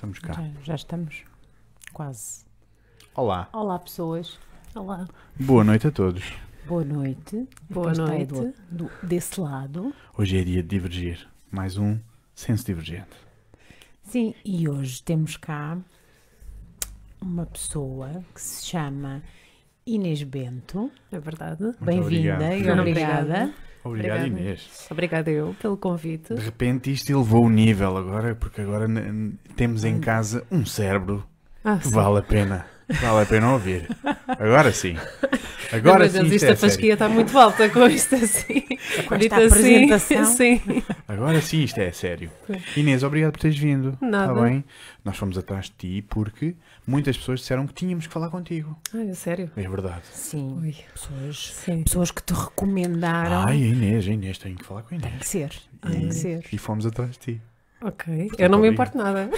Estamos cá. Já, já estamos quase. Olá. Olá, pessoas. Olá. Boa noite a todos. Boa noite. Boa Quem noite. do- do- desse lado. Hoje é dia de divergir. Mais um senso divergente. Sim, e hoje temos cá uma pessoa que se chama Inês Bento. É verdade. Bem-vinda e Obrigada. Obrigado, Obrigada. Inês. Obrigada eu pelo convite. De repente isto elevou o nível agora, porque agora temos em casa um cérebro Ah, que sim. vale a pena. Vale a pena ouvir. Agora sim. Agora Meu sim Deus, isto é a fasquia está muito alta com isto assim. Com Dito esta apresentação. Assim, sim. Agora sim isto é sério. Inês, obrigado por teres vindo. Nada. Está bem? Nós fomos atrás de ti porque muitas pessoas disseram que tínhamos que falar contigo. Ai, é sério? É verdade. Sim, Ui. pessoas, Sim. pessoas que te recomendaram. Ai, Inês, Inês, tenho que falar com a Tem Inês. que ser, tem que ser. E fomos atrás de ti. Ok. Eu não me importo nada.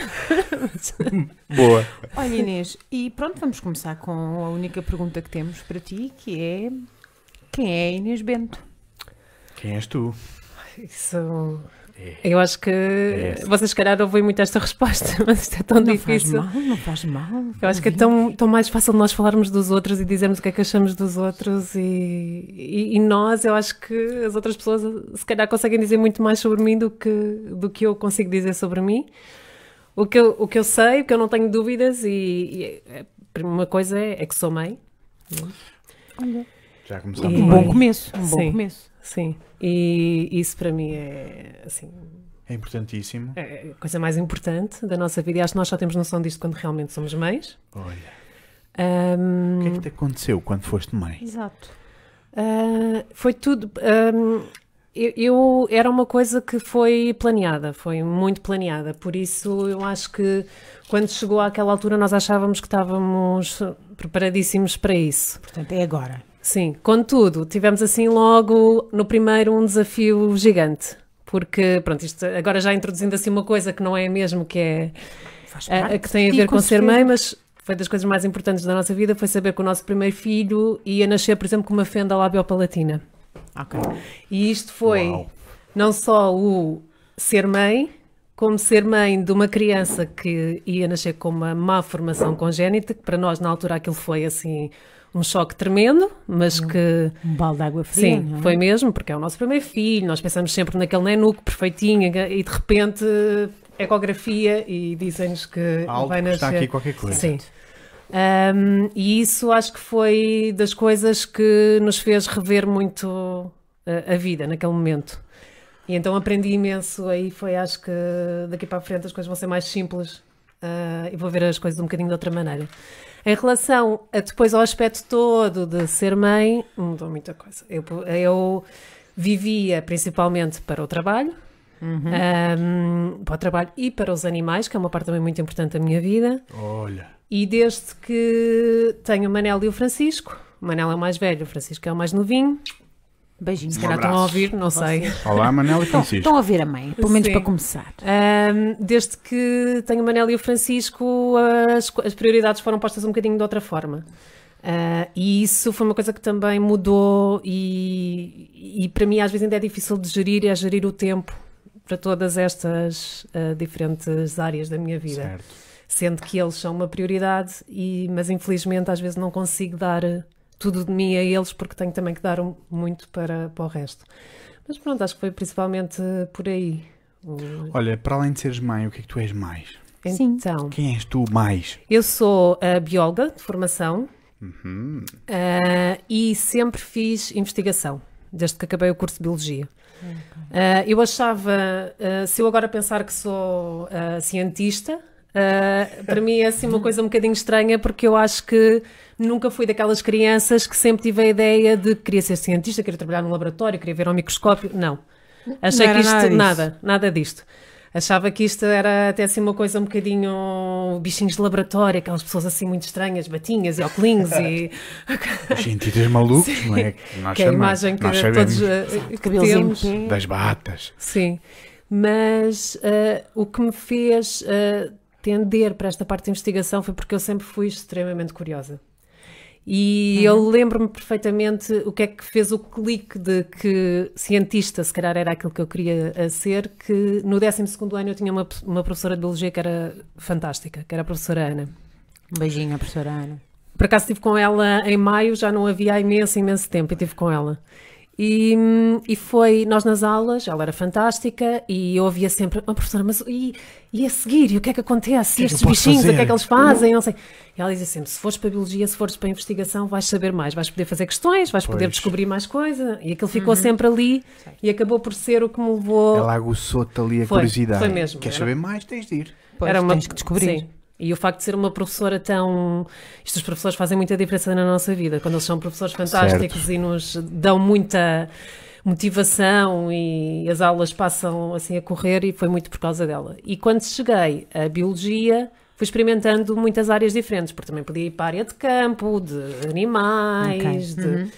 Boa. Olha, Inês, e pronto, vamos começar com a única pergunta que temos para ti, que é quem é Inês Bento? Quem és tu? Isso. É. Eu acho que É. vocês, se calhar, ouvem muito esta resposta, mas isto é tão não difícil. faz mal, não faz mal. Eu acho que é tão, tão mais fácil nós falarmos dos outros e dizermos o que é que achamos dos outros e, e, e nós, eu acho que as outras pessoas se calhar conseguem dizer muito mais sobre mim do que, do que eu consigo dizer sobre mim. O que eu, o que eu sei, o que eu não tenho dúvidas e, e a uma coisa é, é que sou mãe, Olha, Já começamos um bom começo, um bom Sim. começo. Sim, e isso para mim é assim, É importantíssimo. é a coisa mais importante da nossa vida e acho que nós só temos noção disto quando realmente somos mães. Olha, Ahm, o que é que te aconteceu quando foste mãe? Exato. Ah, foi tudo. ahm, eu, eu- era uma coisa que foi planeada, foi muito planeada. Por isso, eu acho que quando chegou àquela altura, nós achávamos que estávamos preparadíssimos para isso. Portanto, é agora. Sim, contudo, tivemos assim logo no primeiro um desafio gigante. Porque, pronto, isto agora já introduzindo assim uma coisa que não é mesmo, que é Faz a, a parte que tem a ver com, ser mãe, mas foi das coisas mais importantes da nossa vida, foi saber que o nosso primeiro filho ia nascer, por exemplo, com uma fenda labiopalatina. Ok. E isto foi Uau. não só o ser mãe, como ser mãe de uma criança que ia nascer com uma má formação congénita, que para nós na altura aquilo foi assim um choque tremendo, mas que Um balde de água fria. Sim, não é? foi mesmo, porque é o nosso primeiro filho, nós pensamos sempre naquele nenuco perfeitinho e de repente ecografia e dizem-nos que Algo vai que nascer. está aqui qualquer coisa. Sim. Um, e isso acho que foi das coisas que nos fez rever muito uh, a vida naquele momento. E então aprendi imenso, aí foi acho que daqui para a frente as coisas vão ser mais simples uh, e vou ver as coisas um bocadinho de outra maneira. Em relação a, depois ao aspecto todo de ser mãe, mudou muita coisa. Eu, eu vivia principalmente para o trabalho, um, para o trabalho e para os animais, que é uma parte também muito importante da minha vida. Olha, E desde que tenho o Manel e o Francisco, o Manel é o mais velho, o Francisco é o mais novinho, Beijinhos. se calhar abraço. estão a ouvir, não sei. olá Manel e Francisco. estão a ver a mãe, pelo menos Sim. para começar. Ahm, desde que tenho o Manel e o Francisco, as, as prioridades foram postas um bocadinho de outra forma. Ah, e isso foi uma coisa que também mudou e, e para mim às vezes ainda é difícil de gerir, é gerir o tempo para todas estas ah, diferentes áreas da minha vida. Certo. sendo que eles são uma prioridade, e, mas infelizmente às vezes não consigo dar tudo de mim a eles porque tenho também que dar um- muito para, para o resto. Mas pronto, acho que foi principalmente por aí. Olha, para além de seres mãe, o que é que tu és mais? Sim. Então, Quem és tu mais? eu sou a bióloga de formação Uhum. ah, e sempre fiz investigação, desde que acabei o curso de Biologia. Ah, eu achava, ah, se eu agora pensar que sou cientista, para mim é assim uma coisa um bocadinho estranha, porque eu acho que nunca fui daquelas crianças que sempre tive a ideia de que queria ser cientista, queria trabalhar num laboratório, queria ver ao microscópio. Não. Achei Não que isto, nada nada, nada disto. Achava que isto era até assim uma coisa um bocadinho bichinhos de laboratório, aquelas pessoas assim muito estranhas, batinhas e óculos e cientistas malucos, não é? Nós que é a imagem que nós todos eh, que temos. das batas. Sim, mas eh, o que me fez eh, tender para esta parte de investigação foi porque eu sempre fui extremamente curiosa. E eu lembro-me perfeitamente o que é que fez o clique de que cientista, se calhar era aquilo que eu queria a ser, que no 12 ano eu tinha uma, uma professora de Biologia que era fantástica, que era a professora Ana. Um beijinho à professora Ana. Por acaso estive com ela em maio, já não havia há imenso, imenso tempo, e estive com ela. E, e foi, nós nas aulas, ela era fantástica e eu ouvia sempre, oh, professora, mas e, e a seguir? E o que é que acontece? que é E estes bichinhos, o que é fazer? que eles fazem? Não sei. E ela dizia sempre, se fores para a Biologia, se fores para a investigação, vais saber mais, vais poder fazer questões, vais poder Pois. descobrir mais coisa. E aquilo ficou sempre ali e acabou por ser o que me levou... Ela aguçou-te ali a Foi, curiosidade. foi mesmo. Queres Era- saber mais? Tens de ir. Pois, Era uma- tens que descobrir. Sim. E o facto de ser uma professora tão. Isto os professores fazem muita diferença na nossa vida. Quando eles são professores fantásticos e nos dão muita motivação e as aulas passam assim a correr e foi muito por causa dela. E quando cheguei à biologia, fui experimentando muitas áreas diferentes, porque também podia ir para a área de campo, de animais, Ok. de...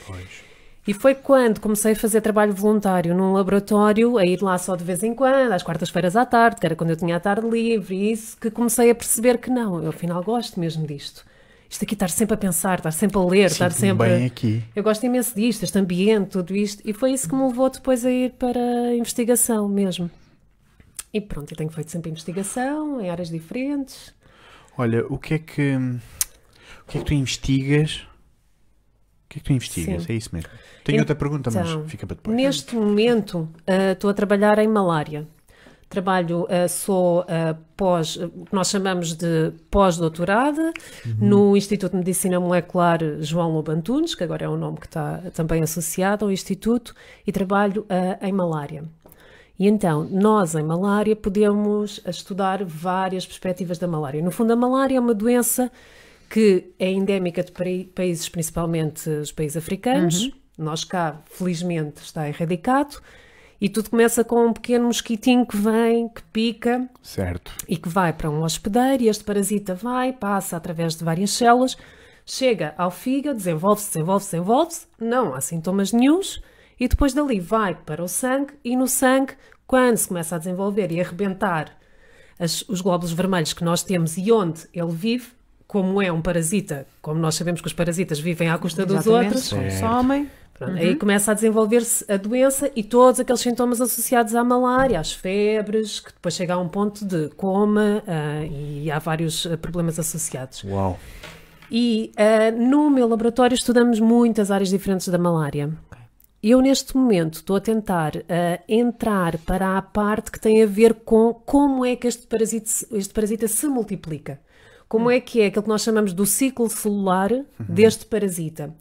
E foi quando comecei a fazer trabalho voluntário num laboratório, a ir lá só de vez em quando, às quartas-feiras à tarde, que era quando eu tinha a tarde livre, e isso que comecei a perceber que não, eu afinal gosto mesmo disto. Isto aqui estar sempre a pensar, estar sempre a ler, estar sempre. bem aqui. Eu gosto imenso disto, este ambiente, tudo isto, e foi isso que me levou depois a ir para a investigação mesmo. E pronto, eu tenho feito sempre investigação em áreas diferentes. Olha, o que é que. O que é que tu investigas? O que é que tu investigas? Sim. É isso mesmo. Tenho Então, outra pergunta, mas fica para depois. Neste momento, ah, estou a trabalhar em malária. Trabalho, ah, sou ah, pós, nós chamamos de pós-doutorada no Instituto de Medicina Molecular João Lobo Antunes, que agora é um nome que está também associado ao Instituto, e trabalho ah, em malária. E então, nós em malária podemos estudar várias perspectivas da malária. No fundo, a malária é uma doença que é endémica de países, principalmente os países africanos. Nós cá, felizmente, está erradicado. E tudo começa com um pequeno mosquitinho que vem, que pica Certo. e que vai para um hospedeiro e este parasita vai, passa através de várias células, chega ao fígado, desenvolve-se, desenvolve-se, desenvolve-se, não há sintomas nenhuns e depois dali vai para o sangue e no sangue, quando se começa a desenvolver e a arrebentar as- os glóbulos vermelhos que nós temos e onde ele vive, como é um parasita, como nós sabemos que os parasitas vivem à custa dos Exatamente, outros, consomem. Pronto, Aí começa a desenvolver-se a doença e todos aqueles sintomas associados à malária, às febres, que depois chega a um ponto de coma ah, e há vários ah, problemas associados. Uau. E ah, no meu laboratório estudamos muitas áreas diferentes da malária. Eu, neste momento, estou a tentar ah, entrar para a parte que tem a ver com como é que este parasita, se- este parasita se multiplica. Como é que é aquilo que nós chamamos do ciclo celular deste parasita.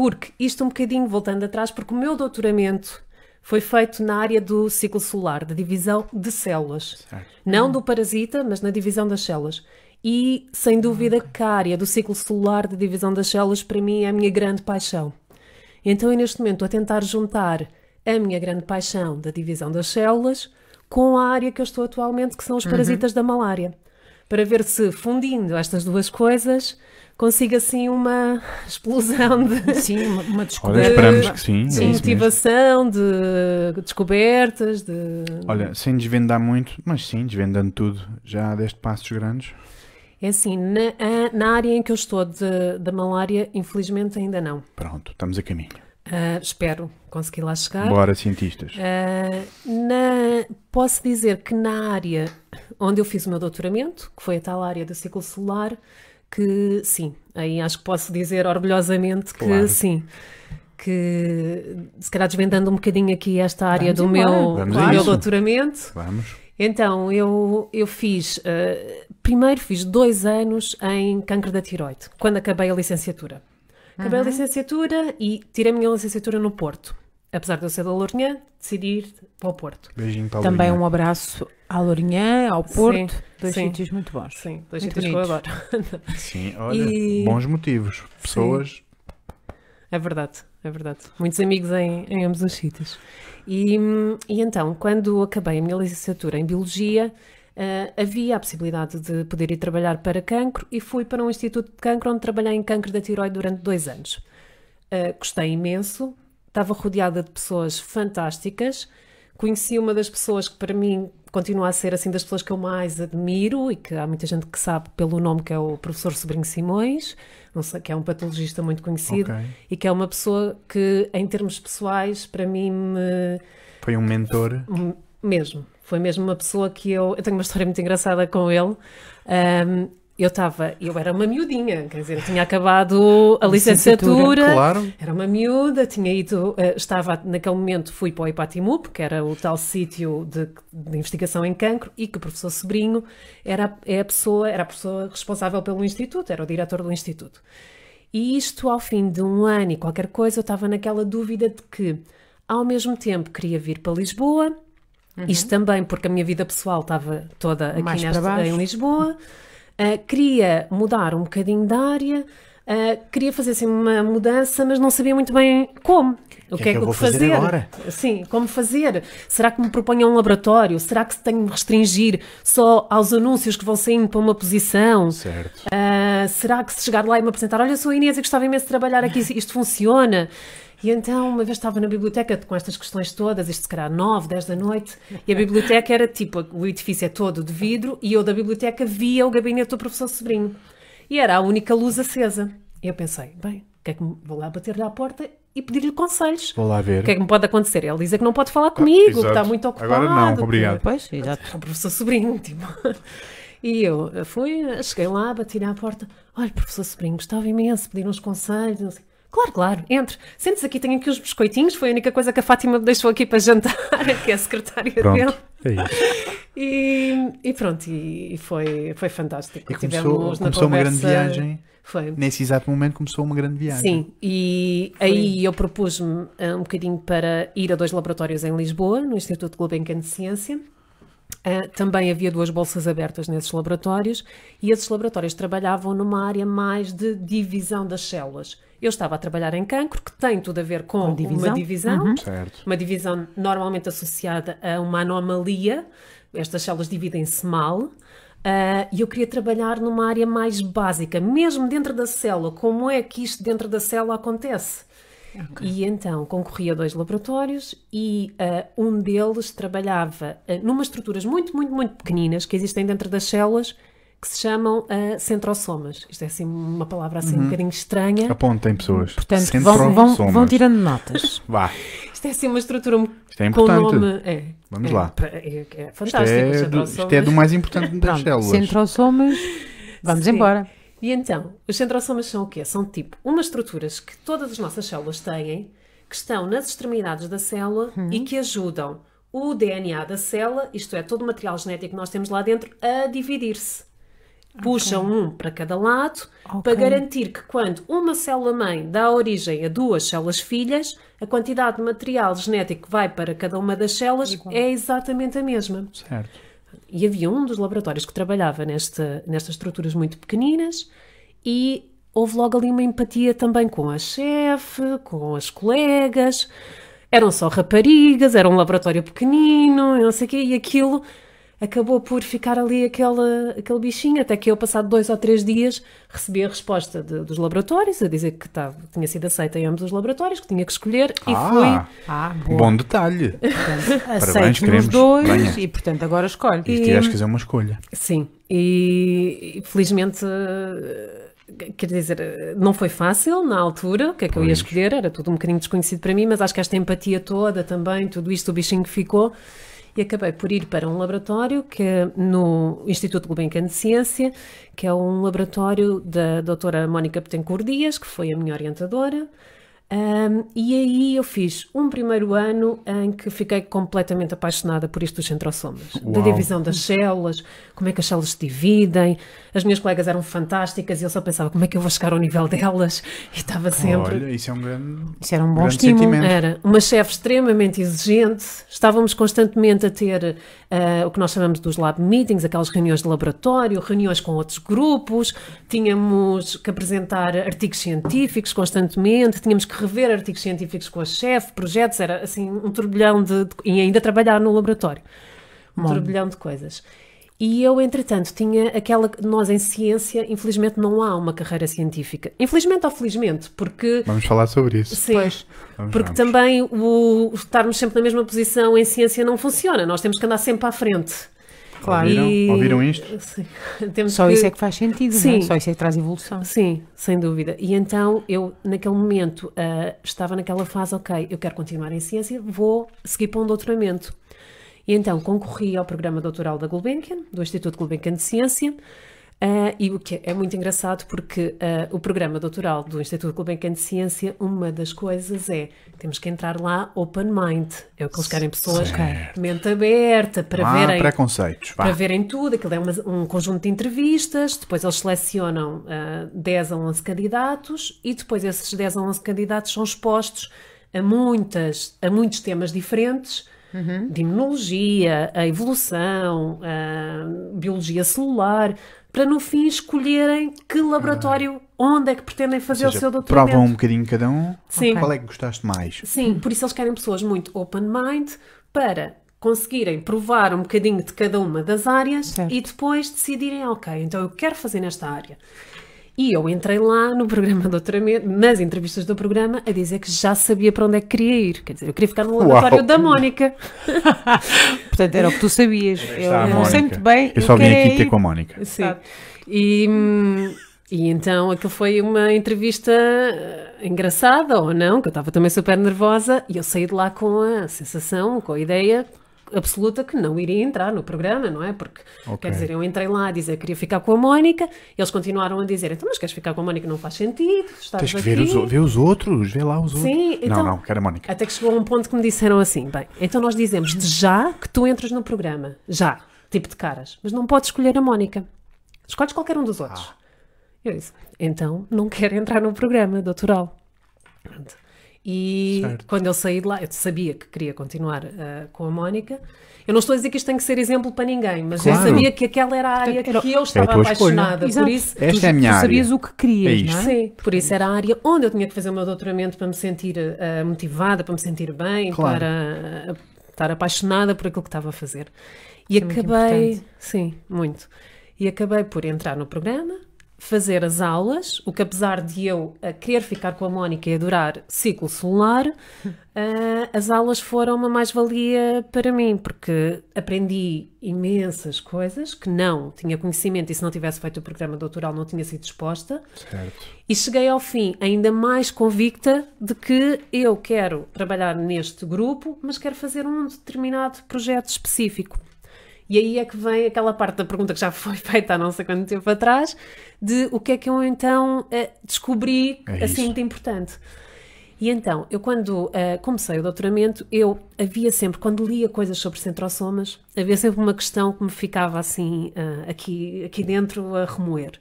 Porque isto um bocadinho voltando atrás, porque o meu doutoramento foi feito na área do ciclo celular, da divisão de células. Certo. Não do parasita, mas na divisão das células. E, sem dúvida, que a área do ciclo celular da divisão das células, para mim, é a minha grande paixão. Então, eu neste momento estou a tentar juntar a minha grande paixão da divisão das células com a área que eu estou atualmente, que são os parasitas da malária. Para ver se, fundindo estas duas coisas, consigo assim uma explosão de, Sim, uma, uma Olha, descoberta. esperamos que sim. é de mesmo. motivação, de descobertas, de. Olha, sem desvendar muito, mas sim, desvendando tudo, já deste passos grandes. É assim, na, na área em que eu estou de- da malária, infelizmente ainda não. Pronto, estamos a caminho. Ah, espero conseguir lá chegar. Bora, cientistas. Ah, na- posso dizer que na área onde eu fiz o meu doutoramento, que foi a tal área do ciclo solar, que sim, aí acho que posso dizer orgulhosamente que Claro. sim. Que se calhar desvendando um bocadinho aqui esta área Vamos do embora. meu, Vamos do meu doutoramento. Vamos. Então, eu, eu fiz. eh, primeiro fiz dois anos em cancro da tiroide, quando acabei a licenciatura. Acabei a licenciatura e tirei a minha licenciatura no Porto. Apesar de eu ser da Lourinhã, decidi ir para o Porto. Beijinho para a Também um abraço à Lourinhã, ao Porto, Sim, dois sim. sítios muito bons. Sim, dois Muito sítios que eu adoro. Sim, olha, E- bons motivos. Pessoas. É verdade, é verdade. Muitos amigos em, em ambos os sítios. E, e então, quando acabei a minha licenciatura em Biologia, ah, havia a possibilidade de poder ir trabalhar para cancro e fui para um instituto de cancro onde trabalhei em cancro da tiroide durante dois anos. Ah, gostei imenso, estava rodeada de pessoas fantásticas. Conheci uma das pessoas que para mim continua a ser assim das pessoas que eu mais admiro e que há muita gente que sabe pelo nome que é o professor Sobrinho Simões, não sei, que é um patologista muito conhecido Ok. e que é uma pessoa que, em termos pessoais, para mim me Foi um mentor. M- Mesmo. Foi mesmo uma pessoa que eu. Eu tenho uma história muito engraçada com ele. Ahm, eu estava. Eu era uma miudinha, quer dizer, eu tinha acabado a licenciatura. Claro. Era uma miúda, tinha ido, eh, estava naquele momento, fui para o Ipatimup, que era o tal sítio de, de investigação em cancro, e que o professor Sobrinho era, é a pessoa, era a pessoa responsável pelo instituto, era o diretor do instituto. E isto, ao fim de um ano e qualquer coisa, eu estava naquela dúvida de que, ao mesmo tempo, queria vir para Lisboa, isto também porque a minha vida pessoal estava toda aqui nesta, em Lisboa, Ah, queria mudar um bocadinho de área, ah, queria fazer assim uma mudança, mas não sabia muito bem como. O que é que eu vou fazer agora? Sim, como fazer? Será que me proponho um laboratório? Será que tenho de me restringir só aos anúncios que vão saindo para uma posição? Certo. Ah, será que se chegar lá e me apresentar, olha, sou a Inês e gostava imenso de trabalhar aqui, isto funciona? E então, uma vez estava na biblioteca com estas questões todas, isto se calhar 9, 10 da noite, e a biblioteca era tipo, o edifício é todo de vidro, e eu da biblioteca via o gabinete do professor Sobrinho. E era a única luz acesa. E eu pensei, bem, o que é que me- vou lá bater-lhe à porta e pedir-lhe conselhos? Vou lá ver. O que é que me pode acontecer? Ele dizer que não pode falar comigo, que exato. está muito ocupado. Agora não, que- obrigado. Pois, exato. o professor Sobrinho, tipo. E eu fui, cheguei lá, bati à porta. Olha, professor Sobrinho, gostava imenso de pedir uns conselhos. não sei. Claro, claro, entre. Sente-se aqui, tenho aqui os biscoitinhos. Foi a única coisa que a Fátima me deixou aqui para jantar, que é a secretária dele. Pronto. É isso. E, e pronto, e, foi, foi fantástico. E começou, começou uma grande viagem. Foi. Nesse exato momento começou uma grande viagem. Sim, e aí eu propus-me ah, um bocadinho para ir a dois laboratórios em Lisboa, no Instituto Gulbenkian de Ciência. Ah, também havia duas bolsas abertas nesses laboratórios e esses laboratórios trabalhavam numa área mais de divisão das células. Eu estava a trabalhar em cancro, que tem tudo a ver com, Com divisão. uma divisão, Certo. uma divisão normalmente associada a uma anomalia. Estas células dividem-se mal. ah, E eu queria trabalhar numa área mais básica, mesmo dentro da célula. Como é que isto dentro da célula acontece? E então concorri a dois laboratórios e ah, um deles trabalhava uh, numa estruturas muito, muito, muito pequeninas que existem dentro das células que se chamam centrosomas. Isto é assim uma palavra assim um bocadinho estranha. Apontem pessoas. Portanto, vão, vão, vão tirando notas. Vá. Isto é assim uma estrutura Isto é com o importante. nome. É, Vamos é, lá. É, é Isto fantástico. é, os do, isto é do mais importante das células. centrosomas, vamos Sim. embora. E então, os centrosomas são o quê? São tipo umas estruturas que todas as nossas células têm, que estão nas extremidades da célula e que ajudam o DNA da célula, isto é, todo o material genético que nós temos lá dentro, a dividir-se. Puxam um para cada lado Ok. para garantir que quando uma célula-mãe dá origem a duas células filhas, a quantidade de material genético que vai para cada uma das células é exatamente a mesma. Certo. E havia um dos laboratórios que trabalhava nesta, nestas estruturas muito pequeninas e houve logo ali uma empatia também com a chefe, com as colegas. Eram só raparigas, era um laboratório pequenino, não sei o quê, e aquilo acabou por ficar ali aquela, aquele bichinho, até que eu, passado dois ou três dias, recebi a resposta de- dos laboratórios, a dizer que estava, tinha sido aceita em ambos os laboratórios, que tinha que escolher, e Ah, Ah, boa. bom detalhe. Aceito queremos. nos dois Venha. e, portanto, agora escolhe. E tiveste que fazer uma escolha. Sim, e, e felizmente, quer dizer, não foi fácil na altura, o que é que eu ia Pois. escolher, era tudo um bocadinho desconhecido para mim, mas acho que esta empatia toda também, tudo isto, o bichinho que ficou, e acabei por ir para um laboratório que é no Instituto Gulbenkian de Ciência, que é um laboratório da doutora Mónica Betancourt Dias, que foi a minha orientadora, Um, e aí eu fiz um primeiro ano em que fiquei completamente apaixonada por isto dos centrosomas, da Uau. divisão das células, como é que as células se dividem. As minhas colegas eram fantásticas e eu só pensava como é que eu vou chegar ao nível delas e estava sempre. Olha, isso é um grande. Isso era um bom estímulo. Era uma chefe extremamente exigente, estávamos constantemente a ter ah, o que nós chamamos dos lab meetings, aquelas reuniões de laboratório, reuniões com outros grupos, tínhamos que apresentar artigos científicos constantemente, tínhamos que rever artigos científicos com a chefe, projetos, era assim um turbilhão de, de- e ainda trabalhar no laboratório, um Bom. turbilhão de coisas. E eu, entretanto, tinha aquela. Nós em ciência, infelizmente, não há uma carreira científica. Infelizmente ou felizmente, porque. Vamos falar sobre isso. Sim, Pois. Vamos, porque vamos. também o estarmos sempre na mesma posição em ciência não funciona. Nós temos que andar sempre à frente. Claro. Ouviram? E- Ouviram isto? Sim. Temos Só que- isso é que faz sentido, é? Sim. Só isso é que traz evolução. Sim, sem dúvida. E então eu, naquele momento, ah, estava naquela fase, ok, eu quero continuar em ciência, vou seguir para um doutoramento. E então concorri ao programa doutoral da Gulbenkian, do Instituto Gulbenkian de Ciência, ah, e o que é muito engraçado porque ah, o programa doutoral do Instituto Gulbenkian de Ciência, uma das coisas é, temos que entrar lá open mind, é o que eles querem, pessoas Certo. de mente aberta, para verem preconceitos. Vá. para verem tudo, aquilo é uma- um conjunto de entrevistas, depois eles selecionam ah, 10 a 11 candidatos e depois esses 10 a 11 candidatos são expostos a, muitas, a muitos temas diferentes, de imunologia, a evolução, a biologia celular, para no fim escolherem que laboratório, onde é que pretendem fazer Ou o seja, seu doutoramento. provam um bocadinho cada um. Sim. Qual é que gostaste mais? Sim, por isso eles querem pessoas muito open mind para conseguirem provar um bocadinho de cada uma das áreas Certo. e depois decidirem, ok, então eu quero fazer nesta área. E eu entrei lá no programa de doutoramento, nas entrevistas do programa, a dizer que já sabia para onde é que queria ir. Quer dizer, eu queria ficar no laboratório Uau. da Mónica. Portanto, era o que tu sabias. Eu não sei muito bem. Eu só vim aqui ter ir- com a Mónica. Sim. E, hum, e então aquilo foi uma entrevista eh, engraçada ou não, que eu estava também super nervosa e eu saí de lá com a sensação, com a ideia absoluta que não iria entrar no programa, não é? Porque, Ok. quer dizer, eu entrei lá a dizer que queria ficar com a Mónica, eles continuaram a dizer, então, mas queres ficar com a Mónica? Não faz sentido, estás Tens que ver os, ver os outros, vê lá os outros. Sim, então- Não, não, quero a Mónica. Até que chegou a um ponto que me disseram assim: bem, então nós dizemos de já que tu entras no programa. Já. Tipo de caras. Mas não podes escolher a Mónica. Escolhes qualquer um dos outros. Eu disse: então não quero entrar no programa doutoral. Pronto. E Certo. quando eu saí de lá, eu sabia que queria continuar ah, com a Mónica. Eu não estou a dizer que isto tem que ser exemplo para ninguém, mas Claro. eu sabia que aquela era a área Era- que eu estava escolha. apaixonada. Por isso, Esta tu, é a minha tu sabias área. o que querias, É não é? Sim, por isso era a área onde eu tinha que fazer o meu doutoramento para me sentir eh, motivada, para me sentir bem, Claro. para eh, estar apaixonada por aquilo que estava a fazer. E Isso é acabei, importante. sim, muito. E acabei por entrar no programa, fazer as aulas, o que apesar de eu eh, querer ficar com a Mónica e adorar ciclo solar, eh, as aulas foram uma mais-valia para mim, porque aprendi imensas coisas que não tinha conhecimento e se não tivesse feito o programa doutoral não tinha sido exposta. Certo. E cheguei ao fim ainda mais convicta de que eu quero trabalhar neste grupo, mas quero fazer um determinado projeto específico. E aí é que vem aquela parte da pergunta que já foi feita há não sei quanto tempo atrás, de o que é que eu então eh, descobri É assim muito importante. E então, eu quando eh, comecei o doutoramento, eu havia sempre, quando lia coisas sobre centrosomas, havia sempre uma questão que me ficava assim, ah, aqui, aqui dentro a remoer.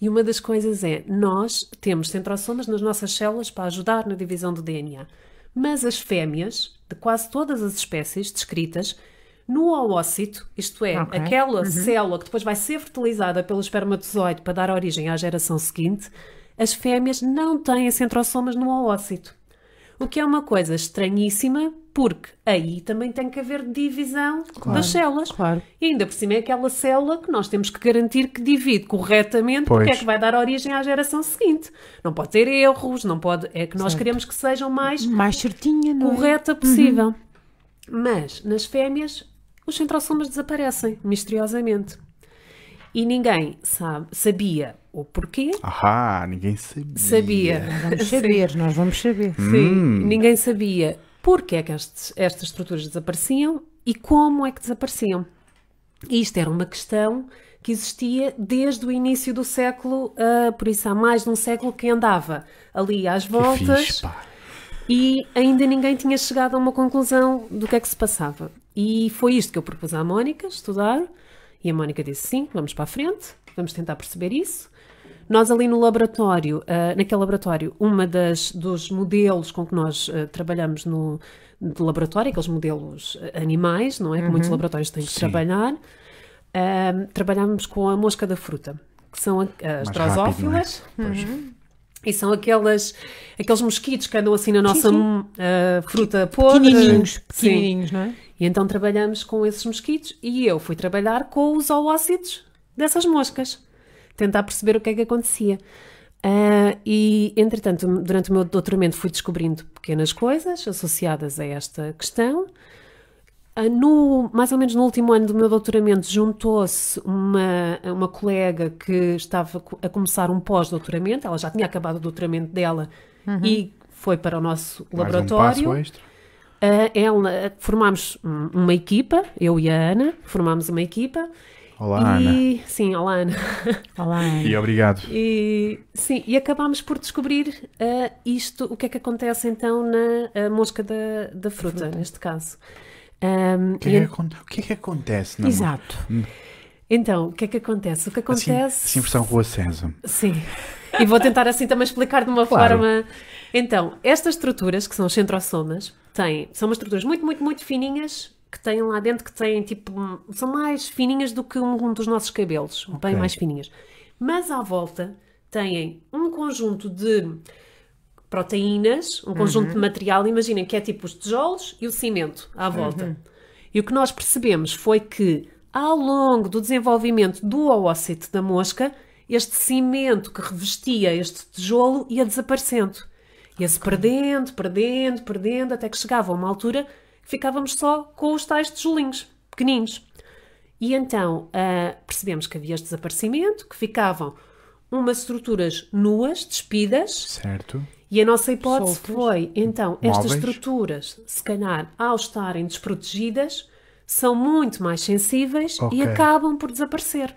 E uma das coisas é, nós temos centrosomas nas nossas células para ajudar na divisão do DNA. Mas as fêmeas, de quase todas as espécies descritas, no oócito, isto é, Ok. aquela célula que depois vai ser fertilizada pelo espermatozoide para dar origem à geração seguinte, as fêmeas não têm centrosomas no oócito. O que é uma coisa estranhíssima, porque aí também tem que haver divisão das células. claro. E ainda por cima é aquela célula que nós temos que garantir que divide corretamente, porque é Pois. que vai dar origem à geração seguinte. Não pode ter erros, não pode. É que nós queremos que sejam mais Mais certinha, não é? correta possível. Mas nas fêmeas, os centrosomas desaparecem misteriosamente. E ninguém sabe, sabia o porquê. Ahá, ninguém sabia. Sabia. Vamos saber, nós vamos saber. Sim, ninguém sabia porque é que estes- estas estruturas desapareciam e como é que desapareciam. E isto era uma questão que existia desde o início do século, ah, por isso há mais de um século que andava ali às Que voltas fixe, pá. E ainda ninguém tinha chegado a uma conclusão do que é que se passava. E foi isto que eu propus à Mónica estudar, e a Mónica disse sim, vamos para a frente, vamos tentar perceber isso. Nós ali no laboratório, ah, naquele laboratório, uma das dos modelos com que nós ah, trabalhamos no, no laboratório, aqueles modelos ah, animais, não é? Que muitos laboratórios têm que Sim. trabalhar, ah, trabalhamos com a mosca da fruta, que são as não é? drosófilas, Pois. E são aquelas, aqueles mosquitos que andam assim na nossa sim. hum, ah, fruta podre. Pequenininhos, Sim. pequenininhos, não é? E então trabalhamos com esses mosquitos e eu fui trabalhar com os oócitos dessas moscas, tentar perceber o que é que acontecia. Ah, e, entretanto, durante o meu doutoramento fui descobrindo pequenas coisas associadas a esta questão. Ah, no, mais ou menos no último ano do meu doutoramento, juntou-se uma, uma colega que estava a começar um pós-doutoramento, ela já tinha acabado o doutoramento dela e foi para o nosso Mais um laboratório. passo extra. Ah, ela, formámos uma equipa, eu e a Ana, formámos uma equipa. Olá, e, Sim, olá Ana. Olá, Ana. E obrigado. E, sim, e acabámos por descobrir ah, isto, o que é que acontece então na mosca da, da fruta, neste caso. O que, é que, acon- o que é que acontece? na Exato. então, o que é que acontece? O que Assim, acontece... assim versão Rua Sésamo. Sim. E vou tentar assim também explicar de uma Claro. forma. Então, estas estruturas, que são os centrosomas, têm, são umas estruturas muito, muito, muito fininhas que têm lá dentro que têm tipo. um- São mais fininhas do que um, um dos nossos cabelos. Bem Ok. mais fininhas. Mas à volta têm um conjunto de proteínas, um conjunto de material, imaginem que é tipo os tijolos e o cimento à volta. E o que nós percebemos foi que, ao longo do desenvolvimento do oócito da mosca, este cimento que revestia este tijolo ia desaparecendo. Ia-se perdendo, perdendo, perdendo, até que chegava a uma altura que ficávamos só com os tais tijolinhos, pequeninos. E então ah, percebemos que havia este desaparecimento, que ficavam umas estruturas nuas, despidas, Certo. E a nossa hipótese Soltas. foi, então, estas Móveis. estruturas, se calhar, ao estarem desprotegidas, são muito mais sensíveis Ok. e acabam por desaparecer.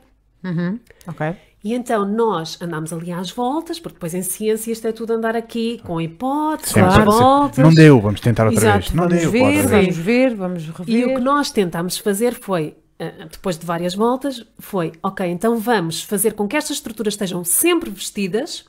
Ok. E então nós andamos ali às voltas, porque depois em ciência isto é tudo andar aqui com hipóteses, sempre. voltas. Não deu, vamos tentar outra Exato, vez. Não vamos deu, ver, vamos ver, vamos E rever. o que nós tentámos fazer foi, ah, depois de várias voltas, foi, ok, então vamos fazer com que estas estruturas estejam sempre vestidas,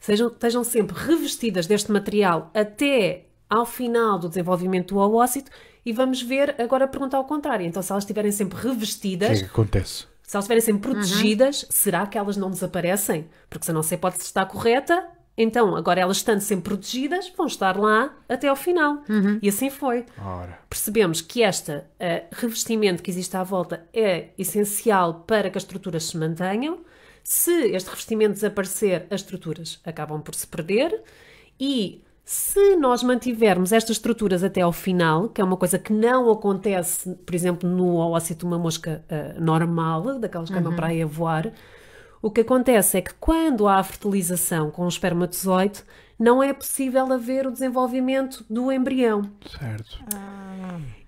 sejam, estejam sempre revestidas deste material até ao final do desenvolvimento do oócito e vamos ver, agora perguntar ao contrário. Então, se elas estiverem sempre O que é revestidas, que acontece? se elas estiverem sempre protegidas, será que elas não desaparecem? Porque se a nossa hipótese está correta, então agora elas estando sempre protegidas, vão estar lá até ao final. E assim foi Ora, percebemos que este eh, revestimento que existe à volta é essencial para que as estruturas se mantenham. Se este revestimento desaparecer, as estruturas acabam por se perder. E se nós mantivermos estas estruturas até ao final, que é uma coisa que não acontece, por exemplo, no oócito de uma mosca eh, normal, daquelas que andam para aí a voar, o que acontece é que quando há a fertilização com o espermatozoide, não é possível haver o desenvolvimento do embrião. certo.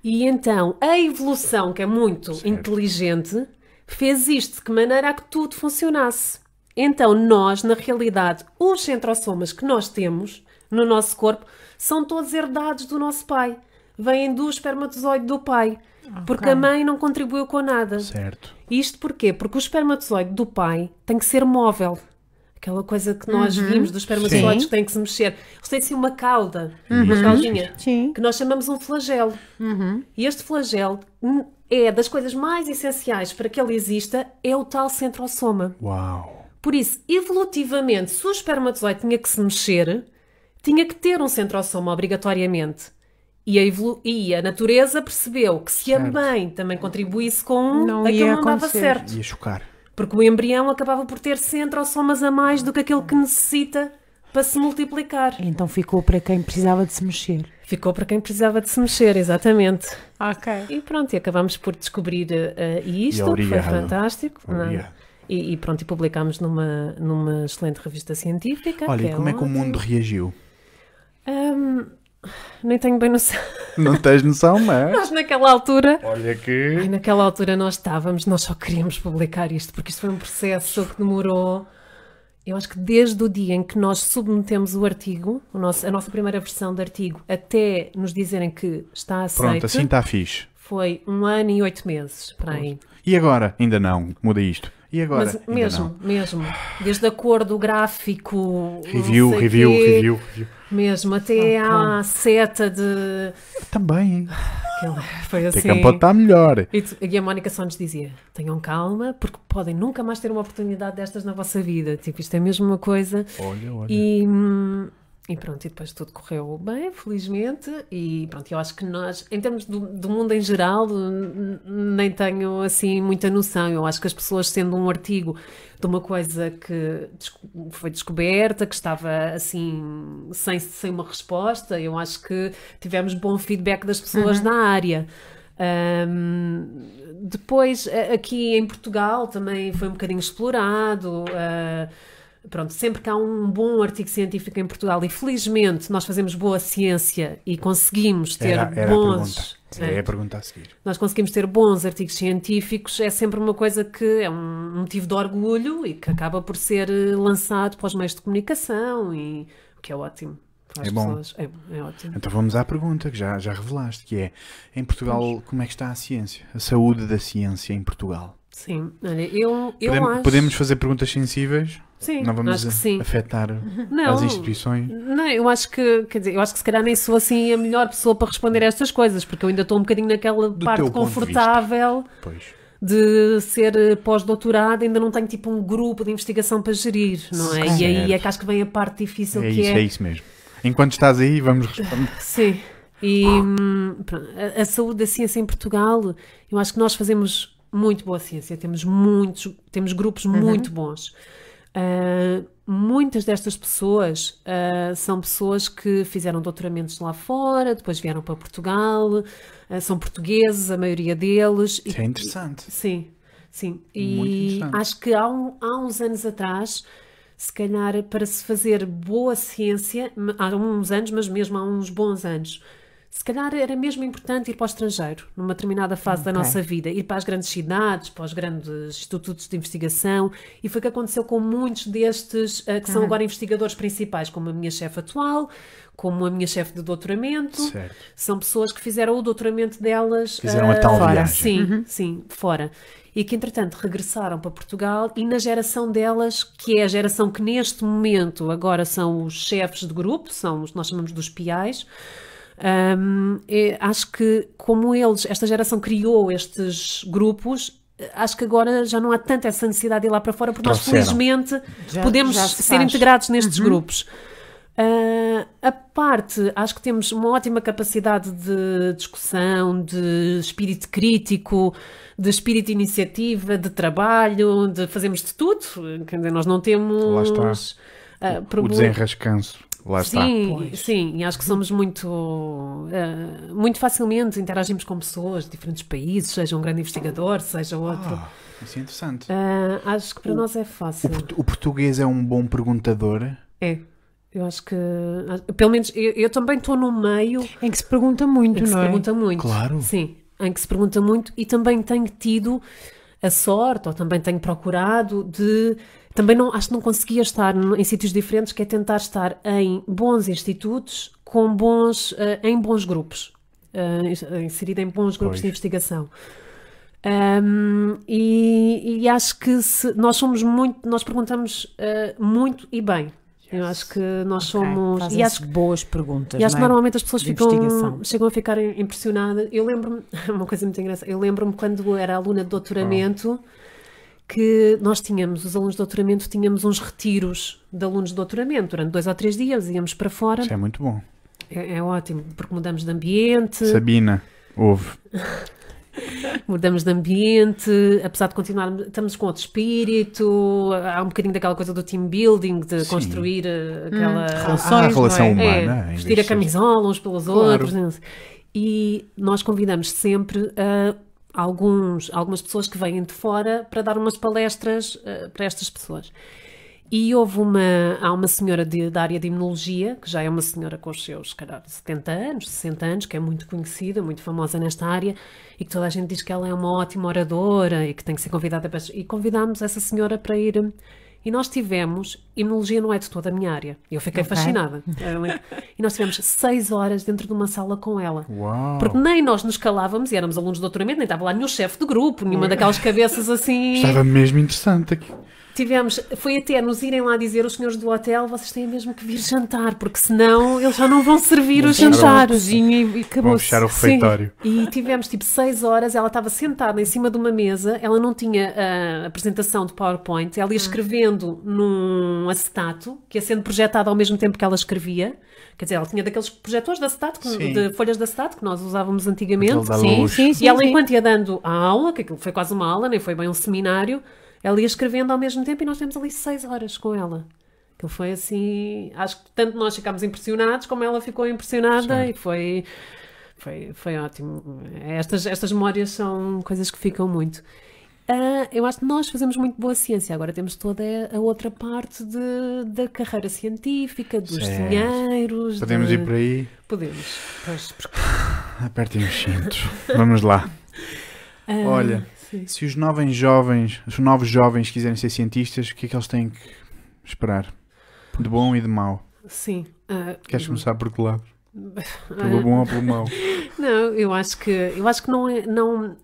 E então a evolução, que é muito inteligente, fez isto de que maneira a que tudo funcionasse. Então nós, na realidade, os centrosomas que nós temos no nosso corpo são todos herdados do nosso pai. Vêm do espermatozoide do pai. Porque a mãe não contribuiu com nada. Certo. Isto porquê? Porque o espermatozoide do pai tem que ser móvel. Aquela coisa que nós vimos dos espermatozoides Sim. que têm que se mexer. Eles têm assim uma cauda, uma caudinha, Sim. que nós chamamos um flagelo. E este flagelo é das coisas mais essenciais para que ele exista, é o tal centrosoma. Uau. Por isso, evolutivamente, se o espermatozoide tinha que se mexer, tinha que ter um centrosoma obrigatoriamente. E a, evolu- e a natureza percebeu que se a Certo. mãe também contribuísse com um, Não aquilo não dava certo. Ia chocar. Porque o embrião acabava por ter centrosomas a mais do que aquilo que necessita para se multiplicar. Então ficou para quem precisava de se mexer. Ficou para quem precisava de se mexer, exatamente. Ok. E pronto, e acabámos por descobrir eh, isto, foi obrigado. fantástico. é? E, e pronto, e publicámos numa, numa excelente revista científica. Olha, que e como é que o mundo reagiu? Hum, nem tenho bem noção. Não tens noção, mas. Nós naquela altura. Olha Ai, que. naquela altura nós estávamos, nós só queríamos publicar isto, porque isto foi um processo que demorou. Eu acho que desde o dia em que nós submetemos o artigo, o nosso- a nossa primeira versão do artigo, até nos dizerem que está aceito, Pronto, assim está fixe. foi um ano e oito meses para aí. E agora? Ainda não. Muda isto. E agora? Mas Ainda mesmo, mesmo. Desde a cor do gráfico. Review, review, quê, review, review. Mesmo, até Ok. à seta de. Também, hein? Aquilo Foi Até assim. que pode estar melhor. E, tu- e a Mónica só nos dizia: tenham calma, porque podem nunca mais ter uma oportunidade destas na vossa vida. Tipo, isto é mesmo uma coisa. Olha, olha. E, hum, e pronto, e depois tudo correu bem, felizmente. E pronto, eu acho que nós, em termos do, do mundo em geral, nem tenho assim muita noção. Eu acho que as pessoas, sendo um artigo de uma coisa que foi descoberta, que estava assim, sem, sem uma resposta, eu acho que tivemos bom feedback das pessoas na área. Ahm, depois, aqui em Portugal também foi um bocadinho explorado. ah, pronto, sempre que há um bom artigo científico em Portugal, e felizmente nós fazemos boa ciência e conseguimos ter Era, era a bons. pergunta. É é, a pergunta a seguir. nós conseguimos ter bons artigos científicos, é sempre uma coisa que é um motivo de orgulho e que acaba por ser eh, lançado para os meios de comunicação, e, o que é ótimo. Para as É bom. pessoas. É, é ótimo. Então vamos à pergunta que já, já revelaste, que é, em Portugal, como é que está a ciência? A saúde da ciência em Portugal? Sim, olha, eu, eu acho. Podemos fazer perguntas sensíveis? Sim, Não vamos afetar Não, as instituições? Não, eu acho que, quer dizer, eu acho que se calhar nem sou assim a melhor pessoa para responder a estas coisas, porque eu ainda estou um bocadinho naquela Do parte de confortável Pois. de, ser eh, pós-doutorado, ainda não tenho tipo um grupo de investigação para gerir, não é? E aí Certo. é que acho que vem a parte difícil É que isso, é isso mesmo. Enquanto estás aí, vamos responder. Sim. E hum, a, a saúde da ciência em Portugal, eu acho que nós fazemos muito boa ciência, temos muitos, temos grupos muito bons. Ah, muitas destas pessoas ah, são pessoas que fizeram doutoramentos lá fora, depois vieram para Portugal, ah, são portugueses, a maioria deles. e- Isso é interessante. Sim, sim. Muito E acho que há, um- há uns anos atrás, se calhar para se fazer boa ciência, há uns anos, mas mesmo há uns bons anos, se calhar era mesmo importante ir para o estrangeiro, numa determinada fase da Ok. nossa vida, ir para as grandes cidades, para os grandes institutos de investigação, e foi o que aconteceu com muitos destes eh, que são agora investigadores principais, como a minha chefe atual, como a minha chefe de doutoramento. Certo. São pessoas que fizeram o doutoramento delas Fizeram a ah, tal fora. viagem. Sim, sim, fora. E que entretanto regressaram para Portugal e na geração delas, que é a geração que neste momento agora são os chefes de grupo, são os nós chamamos dos PIs. É- acho que como eles, esta geração criou estes grupos, acho que agora já não há tanta essa necessidade de ir lá para fora, porque nós felizmente Já- podemos já se ser faz. integrados nestes grupos. Ah, a parte, acho que temos uma ótima capacidade de discussão, de espírito crítico, de espírito de iniciativa, de trabalho, de fazermos de tudo. Quer dizer, nós não temos Lá está. ah, O desenrascanço. Lá está. Sim, Pois. sim, e acho que somos muito, ah, muito facilmente interagimos com pessoas de diferentes países, seja um grande investigador, seja outro. Ah, isso é interessante. Ah, acho que para nós é O, fácil. portu- o português é um bom perguntador. É. Eu acho que, ah, pelo menos, eu, eu também estou no meio Em que se pergunta muito, em que se não é? pergunta muito. Claro. Sim, em que se pergunta muito e também tenho tido a sorte, ou também tenho procurado de. Também não, acho que não conseguia estar em sítios diferentes, que é tentar estar em bons institutos, com bons, eh, em bons grupos, eh, inserida em bons grupos Pois. de investigação. Um, e, e acho que se- nós somos muito, nós perguntamos eh, muito e bem. Eu acho que nós somos. E acho boas perguntas. e acho que não é? normalmente as pessoas ficam, chegam a ficar impressionadas. Eu lembro-me, uma coisa muito engraçada, eu lembro-me quando era aluna de doutoramento que nós tínhamos, os alunos de doutoramento, tínhamos uns retiros de alunos de doutoramento durante dois ou três dias, íamos para fora. Isso é muito bom. É, é ótimo, porque mudamos de ambiente, Sabina, ouve. mudamos de ambiente, apesar de continuarmos, estamos com outro espírito, há um bocadinho daquela coisa do team building, de Sim. construir eh, aquela. relações, Ah, a não relação é? humana. É, vestir a camisola uns pelos Claro. outros. E nós convidamos sempre a alguns, algumas pessoas que vêm de fora para dar umas palestras eh, para estas pessoas. E houve uma, há uma senhora de- da área de imunologia, que já é uma senhora com os seus, se calhar, 70 anos, 60 anos, que é muito conhecida, muito famosa nesta área, e que toda a gente diz que ela é uma ótima oradora e que tem que ser convidada para... E convidámos essa senhora para ir, E nós tivemos, imunologia não é de toda a minha área. Eu fiquei Ok. fascinada. E nós tivemos seis horas dentro de uma sala com ela. Uau! Porque nem nós nos calávamos e éramos alunos de doutoramento, nem estava lá nenhum chefe de grupo, nenhuma daquelas cabeças assim. Estava mesmo interessante aqui. Tivemos, foi até nos irem lá dizer os senhores do hotel, vocês têm mesmo que vir jantar, porque senão eles já não vão servir o jantar. Cozinha e Vão acabou fechar o Sim. refeitório. E tivemos tipo seis horas, ela estava sentada em cima de uma mesa, ela não tinha a apresentação de PowerPoint, ela ia escrevendo num acetato, que ia sendo projetado ao mesmo tempo que ela escrevia. Quer dizer, ela tinha daqueles projetores de acetato, que- Sim. de folhas de acetato, que nós usávamos antigamente. Sim, sim, sim. E ela, enquanto ia dando a aula, que aquilo foi quase uma aula, nem foi bem um seminário, ela ia escrevendo ao mesmo tempo e nós tivemos ali seis horas com ela. Aquilo foi assim. Acho que tanto nós ficámos impressionados como ela ficou impressionada e foi. Foi, foi ótimo. Estas, estas memórias são coisas que ficam muito. Ah, eu acho que nós fazemos muito boa ciência. Agora temos toda a outra parte de, da carreira científica, dos Certo. dinheiros. Podemos de- ir por aí. Podemos. Pois, porque- Apertem os cintos. Vamos lá. Ah, Olha, sim. se os novos jovens, os novos jovens quiserem ser cientistas, o que é que eles têm que esperar? De bom e de mau. Sim. ah, Queres começar por que lado? ah, Pelo bom ou pelo mau? Não, eu acho que eu acho que não é não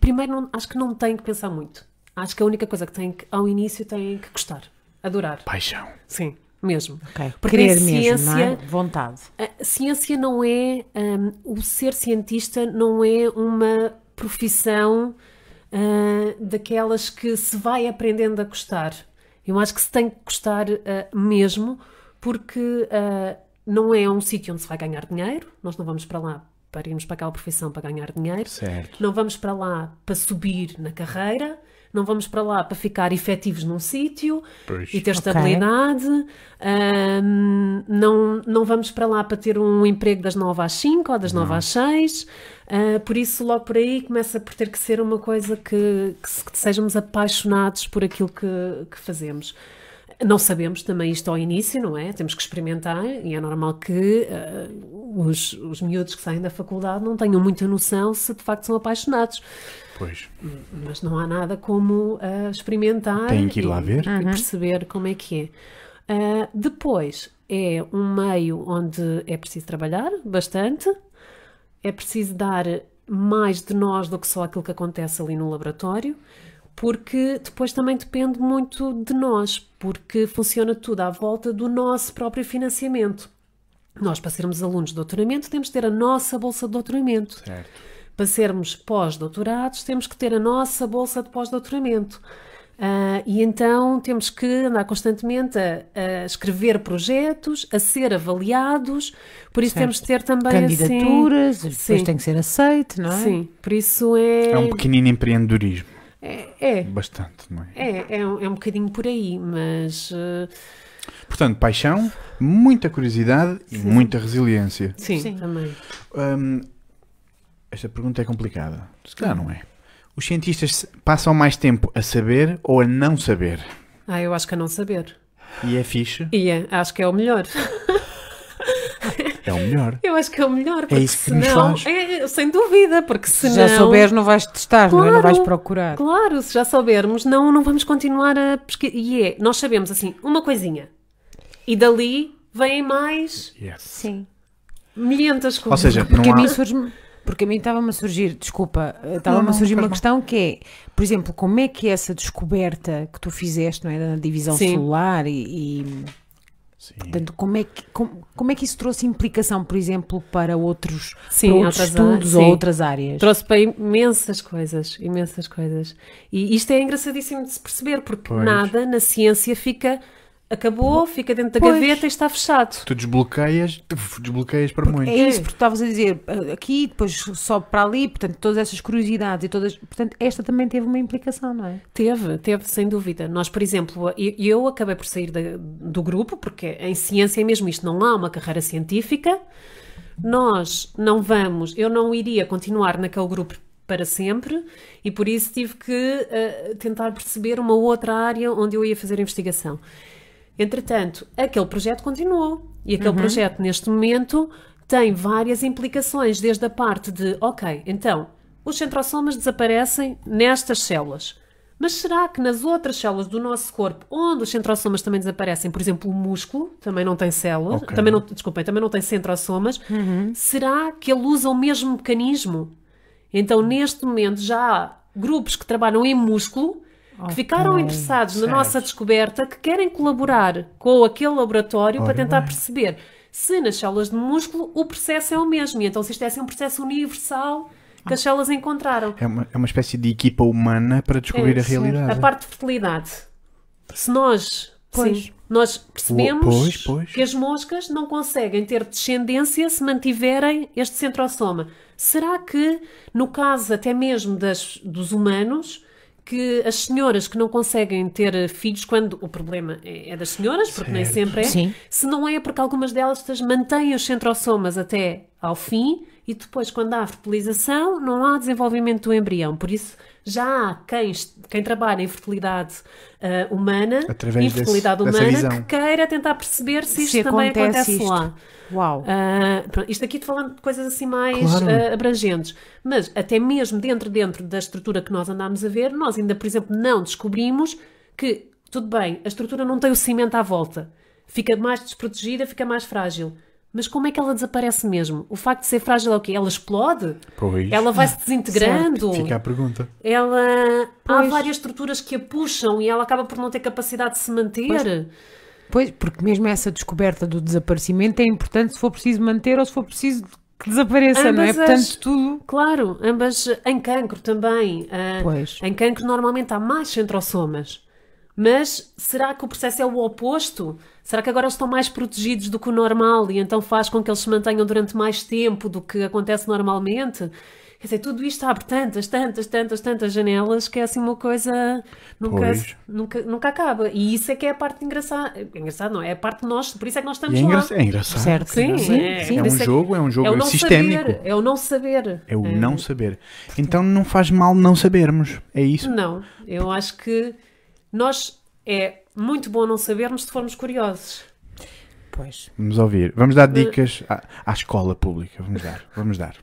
primeiro não- acho que não tem que pensar muito. Acho que a única coisa que tem que ao início tem que gostar, adorar. Paixão. Sim, mesmo. Ok. Porque Querer a mesmo, não é? ciência- Vontade. A ciência não é hum, o ser cientista não é uma profissão ah, daquelas que se vai aprendendo a gostar. Eu acho que se tem que gostar ah, mesmo, porque ah, não é um sítio onde se vai ganhar dinheiro. Nós não vamos para lá para irmos para aquela profissão para ganhar dinheiro. Certo. Não vamos para lá para subir na carreira, não vamos para lá para ficar efetivos num sítio e ter estabilidade, ahm, não, não vamos para lá para ter um emprego das 9 às 5 ou das 9 às 6. Ah, por isso, logo por aí, começa por ter que ser uma coisa que, que, se- que sejamos apaixonados por aquilo que, que fazemos. Não sabemos também isto ao início, não é? Temos que experimentar e é normal que ah, os, os miúdos que saem da faculdade não tenham muita noção se de facto são apaixonados. Pois. Mas não há nada como ah, experimentar Têm que ir lá e, ver. e perceber como é que é. Ah, depois é um meio onde é preciso trabalhar bastante, é preciso dar mais de nós do que só aquilo que acontece ali no laboratório, porque depois também depende muito de nós, porque funciona tudo à volta do nosso próprio financiamento. Nós, para sermos alunos de doutoramento, temos que ter a nossa bolsa de doutoramento. Certo. Para sermos pós-doutorados, temos que ter a nossa bolsa de pós-doutoramento. Ah, e então temos que andar constantemente a, a escrever projetos, a ser avaliados, por isso Certo. temos que ter também assim- Candidaturas, depois sim. tem que ser aceite, não é? Sim, por isso é. É um pequenino empreendedorismo. É, é, Bastante, não é? é, é um, é um bocadinho por aí, mas. ah, Portanto, paixão, muita curiosidade e muita resiliência. sim, Sim. também. Hum, esta pergunta é complicada. Se calhar não é. Os cientistas passam mais tempo a saber ou a não saber? Ah, eu acho que a não saber. E é fixe? E é, acho que é o melhor. É o melhor. Eu acho que é o melhor, porque isso que nos senão. faz. É, sem dúvida, porque Se senão. já souberes, não vais testar, não é? Não vais Claro. procurar. Claro, se já soubermos, não, não vamos continuar a pesquisar. E é, nós sabemos assim, uma coisinha. E dali vêm mais Yes. Sim. milhentas Ou coisas. seja, Porque não a mim há... porque a mim estava-me a surgir, desculpa, eh, estava-me a surgir uma mal. questão que é, por exemplo, como é que essa descoberta que tu fizeste, não é, da divisão Sim. celular e, e, Sim. portanto, como é que como, como é que isso trouxe implicação, por exemplo, para outros, Sim, para outros estudos ou outras áreas? Trouxe para imensas coisas, imensas coisas. E isto é engraçadíssimo de se perceber, porque Pois. nada na ciência fica, acabou, fica dentro da Pois. gaveta e está fechado. Tu desbloqueias, desbloqueias para muitos. É isso, porque tu estavas a dizer eh, aqui, depois sobe para ali, portanto, todas essas curiosidades e todas, portanto, esta também teve uma implicação, não é? Teve, teve, sem dúvida. Nós, por exemplo, eu, eu acabei por sair da- do grupo, porque em ciência é mesmo isto, não há uma carreira científica. Nós não vamos, eu não iria continuar naquele grupo para sempre e por isso tive que eh, tentar perceber uma outra área onde eu ia fazer investigação. Entretanto, aquele projeto continuou e aquele projeto, neste momento, tem várias implicações, desde a parte de, ok, então, os centrosomas desaparecem nestas células, Mas será que nas outras células do nosso corpo, onde os centrosomas também desaparecem, por exemplo, o músculo também não tem células, Ok. também não, desculpem, também não tem centrosomas, será que ele usa o mesmo mecanismo? Então, neste momento, já há grupos que trabalham em músculo que ficaram interessados na certo. nossa descoberta, que querem colaborar com aquele laboratório Ora para tentar bem. perceber se nas células de músculo o processo é o mesmo. E então, se isto é assim um processo universal que as células encontraram. É uma, é uma espécie de equipa humana para descobrir É, a realidade. A parte de fertilidade. Se nós, Pois. sim, nós percebemos Pois, pois. que as moscas não conseguem ter descendência se mantiverem este centrosoma. Será que, no caso até mesmo das, dos humanos, que as senhoras que não conseguem ter filhos, quando o problema é, é das senhoras, porque nem Certo. sempre é, Sim. se não é porque algumas delas mantêm os centrosomas até ao fim e depois, quando há fertilização, não há desenvolvimento do embrião. Por isso, já há quem, quem trabalha em fertilidade ah, humana, Através infertilidade desse- humana, que queira tentar perceber se isto Se também acontece acontece isto. lá. Uau. Ah, pronto, isto aqui falando de coisas assim mais Claro. ah, abrangentes. Mas até mesmo dentro, dentro da estrutura que nós andámos a ver, nós ainda, por exemplo, não descobrimos que, tudo bem, a estrutura não tem o cimento à volta. Fica mais desprotegida, fica mais frágil. Mas como é que ela desaparece mesmo? O facto de ser frágil é o quê? Ela explode? Pois. Ela vai se desintegrando? Fica a pergunta. Ela... Há Pois. várias estruturas que a puxam e ela acaba por não ter capacidade de se manter. Pois, porque mesmo essa descoberta do desaparecimento é importante se for preciso manter ou se for preciso que desapareça, não é? Ambas Portanto, as- tudo. Claro, ambas em cancro também. Ah, Pois. Em cancro normalmente há mais centrosomas. Mas será que o processo é o oposto? Será que agora eles estão mais protegidos do que o normal e então faz com que eles se mantenham durante mais tempo do que acontece normalmente? Quer dizer, tudo isto abre tantas, tantas, tantas, tantas janelas que é assim uma coisa nunca, nunca, nunca acaba. E isso é que é a parte engraçada. Engraçado, não é? É a parte de nós, por isso é que nós estamos é, lá. engra- é engraçado. Certo. Sim, Sim, é, sim. É um isso jogo, é um jogo é não sistémico. Saber, é o não saber. É o não saber. Então não faz mal não sabermos. É isso? Não, eu acho que nós é muito bom não sabermos se formos curiosos. Pois. Vamos ouvir. Vamos dar dicas à, à escola pública. Vamos dar. Vamos dar.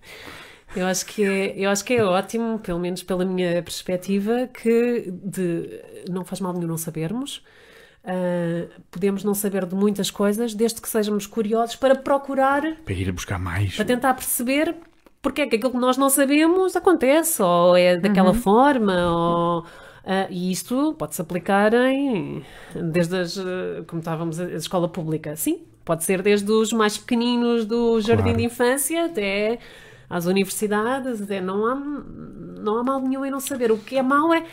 Eu acho que é, eu acho que é ótimo, pelo menos pela minha perspectiva, que de, não faz mal nenhum não sabermos. Ah, podemos não saber de muitas coisas, desde que sejamos curiosos para procurar, Para ir buscar mais. para tentar perceber porque é que aquilo que nós não sabemos acontece, ou é daquela forma, ou. Ah, e isto pode-se aplicar em. desde as. ah, como estávamos, a, escola pública. Sim, pode ser desde os mais pequeninos do jardim Claro. de infância até às universidades. Até não, há, não há mal nenhum em não saber. O que é mau é,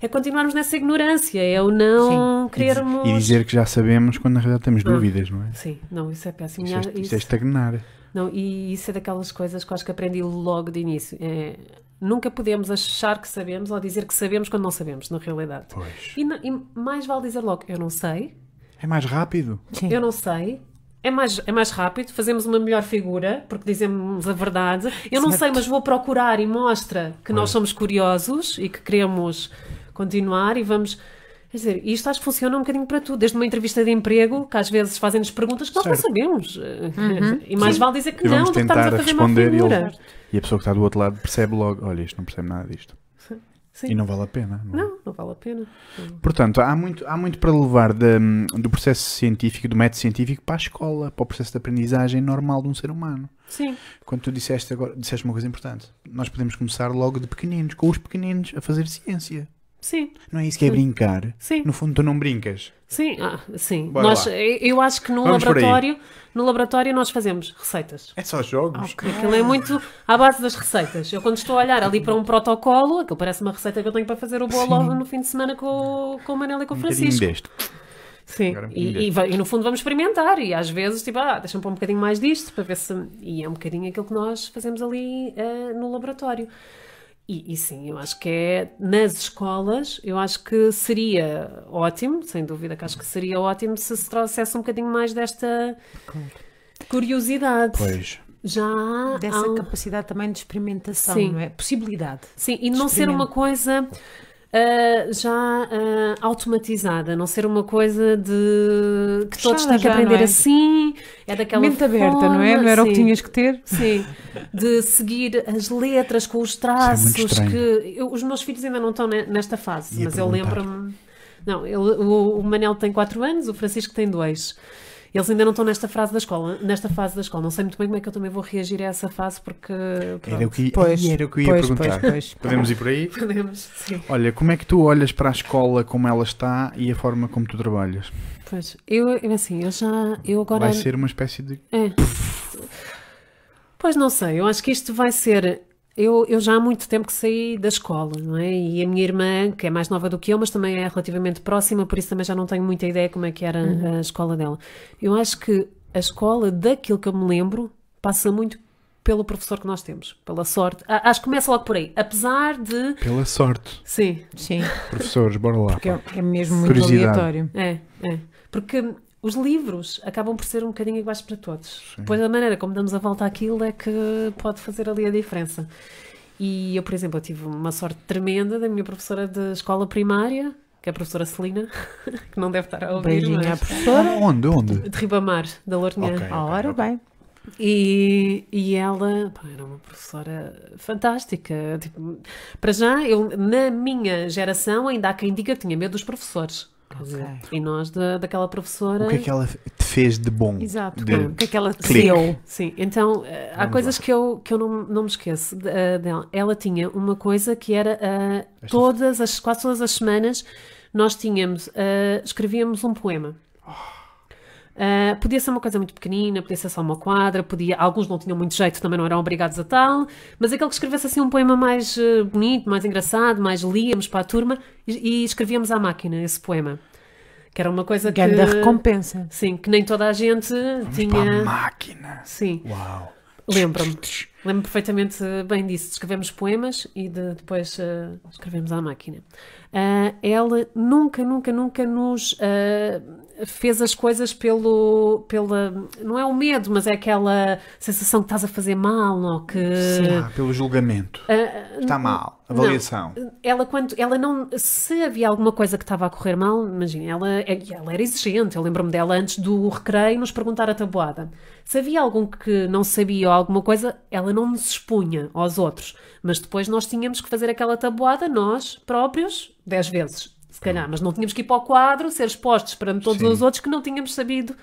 é continuarmos nessa ignorância, é o não diz- querermos. e dizer que já sabemos quando na realidade temos dúvidas, não é? Sim, não, isso é péssimo. Isso E há- é, isso é estagnar. não, e isso é daquelas coisas que acho que aprendi logo de início. É, nunca podemos achar que sabemos ou dizer que sabemos quando não sabemos, na realidade. Pois. E, e mais vale dizer logo, eu não sei, É mais rápido. Sim. eu não sei. É mais, é mais rápido, fazemos uma melhor figura, porque dizemos a verdade. Eu não sei, mas vou procurar e mostra que nós somos curiosos e que queremos continuar e vamos. Quer dizer, isto acho que funciona um bocadinho para tudo. Desde uma entrevista de emprego, que às vezes fazem-nos perguntas que nós Certo. não sabemos. E mais vale dizer que E não do que estarmos tentar a fazer uma responder e, figura. ele- e a pessoa que está do outro lado percebe logo: olha, isto não percebe nada disto. Sim. E não vale a pena. não é? Não, não vale a pena. Portanto, há muito, há muito para levar da- do processo científico, do método científico, para a escola, para o processo de aprendizagem normal de um ser humano. Sim, Quando tu disseste agora, disseste uma coisa importante, nós podemos começar logo de pequeninos, com os pequeninos, a fazer ciência. Sim, Não é isso que é brincar? sim. No fundo, tu não brincas. Sim, ah, sim. Bora Nós, lá. eu acho que no Vamos laboratório, no laboratório nós fazemos receitas. É só jogos. Aquilo é muito à base das receitas. Eu quando estou a olhar ali para um protocolo, aquilo parece uma receita que eu tenho para fazer o bolo no fim de semana com, com o Manel e com o Um Francisco. deste. Sim, um e, e, e no fundo vamos experimentar e às vezes tipo, ah, deixa-me pôr um bocadinho mais disto para ver se... E é um bocadinho aquilo que nós fazemos ali eh, no laboratório. E, e sim, eu acho que é nas escolas, eu acho que seria ótimo, sem dúvida que acho que seria ótimo se se trouxesse um bocadinho mais desta curiosidade. Pois. Já há Dessa há capacidade também de experimentação, Sim. não é? Possibilidade. Sim, e não ser uma coisa ah, já ah, automatizada, não ser uma coisa de que todos têm que aprender é? assim, é daquela Mente aberta, forma, não é? Não era o que sim. tinhas que ter? Sim, de seguir as letras com os traços estranho. que eu- os meus filhos ainda não estão ne- nesta fase, Ia mas eu perguntar. lembro-me. Não, ele- o, o Manel tem 4 anos, o Francisco tem 2. Eles ainda não estão nesta fase da escola, nesta fase da escola. Não sei muito bem como é que eu também vou reagir a essa fase porque pronto, Era o que, Pois, era o que eu ia pois, perguntar. pois, pois. Podemos ir por aí? podemos. Sim. Olha, como é que tu olhas para a escola como ela está e a forma como tu trabalhas? Pois, eu, eu assim, eu já, eu agora Vai ser uma espécie de. É. Pois não sei, eu acho que isto vai ser. Eu, eu já há muito tempo que saí da escola, não é? E a minha irmã, que é mais nova do que eu, mas também é relativamente próxima, por isso também já não tenho muita ideia como é que era a escola dela. Eu acho que a escola, daquilo que eu me lembro, passa muito pelo professor que nós temos, pela sorte. A- Acho que começa logo por aí. Apesar de. Pela sorte. Sim, Sim, Professores, bora lá. porque é, é mesmo muito aleatório. É, é. Porque os livros acabam por ser um bocadinho iguais para todos. Depois a maneira como damos a volta àquilo é que pode fazer ali a diferença. E eu, por exemplo, eu tive uma sorte tremenda da minha professora de escola primária, que é a professora Celina, que não deve estar a ouvir, Beijinho à mas... professora. Onde? Onde? De Ribamar, da Lourinhã. Ok. Ora bem. E, e ela pá, era uma professora fantástica. Tipo, para já, eu, na minha geração, ainda há quem diga que tinha medo dos professores. Quer Ok. dizer, E nós, da, daquela professora. O que é que ela te fez de bom? Exato. De- O que é que ela Clique. deu? Sim, então eh, há Vamos coisas que eu, que eu não, não me esqueço eh, dela. Ela tinha uma coisa que era Esta- todas as, quase todas as semanas nós tínhamos, eh, escrevíamos um poema. Eh, podia ser uma coisa muito pequenina, podia ser só uma quadra, podia, alguns não tinham muito jeito, também não eram obrigados a tal, mas aquele que escrevesse assim um poema mais eh, bonito, mais engraçado, mais líamos para a turma e, e escrevíamos à máquina esse poema. Que era uma coisa que. Grande recompensa. Sim, que nem toda a gente Para a tinha. máquina. Sim. Uau. Lembro-me. Lembro-me perfeitamente bem disso. Escrevemos poemas e de- depois eh, escrevemos à máquina. Ah, ela nunca, nunca, nunca nos ah, fez as coisas pelo, pela. Não é o medo, mas é aquela sensação que estás a fazer mal ou que. Ah, pelo julgamento. Ah, Está mal. Avaliação. ela quando ela não se havia alguma coisa que estava a correr mal imagina ela, ela era exigente eu lembro-me dela antes do recreio nos perguntar a tabuada se havia algum que não sabia ou alguma coisa ela não nos expunha aos outros mas depois nós tínhamos que fazer aquela tabuada nós próprios dez vezes se calhar mas não tínhamos que ir para o quadro ser expostos perante todos Sim. os outros que não tínhamos sabido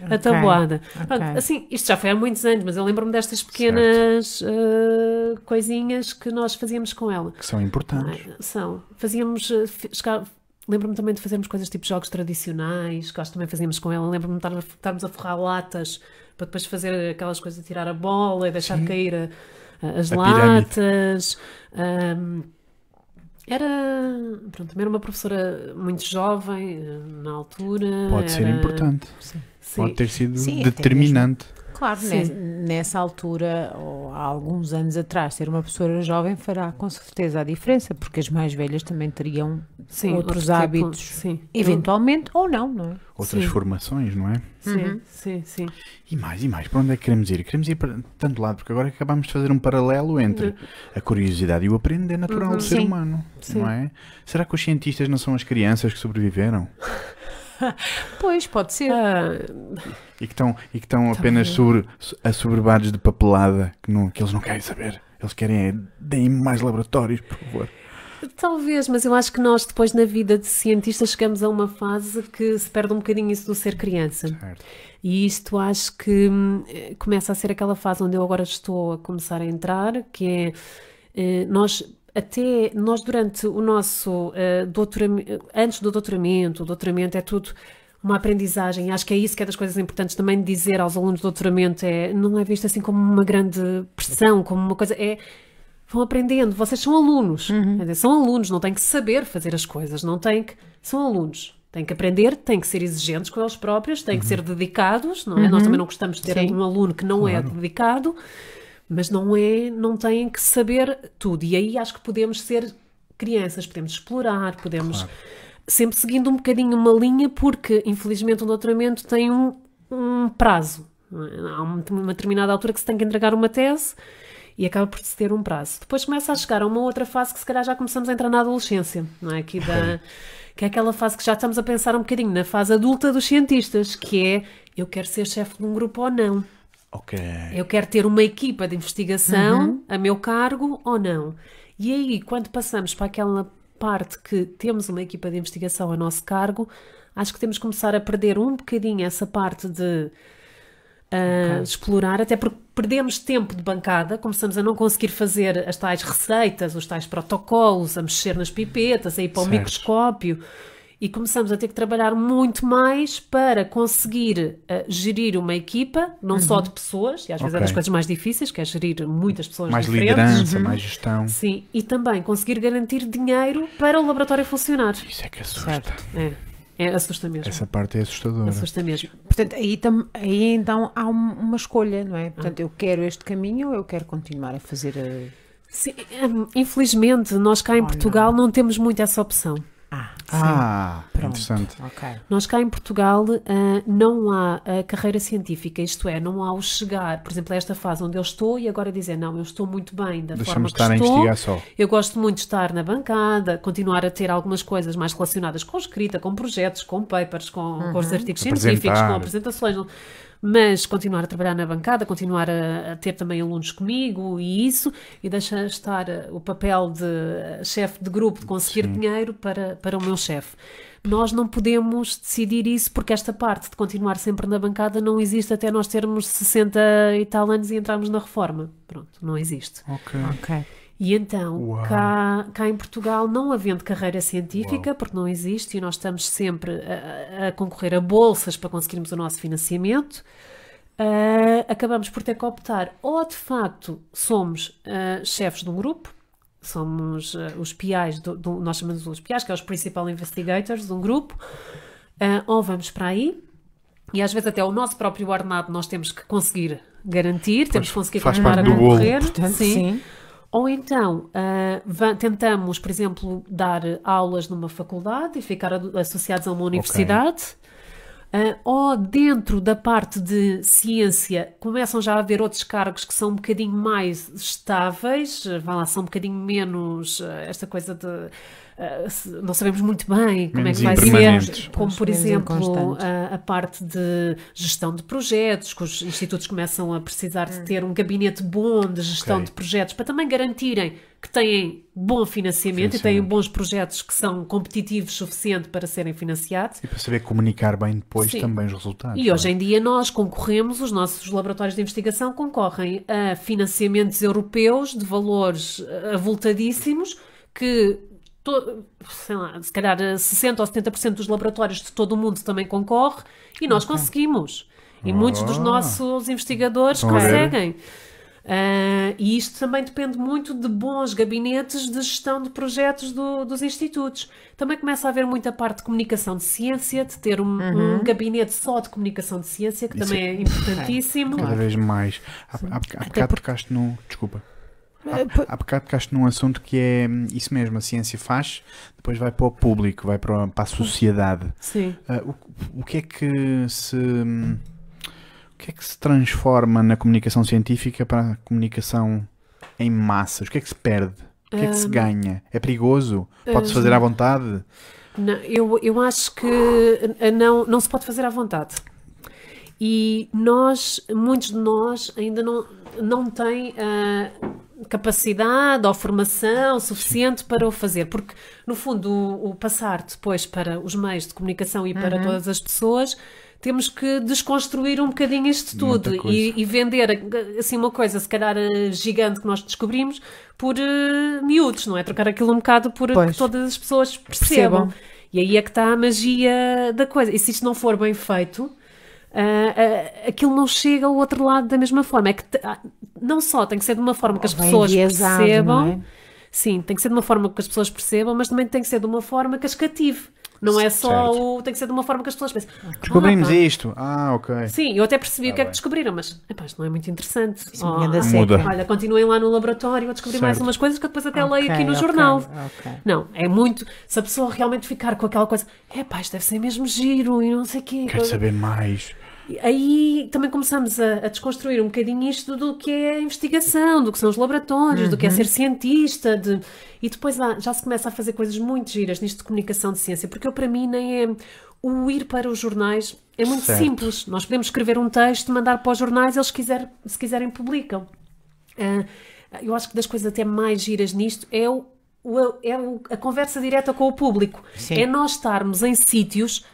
a Ok, tabuada ok. Pronto, assim isto já foi há muitos anos mas eu lembro-me destas pequenas eh, coisinhas que nós fazíamos com ela Que são importantes. Ai, são. Fazíamos. eh, Lembro-me também de fazermos coisas tipo jogos tradicionais, que nós também fazíamos com ela. Lembro-me de estar- estarmos a forrar latas para depois fazer aquelas coisas de tirar a bola e deixar cair a- a- as A latas. Ahm, era. Pronto, também era uma professora muito jovem eh, na altura. Pode ser era- importante. Sim. Pode ter sido Sim, determinante. Claro, nessa, nessa altura, ou há alguns anos atrás, ser uma professora jovem fará com certeza a diferença, porque as mais velhas também teriam Sim, outros outro tipo- hábitos, Sim. eventualmente ou não, não é? Outras Sim. formações, não é? Sim, Uhum. sim, sim. E mais, e mais. Para onde é que queremos ir? Queremos ir para tanto lado, porque agora acabamos de fazer um paralelo entre a curiosidade e o aprender natural do ser Sim. humano, Sim. não é? Será que os cientistas não são as crianças que sobreviveram Pois, pode ser. Ah, e que estão, e que estão apenas sobre, assoberbados de papelada que, não, que eles não querem saber? Eles querem é, deem-me mais laboratórios, por favor. Talvez, mas eu acho que nós depois na vida de cientistas chegamos a uma fase que se perde um bocadinho isso do ser criança. Certo. E isto acho que hum, eh, começa a ser aquela fase onde eu agora estou a começar a entrar, que é eh, nós até nós durante o nosso eh, doutoramento, antes do doutoramento, o doutoramento é tudo uma aprendizagem, acho que é isso que é das coisas importantes também de dizer aos alunos de doutoramento, é, não é visto assim como uma grande pressão, como uma coisa, é vão aprendendo, vocês são alunos, dizer, são alunos, não têm que saber fazer as coisas, não têm que, são alunos, têm que aprender, têm que ser exigentes com eles próprios, têm que ser dedicados, não é? Nós também não gostamos de ter Sim. um aluno que não é dedicado, mas não é, não têm que saber tudo. E aí acho que podemos ser crianças, podemos explorar, podemos sempre seguindo um bocadinho uma linha, porque infelizmente o doutoramento tem um, um prazo. Há uma determinada altura que se tem que entregar uma tese E acaba por se ter um prazo. Depois começa a chegar a uma outra fase que se calhar já começamos a entrar na adolescência, não é? Aqui da, que é aquela fase que já estamos a pensar um bocadinho na fase adulta dos cientistas, que é eu quero ser chefe de um grupo ou não. Ok. Eu quero ter uma equipa de investigação a meu cargo ou não. E aí, quando passamos para aquela parte que temos uma equipa de investigação a nosso cargo, acho que temos que começar a perder um bocadinho essa parte de ah, explorar, até porque perdemos tempo de bancada, começamos a não conseguir fazer as tais receitas, os tais protocolos, a mexer nas pipetas, a ir para o Certo. microscópio. E começamos a ter que trabalhar muito mais para conseguir ah, gerir uma equipa, não só de pessoas, e às vezes é das coisas mais difíceis, que é gerir muitas pessoas Mais diferentes. liderança, mais gestão. Sim, e também conseguir garantir dinheiro para o laboratório funcionar. Isso é que assusta. Certo. É, é assusta mesmo. Essa parte é assustadora. Assusta mesmo. Portanto, aí, tam- aí então há um- uma escolha, não é? Portanto, eu quero este caminho ou eu quero continuar a fazer a... Sim, hum, infelizmente, nós cá em Oh, Portugal não. temos muito essa opção. Ah, Ah, Pronto. interessante. ok. Nós cá em Portugal ah, não há a carreira científica, isto é, não há o chegar, por exemplo, a esta fase onde eu estou e agora dizer, não, eu estou muito bem da forma que estar a estou. investigar só. Eu gosto muito de estar na bancada, continuar a ter algumas coisas mais relacionadas com escrita, com projetos, com papers, com, com os artigos científicos, com apresentações, não- mas continuar a trabalhar na bancada, continuar a, a ter também alunos comigo e isso, e deixar estar eh, o papel de eh, chefe de grupo, de conseguir dinheiro para, para o meu chefe. Nós não podemos decidir isso porque esta parte de continuar sempre na bancada não existe até nós termos 60 e tal anos e entrarmos na reforma. Pronto, não existe. Ok. Ok. E então, Uau. cá, cá em Portugal, não havendo carreira científica, porque não existe, e nós estamos sempre a, a- concorrer a bolsas para conseguirmos o nosso financiamento, ah, acabamos por ter que optar ou de facto somos ah, chefes de um grupo, somos ah, os PIs, do, do- nós chamamos os PIs, que é os Principal Investigators de um grupo, ou vamos para aí, e às vezes até o nosso próprio ordenado nós temos que conseguir garantir, temos que conseguir continuar a concorrer. Portanto, sim. sim. Ou então va- tentamos, por exemplo, dar aulas numa faculdade e ficar ado- associados a uma universidade. Ah, ou dentro da parte de ciência começam já a haver outros cargos que são um bocadinho mais estáveis, vá lá, são um bocadinho menos ah, esta coisa de se- não sabemos muito bem como Menos é que vai ser, como por Menos exemplo a, a parte de gestão de projetos, que os institutos começam a precisar de ter um gabinete bom de gestão Ok. de projetos para também garantirem que têm bom financiamento e têm bons projetos que são competitivos o suficiente para serem financiados. E para saber comunicar bem depois Sim. também os resultados. E hoje em dia nós concorremos, os nossos laboratórios de investigação concorrem a financiamentos europeus de valores eh, avultadíssimos que, to- sei lá, se calhar eh, 60% ou 70% dos laboratórios de todo o mundo também concorre e nós conseguimos. E muitos dos Ah. nossos investigadores Estão conseguem. Ah, e isto também depende muito de bons gabinetes de gestão de projetos do- dos institutos. Também começa a haver muita parte de comunicação de ciência, de ter um, um gabinete só de comunicação de ciência, que Isso também é importantíssimo. Cada vez mais. Há, há, há bocado tocaste no. Desculpa. Eh, po- Há bocado tocaste num assunto que é hum, isso mesmo, a ciência faz, depois vai para o público, vai para, a- para a sociedade. Sim. Ah, o, o que é que se. hum, O que é que se transforma na comunicação científica para a comunicação em massas? O que é que se perde? O que é que se Hum, ganha? É perigoso? Pode-se fazer à vontade? Não, eu, eu acho que eh, não, não se pode fazer à vontade. E nós, muitos de nós, ainda não, não têm a capacidade ou formação suficiente para o fazer, porque, no fundo, o, o passar depois para os meios de comunicação e para todas as pessoas, temos que desconstruir um bocadinho isto tudo e, e vender assim uma coisa, se calhar eh, gigante que nós descobrimos, por eh, miúdos, não é? Trocar aquilo um bocado por Pois. que todas as pessoas percebam. Percebam. E aí é que está a magia da coisa. E se isto não for bem feito, ah, aquilo não chega ao outro lado da mesma forma. É que te- ah, não só tem que ser de uma forma que as Bem pessoas enviesado, percebam, é? sim, tem que ser de uma forma que as pessoas percebam, mas também tem que ser de uma forma que as cative. Não é só Certo. o. Tem que ser de uma forma que as pessoas pensem. Descobrimos "Ah, isto. Ah, ok. Sim, eu até percebi o que é que descobriram, mas epá, isto não é muito interessante. Oh, ganda ah, seca. Olha, continuem lá no laboratório a descobrir mais Certo. umas coisas que eu depois até Ok, leio aqui no ok, jornal. ok. Não, é muito. Se a pessoa realmente ficar com aquela coisa, é pá, isto deve ser mesmo giro e não sei o quê. Quero saber mais. Aí também começamos a, a desconstruir um bocadinho isto do que é a investigação, do que são os laboratórios, do que é ser cientista, de- e depois há- já se começa a fazer coisas muito giras nisto de comunicação de ciência, porque eu para mim nem é o ir para os jornais é muito Certo. simples. Nós podemos escrever um texto, mandar para os jornais, eles quiser, se quiserem publicam. Ah, eu acho que das coisas até mais giras nisto é, o, o- é o- a conversa direta com o público. Sim. É nós estarmos em sítios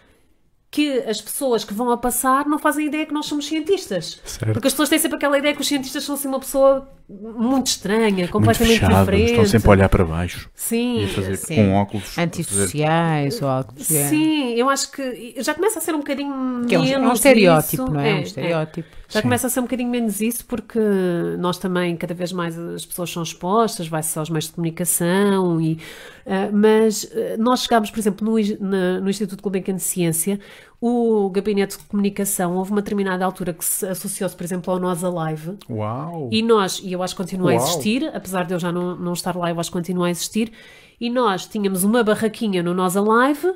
que as pessoas que vão a passar não fazem ideia que nós somos cientistas. Certo. Porque as pessoas têm sempre aquela ideia que os cientistas são assim uma pessoa muito estranha, Muito completamente fechados, diferente. estão sempre a olhar para baixo Sim, e a fazer sim. com óculos. a fazer- Antissociais ou algo do. Sim, eu acho que já começa a ser um bocadinho Que é um, é um menos estereótipo, isso. não é? É, um é. estereótipo. Já Sim. começa a ser um bocadinho menos isso porque nós também, cada vez mais as pessoas são expostas, vai-se aos meios de comunicação, e, ah, mas ah, nós chegámos, por exemplo, no, na- no Instituto Gulbenkian de Ciência, o gabinete de comunicação, houve uma determinada altura que se associou-se, por exemplo, ao Nós Alive, Uau! e nós, e eu acho que continua a Uau. existir, apesar de eu já não, não estar lá, eu acho que continua a existir. E nós tínhamos uma barraquinha no Nós Alive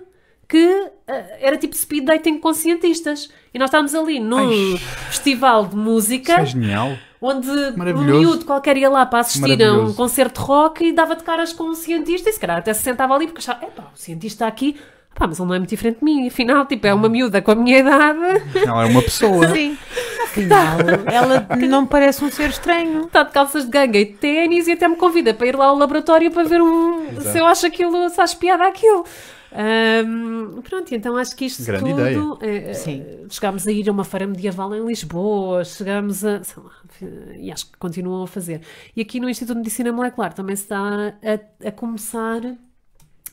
que ah, era tipo speed dating com cientistas. E nós estávamos ali num Ai. festival de música Isso é genial. onde um miúdo qualquer ia lá para assistir a um concerto de rock e dava de caras com um cientista e se calhar até se sentava ali porque achava, epá, o cientista aqui, pá, mas ele não é muito diferente de mim, afinal, tipo, é uma miúda com a minha idade. Ela é uma pessoa. Sim. Afinal, ela não parece um ser estranho. está de calças de ganga e de ténis e até me convida para ir lá ao laboratório para ver um, Exato. se eu acho aquilo, se acho piada aquilo. Ahm, pronto, então acho que isto Grande tudo. é, é, Sim. chegámos a ir a uma feira medieval em Lisboa, chegámos a. sei lá, e acho que continuam a fazer. E aqui no Instituto de Medicina Molecular também se está a, a começar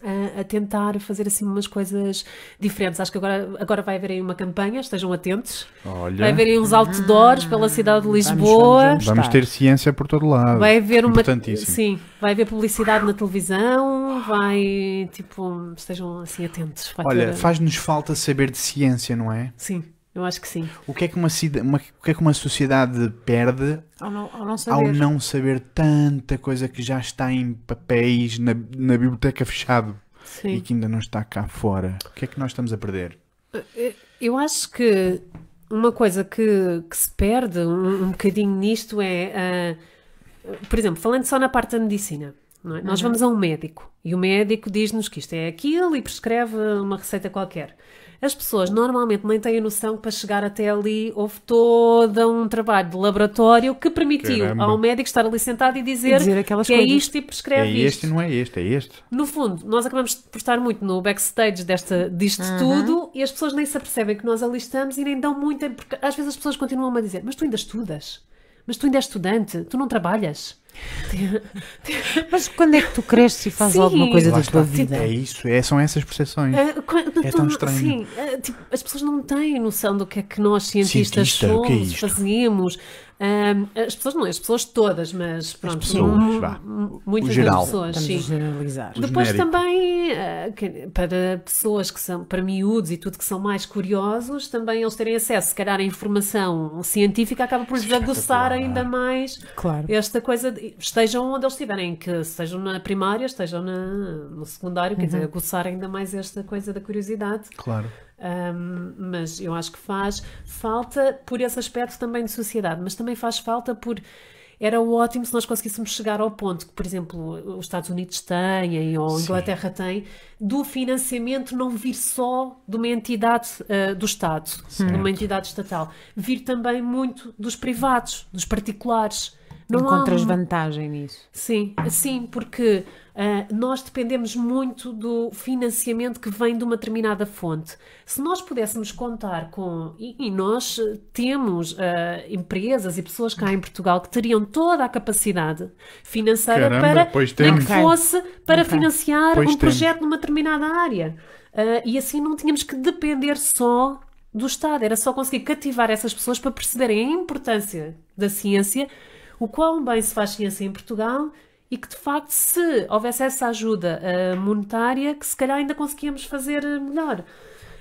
a, a tentar fazer assim umas coisas diferentes. Acho que agora, agora vai haver aí uma campanha, estejam atentos. Olha, Vai haver aí uns outdoors pela cidade de Lisboa. vamos, vamos. vamos ter ciência por todo lado. Vai haver uma. Sim, vai haver publicidade na televisão, vai. Tipo, estejam assim atentos. Vai Olha, ter- faz-nos falta saber de ciência, não é? Sim, eu acho que sim. O que é que uma, uma- o que é que uma sociedade perde Ao não, ao não ao saber. não saber tanta coisa que já está em papéis na, na biblioteca fechado e Sim. que ainda não está cá fora? O que é que nós estamos a perder? Eu acho que uma coisa que, que se perde um, um bocadinho nisto é, ah, por exemplo, falando só na parte da medicina, é? nós vamos a um médico e o médico diz-nos que isto é aquilo e prescreve uma receita qualquer. As pessoas normalmente nem têm a noção que para chegar até ali houve todo um trabalho de laboratório que permitiu Caramba. ao médico estar ali sentado e dizer, dizer aquelas que é coisas. isto e prescreve É isto. este e não é este, é este. No fundo, nós acabamos por estar muito no backstage desta, disto tudo e as pessoas nem se apercebem que nós ali estamos e nem dão muita. Porque às vezes as pessoas continuam a dizer: Mas tu ainda estudas? Mas tu ainda és estudante? Tu não trabalhas? Mas quando é que tu cresces e fazes Sim. alguma coisa da tua vida? É isso, é, são essas percepções. Ah, quando É tu- tão estranho. Sim, ah, tipo, as pessoas não têm noção do que é que nós cientistas Cientista, o somos, é fazemos. Ah, as pessoas não, as pessoas todas, mas pronto, pessoas, mu- vá. mu- muitas geral. das pessoas. Estamos sim. generalizar. Depois genérico. também, que- para pessoas que são, para miúdos e tudo que são mais curiosos, também eles terem acesso, se calhar, à informação científica acaba por lhes aguçar ainda mais Claro. esta coisa, de- estejam onde eles estiverem, que estejam na primária, estejam na, no secundário, quer dizer, aguçar ainda mais esta coisa da curiosidade. Claro. Um, mas eu acho que faz falta por esse aspecto também de sociedade, mas também faz falta por. Era ótimo se nós conseguíssemos chegar ao ponto que, por exemplo, os Estados Unidos têm, ou a Inglaterra tem, do financiamento não vir só de uma entidade uh, do Estado, de uma entidade estatal, vir também muito dos privados, dos particulares. Não há Encontras um- vantagem nisso. Sim, sim, porque ah, nós dependemos muito do financiamento que vem de uma determinada fonte. Se nós pudéssemos contar com, e, e nós eh, temos ah, empresas e pessoas cá em Portugal que teriam toda a capacidade financeira Caramba, para, pois nem que fosse, para Ok. financiar Pois um temos. projeto numa determinada área. Ah, e assim não tínhamos que depender só do Estado, era só conseguir cativar essas pessoas para perceberem a importância da ciência, o quão bem se faz ciência em Portugal e que de facto, se houvesse essa ajuda ah, monetária, que se calhar ainda conseguíamos fazer ah, melhor.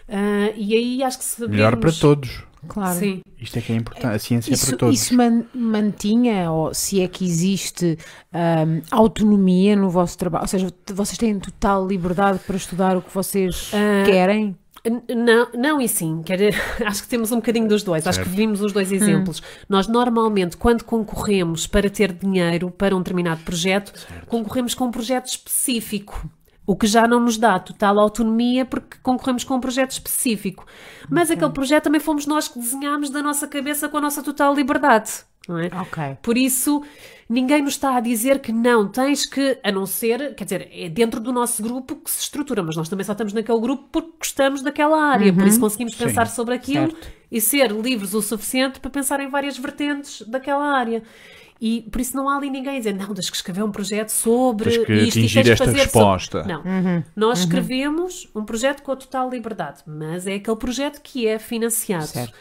Ah, e aí acho que se Melhor para todos. Claro. Sim. Isto é que é importante. A ciência é Isso, para todos. isso man- mantinha, ou se é que existe hum, autonomia no vosso trabalho? Ou seja, vocês têm total liberdade para estudar o que vocês Ah, querem? Não, não e sim, quer acho que temos um bocadinho dos dois, acho que Certo. vimos os dois exemplos. Nós normalmente, quando concorremos para ter dinheiro para um determinado projeto, concorremos com um projeto específico. O que já não nos dá total autonomia porque concorremos com um projeto específico. Mas aquele projeto também fomos nós que desenhámos da nossa cabeça com a nossa total liberdade. Não é? Ok. Por isso, ninguém nos está a dizer que não, tens que, a não ser, quer dizer, é dentro do nosso grupo que se estrutura, mas nós também só estamos naquele grupo porque gostamos daquela área, por isso conseguimos pensar sobre aquilo Certo. e ser livres o suficiente para pensar em várias vertentes daquela área. E por isso não há ali ninguém a dizer, não, tens que escrever um projeto sobre Tens que isto e atingir tens que esta fazer resposta. Sobre... Não. Nós escrevemos um projeto com a total liberdade, mas é aquele projeto que é financiado. Certo.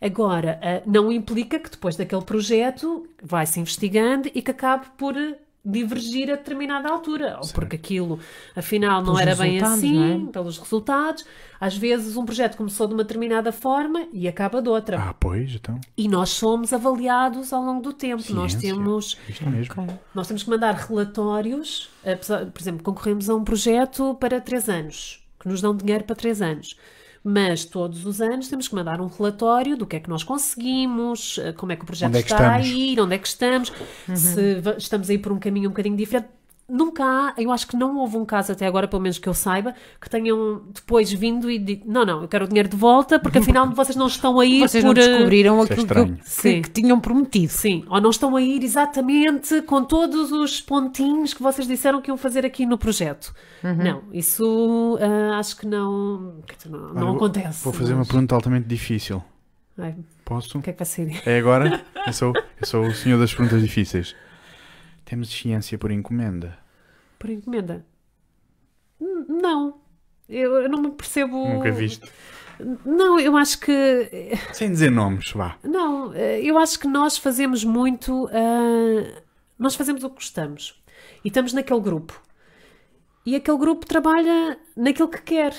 Agora, ah, não implica que depois daquele projeto vai-se investigando e que acabe por eh, divergir a determinada altura, ou porque aquilo afinal não Pelos era bem assim, é? pelos resultados. Às vezes um projeto começou de uma determinada forma e acaba de outra. Ah, pois, então. E nós somos avaliados ao longo do tempo. Nós Ciência. temos Isto mesmo. Nós temos que mandar relatórios, por exemplo, concorremos a um projeto para três anos, que nos dão dinheiro para três anos. Mas todos os anos temos que mandar um relatório do que é que nós conseguimos, eh, como é que o projeto Onde é que está a estamos? ir, onde é que estamos, se va- estamos a ir por um caminho um bocadinho diferente. Nunca há, eu acho que não houve um caso até agora, pelo menos que eu saiba, que tenham depois vindo e dito: não, não, eu quero o dinheiro de volta porque afinal vocês não estão a ir Vocês por. não eh, descobriram é aquilo que, estranho. que- Sim. que tinham prometido. Sim, ou não estão a ir exatamente com todos os pontinhos que vocês disseram que iam fazer aqui no projeto. Não, isso ah, acho que não, não, não Olha, acontece. Vou fazer uma mas- pergunta altamente difícil. Ai, Posso? o que é que vai ser? É agora? Eu sou, eu sou o senhor das perguntas difíceis. Temos ciência por encomenda? Por encomenda? Não. Eu, eu não me percebo. Nunca viste? Não, eu acho que. Sem dizer nomes, vá. Não, eh, eu acho que nós fazemos muito. ah, nós fazemos o que gostamos. E estamos naquele grupo. E aquele grupo trabalha naquilo que quer.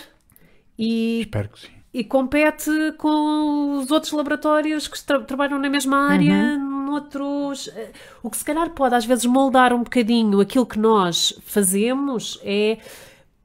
E, Espero que sim. E compete com os outros laboratórios que tra- trabalham na mesma área, noutros. eh, O que se calhar pode às vezes moldar um bocadinho aquilo que nós fazemos é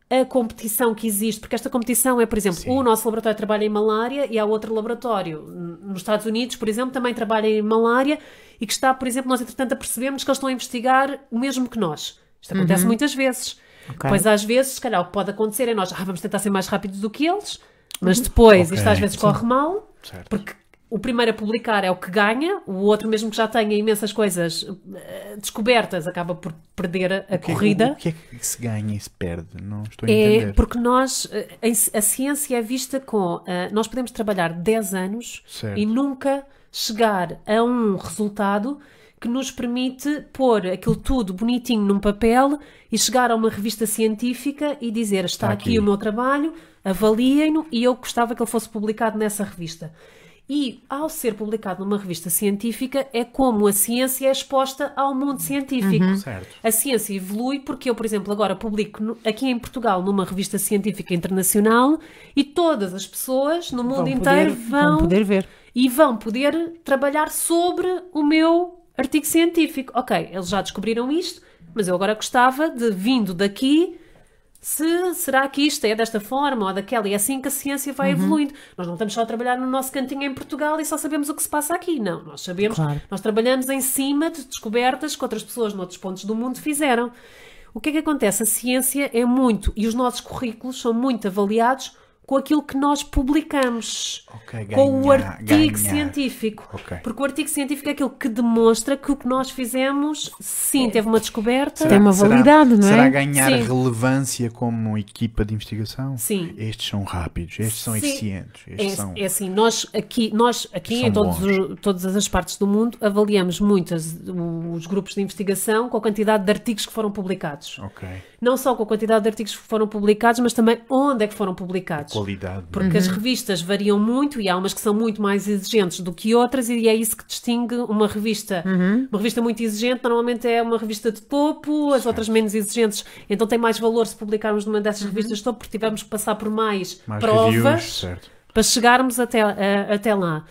a competição que existe, porque esta competição é, por exemplo, Sim. o nosso laboratório trabalha em malária e há outro laboratório nos Estados Unidos, por exemplo, também trabalha em malária e que está, por exemplo, nós entretanto apercebemos que eles estão a investigar o mesmo que nós. Isto acontece muitas vezes. Ok. Pois às vezes, se calhar, o que pode acontecer é nós, ah, vamos tentar ser mais rápidos do que eles, mas depois Ok, isto às vezes corre mal, Certo. porque o primeiro a publicar é o que ganha, o outro, mesmo que já tenha imensas coisas eh, descobertas, acaba por perder a, O que é corrida. O que é que se ganha e se perde? Não estou a É entender. porque nós, eh, a ciência é vista com. eh, nós podemos trabalhar 10 anos Certo. e nunca chegar a um resultado que nos permite pôr aquilo tudo bonitinho num papel e chegar a uma revista científica e dizer: está, Está aqui. aqui. o meu trabalho, avaliem-no e eu gostava que ele fosse publicado nessa revista. E ao ser publicado numa revista científica, é como a ciência é exposta ao mundo científico. Certo. A ciência evolui porque eu, por exemplo, agora publico no- aqui em Portugal numa revista científica internacional e todas as pessoas no mundo Vão inteiro poder- vão, vão poder ver. e vão poder trabalhar sobre o meu artigo científico. Ok, eles já descobriram isto, mas eu agora gostava de, vindo daqui, se será que isto é desta forma ou daquela, e é assim que a ciência vai Uhum. evoluindo. Nós não estamos só a trabalhar no nosso cantinho em Portugal e só sabemos o que se passa aqui. Não, nós sabemos, Claro. nós trabalhamos em cima de descobertas que outras pessoas noutros pontos do mundo fizeram. O que é que acontece? A ciência é muito, e os nossos currículos são muito avaliados com aquilo que nós publicamos. Ok, com o artigo ganhar. científico. Ok. Porque o artigo científico é aquilo que demonstra que o que nós fizemos, sim, teve uma descoberta. Tem uma validade, não é? Será ganhar Sim. relevância como equipa de investigação? Sim. Estes são rápidos, estes são Sim. eficientes, estes É, são... é assim, nós aqui, nós aqui em todos todas as partes do mundo avaliamos muitas os grupos de investigação com a quantidade de artigos que foram publicados. Ok. Não só com a quantidade de artigos que foram publicados, mas também onde é que foram publicados. Qualidade. Porque as revistas variam muito e há umas que são muito mais exigentes do que outras, e é isso que distingue uma revista. Uma revista muito exigente normalmente é uma revista de topo, as outras menos exigentes. Então tem mais valor se publicarmos numa dessas revistas de topo, porque tivemos que passar por mais, Mais provas reviews, certo. para chegarmos até, a- até lá.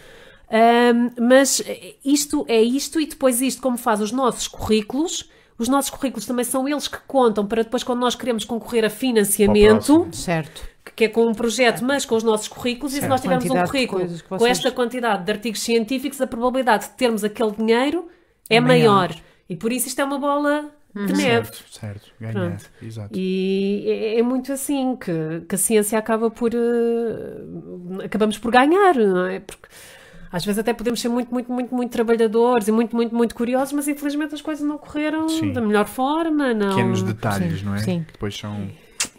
Ahm, mas isto é isto, e depois isto, como faz os nossos currículos. Os nossos currículos também são eles que contam para depois, quando nós queremos concorrer a financiamento. Certo. Que é com um projeto, mas com os nossos currículos, e se Certo. nós tivermos um currículo que com vocês- esta quantidade de artigos científicos, a probabilidade de termos aquele dinheiro é Maior. maior. E por isso isto é uma bola de Uhum. neve. Certo, certo. Ganhar. Exato. E é, é muito assim que, que a ciência acaba por. eh, acabamos por ganhar, não é? Porque às vezes até podemos ser muito, muito, muito, muito trabalhadores e muito, muito, muito curiosos, mas infelizmente as coisas não correram Sim. da melhor forma. Não... Pequenos detalhes, Sim, não é? sim. Depois são.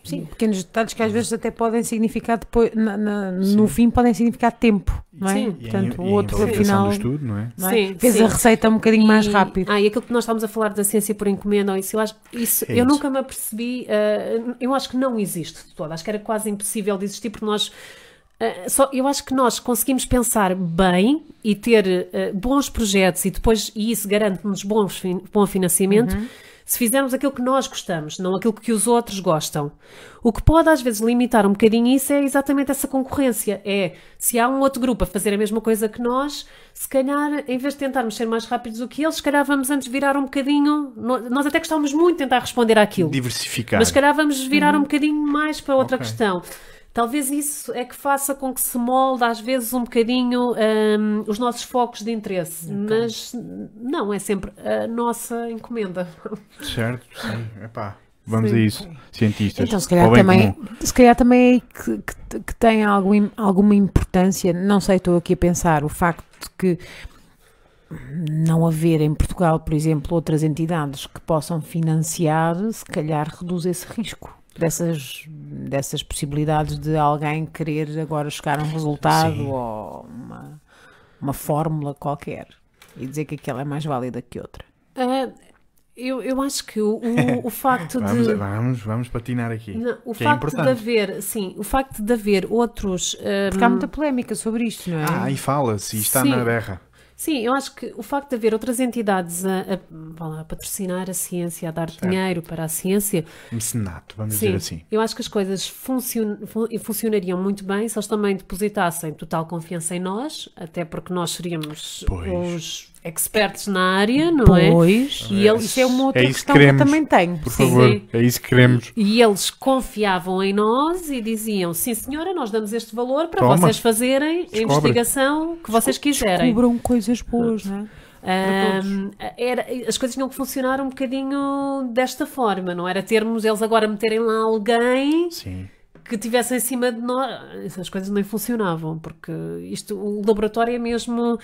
Sim, pequenos detalhes que às vezes até podem significar depois, na- na- no fim podem significar tempo, não é? Sim. E a- Portanto, e o a outro afinal do estudo, não é? não é? Sim, fez sim. a receita um bocadinho mais E- rápido. Ah, e aquilo que nós estávamos a falar da ciência por encomenda, ou isso, eu, acho, isso, É eu isso. nunca me apercebi, eh, eu acho que não existe de todo, acho que era quase impossível de existir, porque nós, eh, só, eu acho que nós conseguimos pensar bem e ter eh, bons projetos e depois, e isso garante-nos bons fin- bom financiamento, se fizermos aquilo que nós gostamos, não aquilo que os outros gostam. O que pode às vezes limitar um bocadinho isso é exatamente essa concorrência. É, se há um outro grupo a fazer a mesma coisa que nós, se calhar, em vez de tentarmos ser mais rápidos do que eles, se calhar vamos antes virar um bocadinho. Nós até gostávamos muito de tentar responder àquilo. Diversificar. Mas se calhar vamos virar um bocadinho mais para outra Ok. questão. Talvez isso é que faça com que se molde às vezes um bocadinho hum, os nossos focos de interesse. Mas não, é sempre a nossa encomenda. Certo, sim. Epá, vamos Sim. a isso, cientistas. Então, se calhar, também, comum. se calhar também é aí que, que, que tem algo, im- alguma importância, não sei, estou aqui a pensar, o facto de que não haver em Portugal, por exemplo, outras entidades que possam financiar, se calhar reduz esse risco dessas, dessas possibilidades de alguém querer agora chegar a um resultado Sim. ou uma, uma fórmula qualquer e dizer que aquela é mais válida que outra. Ah, eu, eu acho que o, o, o facto Vamos, de. vamos, vamos patinar aqui. Não, o Que é facto de importante. haver, sim, o facto de haver outros. Porque há muita polémica sobre isto, não é? Ah, e fala-se, e está Sim. na berra. Sim, eu acho que o facto de haver outras entidades a, a, a patrocinar a ciência, a dar dinheiro para a ciência, Mecenato, vamos sim, dizer assim. eu acho que as coisas funcion, fun- funcionariam muito bem se eles também depositassem total confiança em nós, até porque nós seríamos Pois. os experts na área, não é? Pois, E eles- isso é uma outra É isso que questão que, eu queremos. também tenho. Por Sim. favor, Sim. é isso que queremos. E eles confiavam em nós e diziam: sim, senhora, nós damos este valor para Toma. vocês fazerem a investigação que vocês quiserem. Cobram coisas boas, não é? Ahm, era, as coisas tinham que funcionar um bocadinho desta forma, não era termos eles agora meterem lá alguém Sim. que tivesse em cima de nós. Essas coisas nem funcionavam, porque isto, o laboratório é mesmo.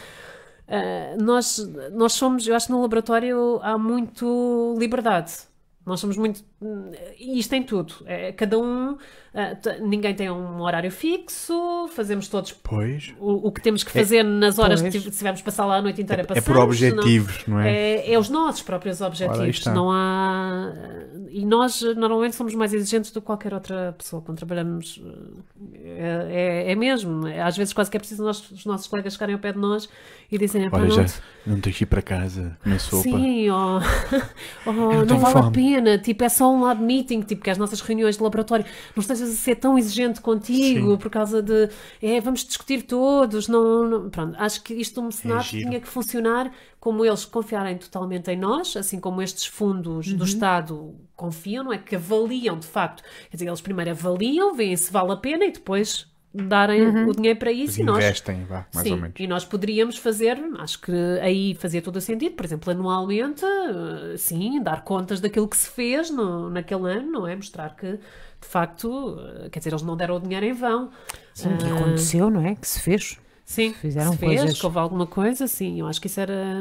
Ah, nós, nós somos, eu acho que no laboratório há muito liberdade. Nós somos muito. E isto em tudo. É, cada um. ah, ninguém tem um horário fixo, fazemos todos Pois. o, o que temos que fazer nas horas Pois. que tivermos passar lá a noite inteira É passamos. por objetivos, não, é? É, é os nossos próprios Ora, objetivos. está. Não há. E nós normalmente somos mais exigentes do que qualquer outra pessoa quando trabalhamos. É, é- é mesmo. Às vezes quase que é preciso nós, os nossos colegas chegarem ao pé de nós e dizem: "Epá, Olha, não, já não tens que ir para casa comer sopa. Sim, não não vale a fome. pena, tipo, é só um lab meeting, tipo, que as nossas reuniões de laboratório não estejas a ser tão exigente contigo Sim. por causa de, é, vamos discutir todos, não, não- pronto, acho que isto do mecenato É tinha que funcionar como eles confiarem totalmente em nós, assim como estes fundos Uhum. do Estado confiam, não é, que avaliam de facto, quer dizer, eles primeiro avaliam, veem se vale a pena e depois darem o dinheiro para isso Eles e nós investem, vá, mais Sim, ou menos. e nós poderíamos fazer, acho que aí fazia todo o sentido, por exemplo, anualmente, eh, sim, dar contas daquilo que se fez no, naquele ano, não é? Mostrar que, de facto, eh, quer dizer, eles não deram o dinheiro em vão. Sim, que Ah, aconteceu, não é? Que se fez. Sim, Fizeram se fez, coisas. que houve alguma coisa, sim, eu acho que isso era,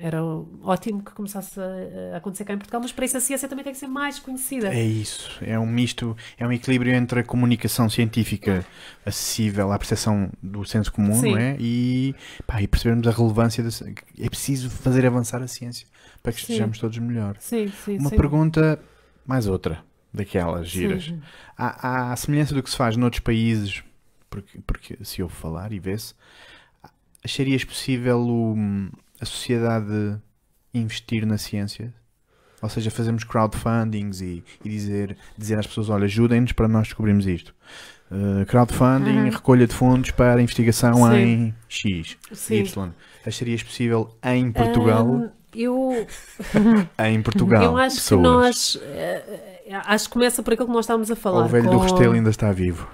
era ótimo que começasse a, a acontecer cá em Portugal, mas para isso a ciência também tem que ser mais conhecida. É isso, é um misto, é um equilíbrio entre a comunicação científica acessível à percepção do senso comum, Sim. não é? E, pá, e percebermos a relevância da É preciso fazer avançar a ciência para que Sim. estejamos todos melhor. Sim, sim, Uma sim. pergunta, mais outra, daquelas giras. Sim. Há, há a semelhança do que se faz noutros países, porque, porque se ouve falar e vê-se, acharias possível o- a sociedade investir na ciência? Ou seja, fazemos crowdfundings e, e dizer, dizer às pessoas, olha, ajudem-nos para nós descobrirmos isto. Uh, crowdfunding, Uhum. recolha de fundos para investigação Sim. em X, Sim. Y. Acharias possível em Portugal? Ahm, eu, Em Portugal, eu acho pessoas. que nós. eh, acho que começa por aquilo que nós estávamos a falar. O velho com- do Restelo ainda está vivo.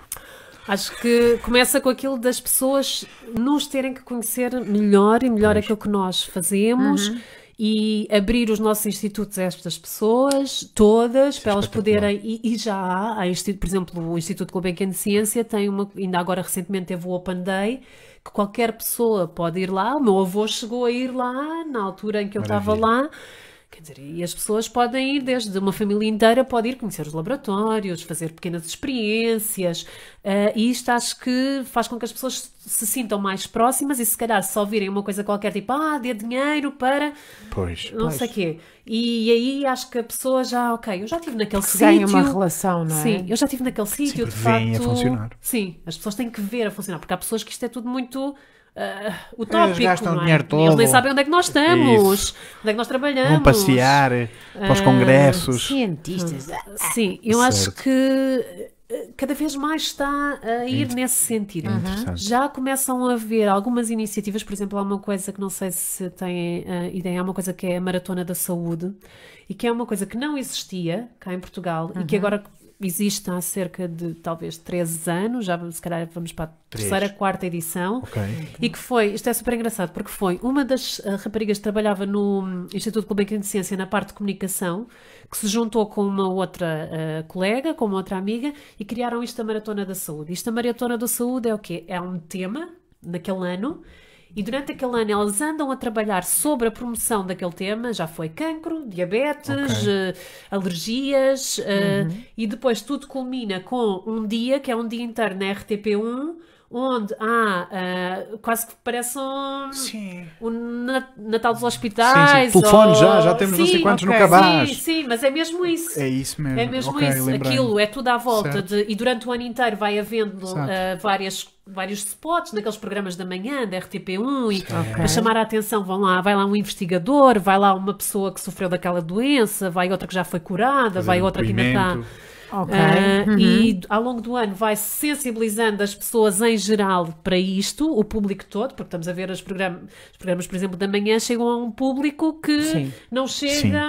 Acho que começa com aquilo das pessoas nos terem que conhecer melhor e melhor Pois. aquilo que nós fazemos e abrir os nossos institutos a estas pessoas todas para elas poderem e, e já há, há instituto, por exemplo o Instituto Gulbenkian de Ciência tem uma ainda agora recentemente teve o Open Day que qualquer pessoa pode ir lá. O meu avô chegou a ir lá na altura em que eu estava lá Quer dizer, e as pessoas podem ir desde uma família inteira, pode ir conhecer os laboratórios, fazer pequenas experiências, eh, e isto acho que faz com que as pessoas se sintam mais próximas e se calhar só virem uma coisa qualquer, tipo, ah, dê dinheiro para Pois. não sei o quê. E aí acho que a pessoa já, ok, eu já estive naquele Se sítio. ganha uma relação, não é? Sim, eu já estive naquele sítio, de porque veem a facto. funcionar. Sim, as pessoas têm que ver a funcionar, porque há pessoas que isto é tudo muito ah, utópico. gastam não é? dinheiro E Eles nem todo. sabem onde é que nós estamos, onde é que nós trabalhamos. Vão passear eh, para os Ah, congressos. Cientistas. Sim, eu acho Certo. que eh, cada vez mais está a ir nesse sentido. interessante. Já começam a haver algumas iniciativas, por exemplo, há uma coisa que não sei se têm eh, ideia, há uma coisa que é a Maratona da Saúde e que é uma coisa que não existia cá em Portugal e que agora existe há cerca de talvez 13 anos, já se calhar vamos para a Três. terceira, quarta edição. Ok. E que foi, isto é super engraçado, porque foi uma das ah, raparigas que trabalhava no hum, Instituto Gulbenkian de Ciência na parte de comunicação, que se juntou com uma outra ah, colega, com uma outra amiga, e criaram isto da Maratona da Saúde. Isto da Maratona da Saúde é o quê? É um tema naquele ano, e durante aquele ano elas andam a trabalhar sobre a promoção daquele tema, já foi cancro, diabetes, Ok. eh, alergias, eh, e depois tudo culmina com um dia, que é um dia inteiro na RTP1, onde há eh, quase que parece um, Sim. Natal dos Hospitais. Sim, sim. Telefone ou- já, já temos não sei Sim, quantos no ok. cabaz. Sim, sim, mas é mesmo isso. É isso mesmo. É mesmo Ok, isso, aquilo é tudo à volta de, e durante o ano inteiro vai havendo ah, várias, vários spots naqueles programas da manhã, da RTP1 e Ok. para chamar a atenção vão lá, vai lá um investigador, vai lá uma pessoa que sofreu daquela doença, vai outra que já foi curada, Fazer vai outra que ainda está. Depoimento. Ok. Ah, Uhum. E ao longo do ano vai sensibilizando as pessoas em geral para isto, o público todo, porque estamos a ver os programas, os programas por exemplo, da manhã chegam a um público que Sim. não chega.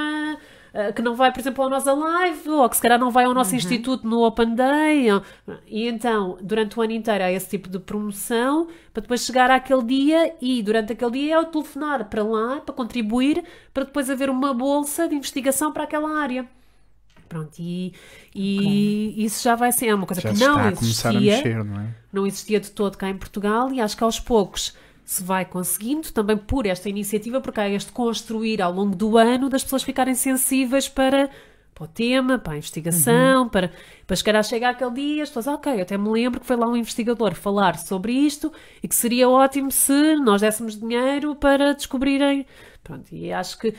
ah, Que não vai, por exemplo, ao nosso live, ou que se calhar não vai ao nosso Uhum. instituto no Open Day. ou- E então, durante o ano inteiro há esse tipo de promoção, para depois chegar àquele dia e durante aquele dia é o telefonar para lá, para contribuir, para depois haver uma bolsa de investigação para aquela área. Pronto, e, e isso já vai ser é uma coisa Já que não existia, mexer, não é? não existia de todo cá em Portugal e acho que aos poucos se vai conseguindo, também por esta iniciativa, porque há este construir ao longo do ano das pessoas ficarem sensíveis para, para o tema, para a investigação, para, para chegar a chegar aquele dia, as pessoas, ok, eu até me lembro que foi lá um investigador falar sobre isto e que seria ótimo se nós dessemos dinheiro para descobrirem. Pronto, e acho que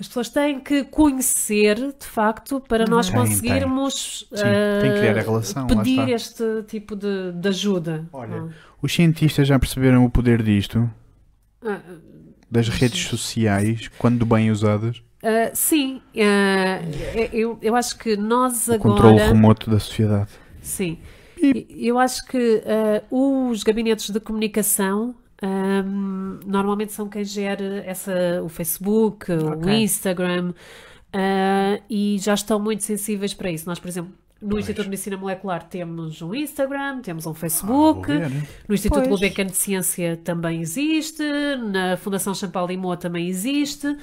as pessoas têm que conhecer, de facto, para nós Tem, tem. conseguirmos Sim, tem que criar a ah, relação, pedir este tipo de, de ajuda. Olha, os cientistas já perceberam o poder disto? Ah, Das redes sociais, quando bem usadas? ah, sim, ah, eu, eu acho que nós O controle agora. remoto da sociedade. Sim, eu acho que ah, os gabinetes de comunicação. Ahm, normalmente são quem gera essa, o Facebook, o Ok. Instagram, ah, e já estão muito sensíveis para isso. Nós, por exemplo, no Instituto de Medicina Molecular temos um Instagram, temos um Facebook, Ah, vou ver. no Instituto Pois. Gulbenkian de Ciência também existe, na Fundação Champalimau também existe.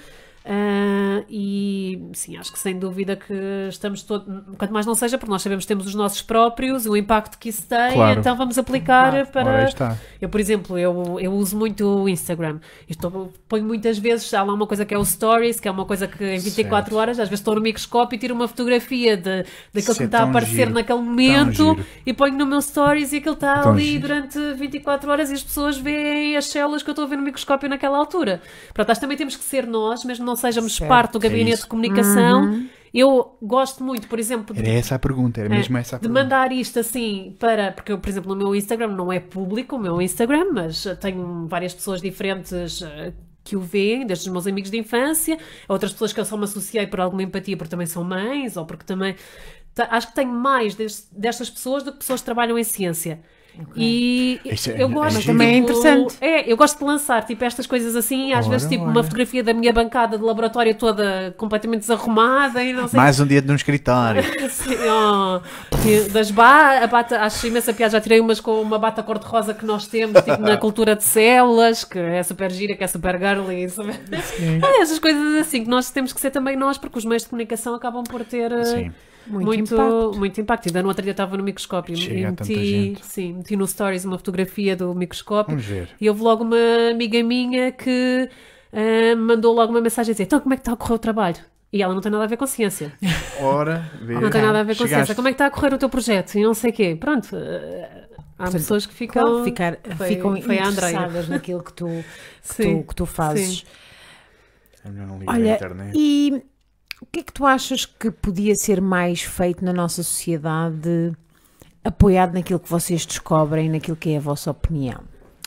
Ah, e sim, acho que sem dúvida que estamos todos, quanto mais não seja, porque nós sabemos que temos os nossos próprios, o impacto que isso tem, Claro. então vamos aplicar Claro. Para. Eu, por exemplo, eu, eu uso muito o Instagram. Estou, ponho muitas vezes, há lá uma coisa que é o Stories, que é uma coisa que em 24 Certo. horas, às vezes estou no microscópio e tiro uma fotografia de, daquilo que é me está a aparecer giro, naquele momento e ponho no meu Stories e aquilo está Tão ali giro. durante 24 horas e as pessoas veem as células que eu estou a ver no microscópio naquela altura. Pronto, acho que também temos que ser nós, mesmo não sejamos Certo. parte do gabinete isso. de comunicação. Eu gosto muito, por exemplo, de Era essa a pergunta, era mesmo essa a É, de pergunta. mandar isto assim para. Porque, eu, por exemplo, no meu Instagram não é público o meu Instagram, mas tenho várias pessoas diferentes eh, que o veem, desde os meus amigos de infância, outras pessoas que eu só me associei por alguma empatia porque também são mães, ou porque também. Ta- Acho que tenho mais des- destas pessoas do que pessoas que trabalham em ciência. E Isso é- eu é gosto. Também é interessante. É, eu gosto de lançar tipo estas coisas assim, às Ora, vezes tipo ora. uma fotografia da minha bancada de laboratório toda completamente desarrumada e não sei Mais um dia de um escritório. Sim, oh, das ba a bata, acho imensa piada, já tirei umas com uma bata cor-de-rosa que nós temos, tipo na cultura de células, que é super gira, que é super girly. Super... Ah, essas coisas assim que nós temos que ser também nós, porque os meios de comunicação acabam por ter eh, Sim. Muito, muito, impacto. muito impacto. Ainda no outro dia estava no microscópio Chega e meti, sim, meti no Stories uma fotografia do microscópio Vamos ver. e houve logo uma amiga minha que ah, mandou logo uma mensagem a dizer: Então, como é que está a correr o trabalho? E ela não tem nada a ver com ciência. Ora, vê. Não tem nada a ver com Chegaste. ciência. Como é que está a correr o teu projeto? E não sei o quê. Pronto. eh, Há Portanto, pessoas que ficam. Claro, ficar, Foi- ficam foi interessadas naquilo que tu, que Sim, tu, que tu fazes. É melhor não ligar a Olha, internet. e que é que tu achas que podia ser mais feito na nossa sociedade apoiado naquilo que vocês descobrem, naquilo que é a vossa opinião?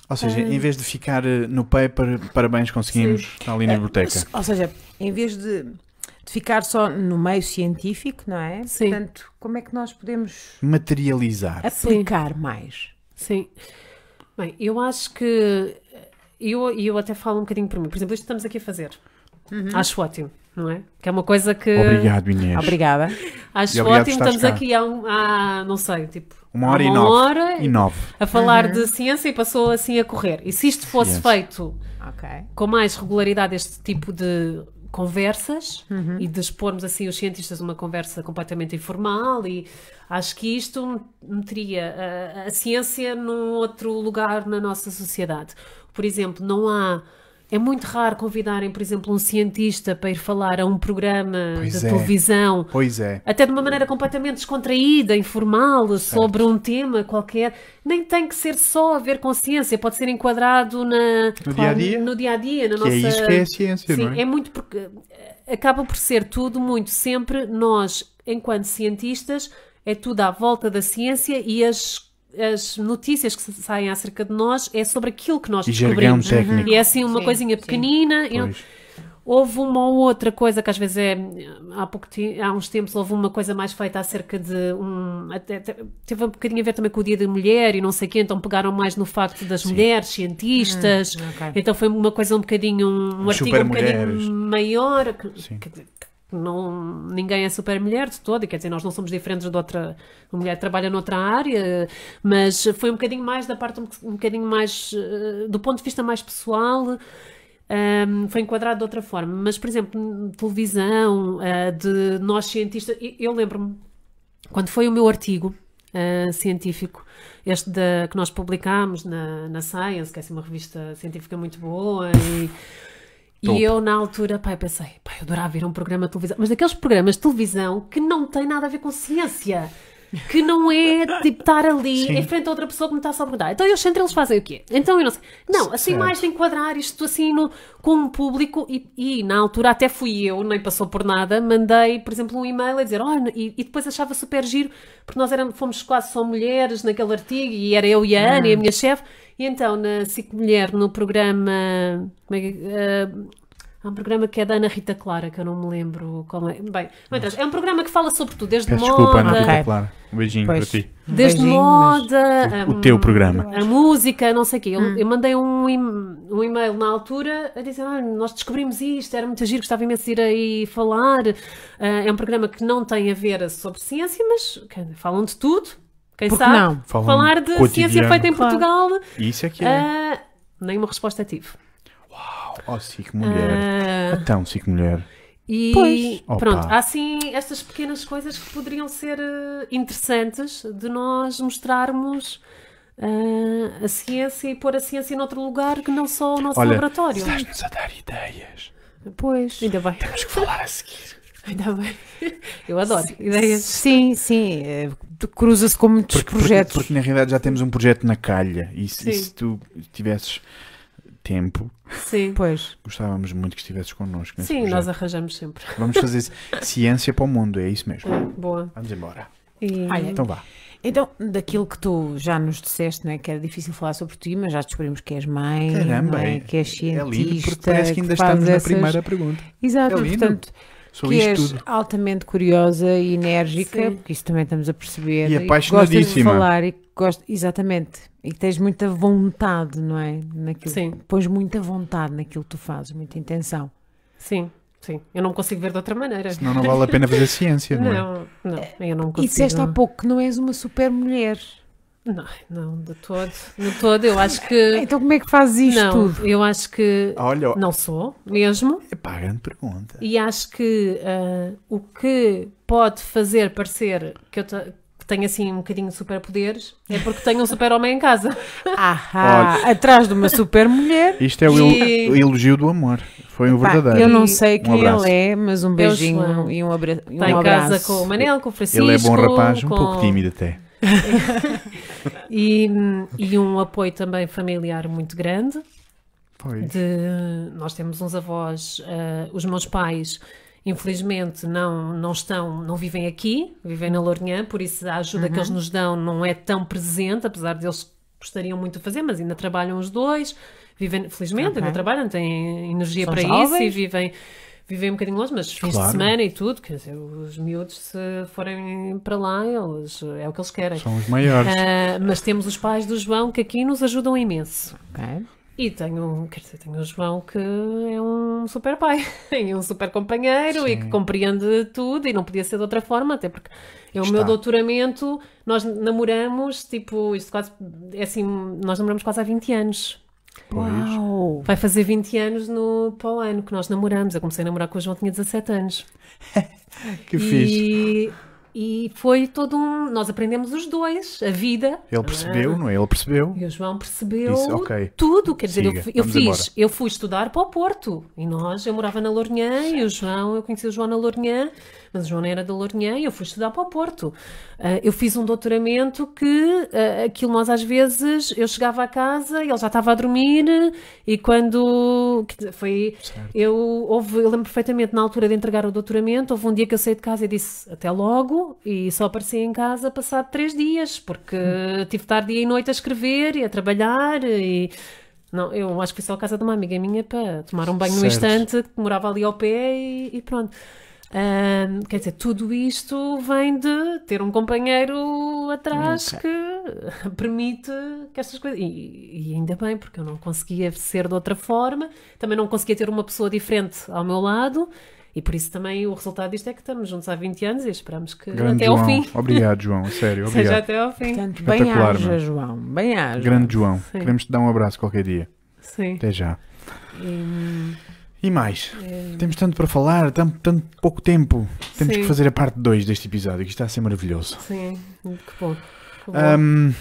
Ou seja, em vez de ficar eh, no paper, parabéns, conseguimos, está ali na biblioteca. Ou seja, em vez de, de ficar só no meio científico, não é? Sim. Portanto, como é que nós podemos Materializar. aplicar mais? Sim. Bem, eu acho que. Eu, e eu até falo um bocadinho por mim. Por exemplo, isto que estamos aqui a fazer. Uhum. Acho ótimo, não é? Que é uma coisa que. Obrigado, Inês. Obrigada. Acho obrigado ótimo. Estamos cá. aqui há, um, há, não sei, tipo. Uma hora há e uma nove. hora E nove. a falar Uhum. de ciência e passou assim a correr. E se isto fosse Ciência. feito Ok. com mais regularidade este tipo de conversas Uhum. e de expormos assim os cientistas numa conversa completamente informal e acho que isto meteria a, a ciência num outro lugar na nossa sociedade. Por exemplo, não há é muito raro convidarem, por exemplo, um cientista para ir falar a um programa Pois de é. televisão Pois é. até de uma maneira completamente descontraída, informal, sobre um tema qualquer. Nem tem que ser só a ver com ciência, pode ser enquadrado na, No dia-a-dia? No dia a dia, na Que nossa. é isso que é a ciência, Sim, não é? é muito porque eh, acaba por ser tudo muito sempre nós, enquanto cientistas, é tudo à volta da ciência e as as notícias que saem acerca de nós é sobre aquilo que nós E descobrimos. técnico. E é assim uma Sim, coisinha sim. pequenina. e. Houve uma ou outra coisa que às vezes é. Há, pouco, há uns tempos houve uma coisa mais feita acerca de um. até- teve um bocadinho a ver também com o Dia da Mulher e não sei o quê, então pegaram mais no facto das mulheres cientistas. ok. Então foi uma coisa um bocadinho. um As artigo um bocadinho maior. que- Sim. que- que não, ninguém é super mulher de todo, quer dizer, nós não somos diferentes de outra. Uma mulher trabalha noutra área, mas foi um bocadinho mais da parte um, bocadinho mais. eh, do ponto de vista mais pessoal. Um, foi enquadrado de outra forma, mas por exemplo, televisão, uh, de nós cientistas, eu lembro-me quando foi o meu artigo uh, científico, este da, que nós publicámos na, na Science, que é assim, uma revista científica muito boa, e, Top. e eu na altura pá, eu pensei, pá, eu adorava ver um programa de televisão, mas daqueles programas de televisão que não tem nada a ver com ciência. Que não é tipo estar ali Sim. em frente a outra pessoa que me está só a perguntar. Então eles entre eles fazem o quê? Então eu não sei. Não, assim Certo. mais de enquadrar isto assim no, com um público e, e na altura até fui eu, nem passou por nada, mandei, por exemplo, um e-mail a dizer, olha, e, e depois achava super giro, porque nós éramos, fomos quase só mulheres naquele artigo e era eu e a Ana e a minha chefe, e então na SIC Mulher, no programa. Como é que, eh, Há um programa que é da Ana Rita Clara, que eu não me lembro como é. Bem, interessa. é um programa que fala sobre tudo, desde Peço moda, desculpa, Ana Rita. Clara. Um beijinho Pois. para ti. desde Beijinho, mas- moda, O a- teu programa. a música, não sei o quê. Eu, eu mandei um, um e-mail na altura a dizer: ah, nós descobrimos isto, era muito giro, gostava imenso de ir aí falar. Ah, é um programa que não tem a ver sobre ciência, mas que falam de tudo. Quem Por que sabe? não? Falam falar de ciência cotidiano. feita em Claro. Portugal. Isso é que é. ah, nenhuma resposta tive. Oh, Cic Mulher. Ah, Então, Cic Mulher. E Pois. pronto, Opa. há assim estas pequenas coisas que poderiam ser eh, interessantes de nós mostrarmos eh, a ciência e pôr a ciência noutro lugar que não só o nosso Olha, laboratório. estás-nos a dar ideias. Pois. Ainda bem, Temos que falar a seguir. Ainda bem. Eu adoro ideias. Sim, sim. eh, Cruza-se com muitos Porque, porque, projetos. porque na realidade já temos um projeto na calha. E se, e Sim. se tu tivesses tempo, Sim, Pois. gostávamos muito que estivesses connosco. nesse sim projeto. nós arranjamos sempre. Vamos fazer ciência para o mundo, é isso mesmo. É, boa. Vamos embora. E- Olha, Então vá. Então, daquilo que tu já nos disseste, não é? que era difícil falar sobre ti, mas já descobrimos que és mãe, Caramba, não é? é, que és é cientista. lindo porque parece que ainda fazes estamos na essas- primeira pergunta. Exato, É lindo. portanto, Sou que és tudo. altamente curiosa e enérgica, Sim. porque isso também estamos a perceber. E que Gostas de apaixonadíssima. falar e que gost... Exatamente. E tens muita vontade, não é? Naquilo. Sim. Pões muita vontade naquilo que tu fazes, muita intenção. Sim, sim. Eu não consigo ver de outra maneira. Senão não vale a pena fazer ciência, não, é? Não, não, eu não consigo. E disseste há pouco que não és uma super mulher. Não, não, de todo. De todo, eu acho que. Então como é que fazes isto Não, tudo? eu acho que Olha, não sou mesmo. epá, grande pergunta. E acho que ah, o que pode fazer parecer que eu que tenho assim um bocadinho de superpoderes é porque tenho um super-homem em casa. Ah, atrás de uma super mulher. Isto é o, E- o elogio do amor. Foi um Pá, verdadeiro. eu não sei um quem abraço. ele é, mas um beijinho e um, abra... e um Está em abraço. casa com o Manel, com o Francisco. Ele é bom rapaz, um com- pouco tímido até. E, e um apoio também familiar muito grande. Foi. de nós temos uns avós, eh, os meus pais infelizmente não, não estão, não vivem aqui, vivem na Lourinhã, por isso a ajuda que eles nos dão não é tão presente, apesar de eles gostariam muito de fazer, mas ainda trabalham os dois, vivem, felizmente, Ok. ainda trabalham, têm energia São para isso e jovens. vivem vivem um bocadinho longe, mas fins Claro. de semana e tudo, quer dizer, os miúdos se forem para lá, eles, é o que eles querem. São os maiores. Ah, mas temos os pais do João que aqui nos ajudam imenso. Ok. E tenho, quer dizer, tenho o João que é um super pai e um super companheiro e que compreende tudo e não podia ser de outra forma, até porque é o Está. meu doutoramento, nós namoramos, tipo, isto quase, é assim, nós namoramos quase há 20 anos. Pois. Uau! Vai fazer 20 anos no para o ano que nós namoramos. Eu comecei a namorar com o João, tinha 17 anos. Que fixe. e, e foi todo um. Nós aprendemos os dois, a vida. Ele percebeu, não é? Ele percebeu. E o João percebeu Disse, "Ok, tudo. Quer dizer, eu, siga, eu vamos fiz, embora." eu fui estudar para o Porto. E nós, eu morava na Lourinhã e o João, eu conheci o João na Lourinhã, mas o João era da Lourinhã e eu fui estudar para o Porto. Ah, eu fiz um doutoramento que ah, aquilo nós às vezes, eu chegava à casa e ele já estava a dormir e quando foi, eu, houve, eu lembro perfeitamente na altura de entregar o doutoramento, houve um dia que eu saí de casa e disse até logo e só apareci em casa passado três dias, porque tive de estar dia e noite a escrever e a trabalhar e não, eu acho que fui só à casa de uma amiga minha para tomar um banho no Certo. instante, que morava ali ao pé e, e pronto. Ahm, quer dizer, tudo isto vem de ter um companheiro atrás que permite que estas coisas. E, e ainda bem, porque eu não conseguia ser de outra forma, também não conseguia ter uma pessoa diferente ao meu lado, e por isso também o resultado disto é que estamos juntos há 20 anos e esperamos que Grande até João. ao fim. Obrigado, João. a Sério, Seja obrigado. até ao fim. Portanto, bem haja. João. Bem haja. Grande João. Sim. Queremos te dar um abraço qualquer dia. Sim. Até já. E, E mais? Temos tanto para falar, tanto, tanto pouco tempo. Temos Sim. que fazer a parte 2 deste episódio, que está a ser maravilhoso. sim, que bom. Que bom. Ahm,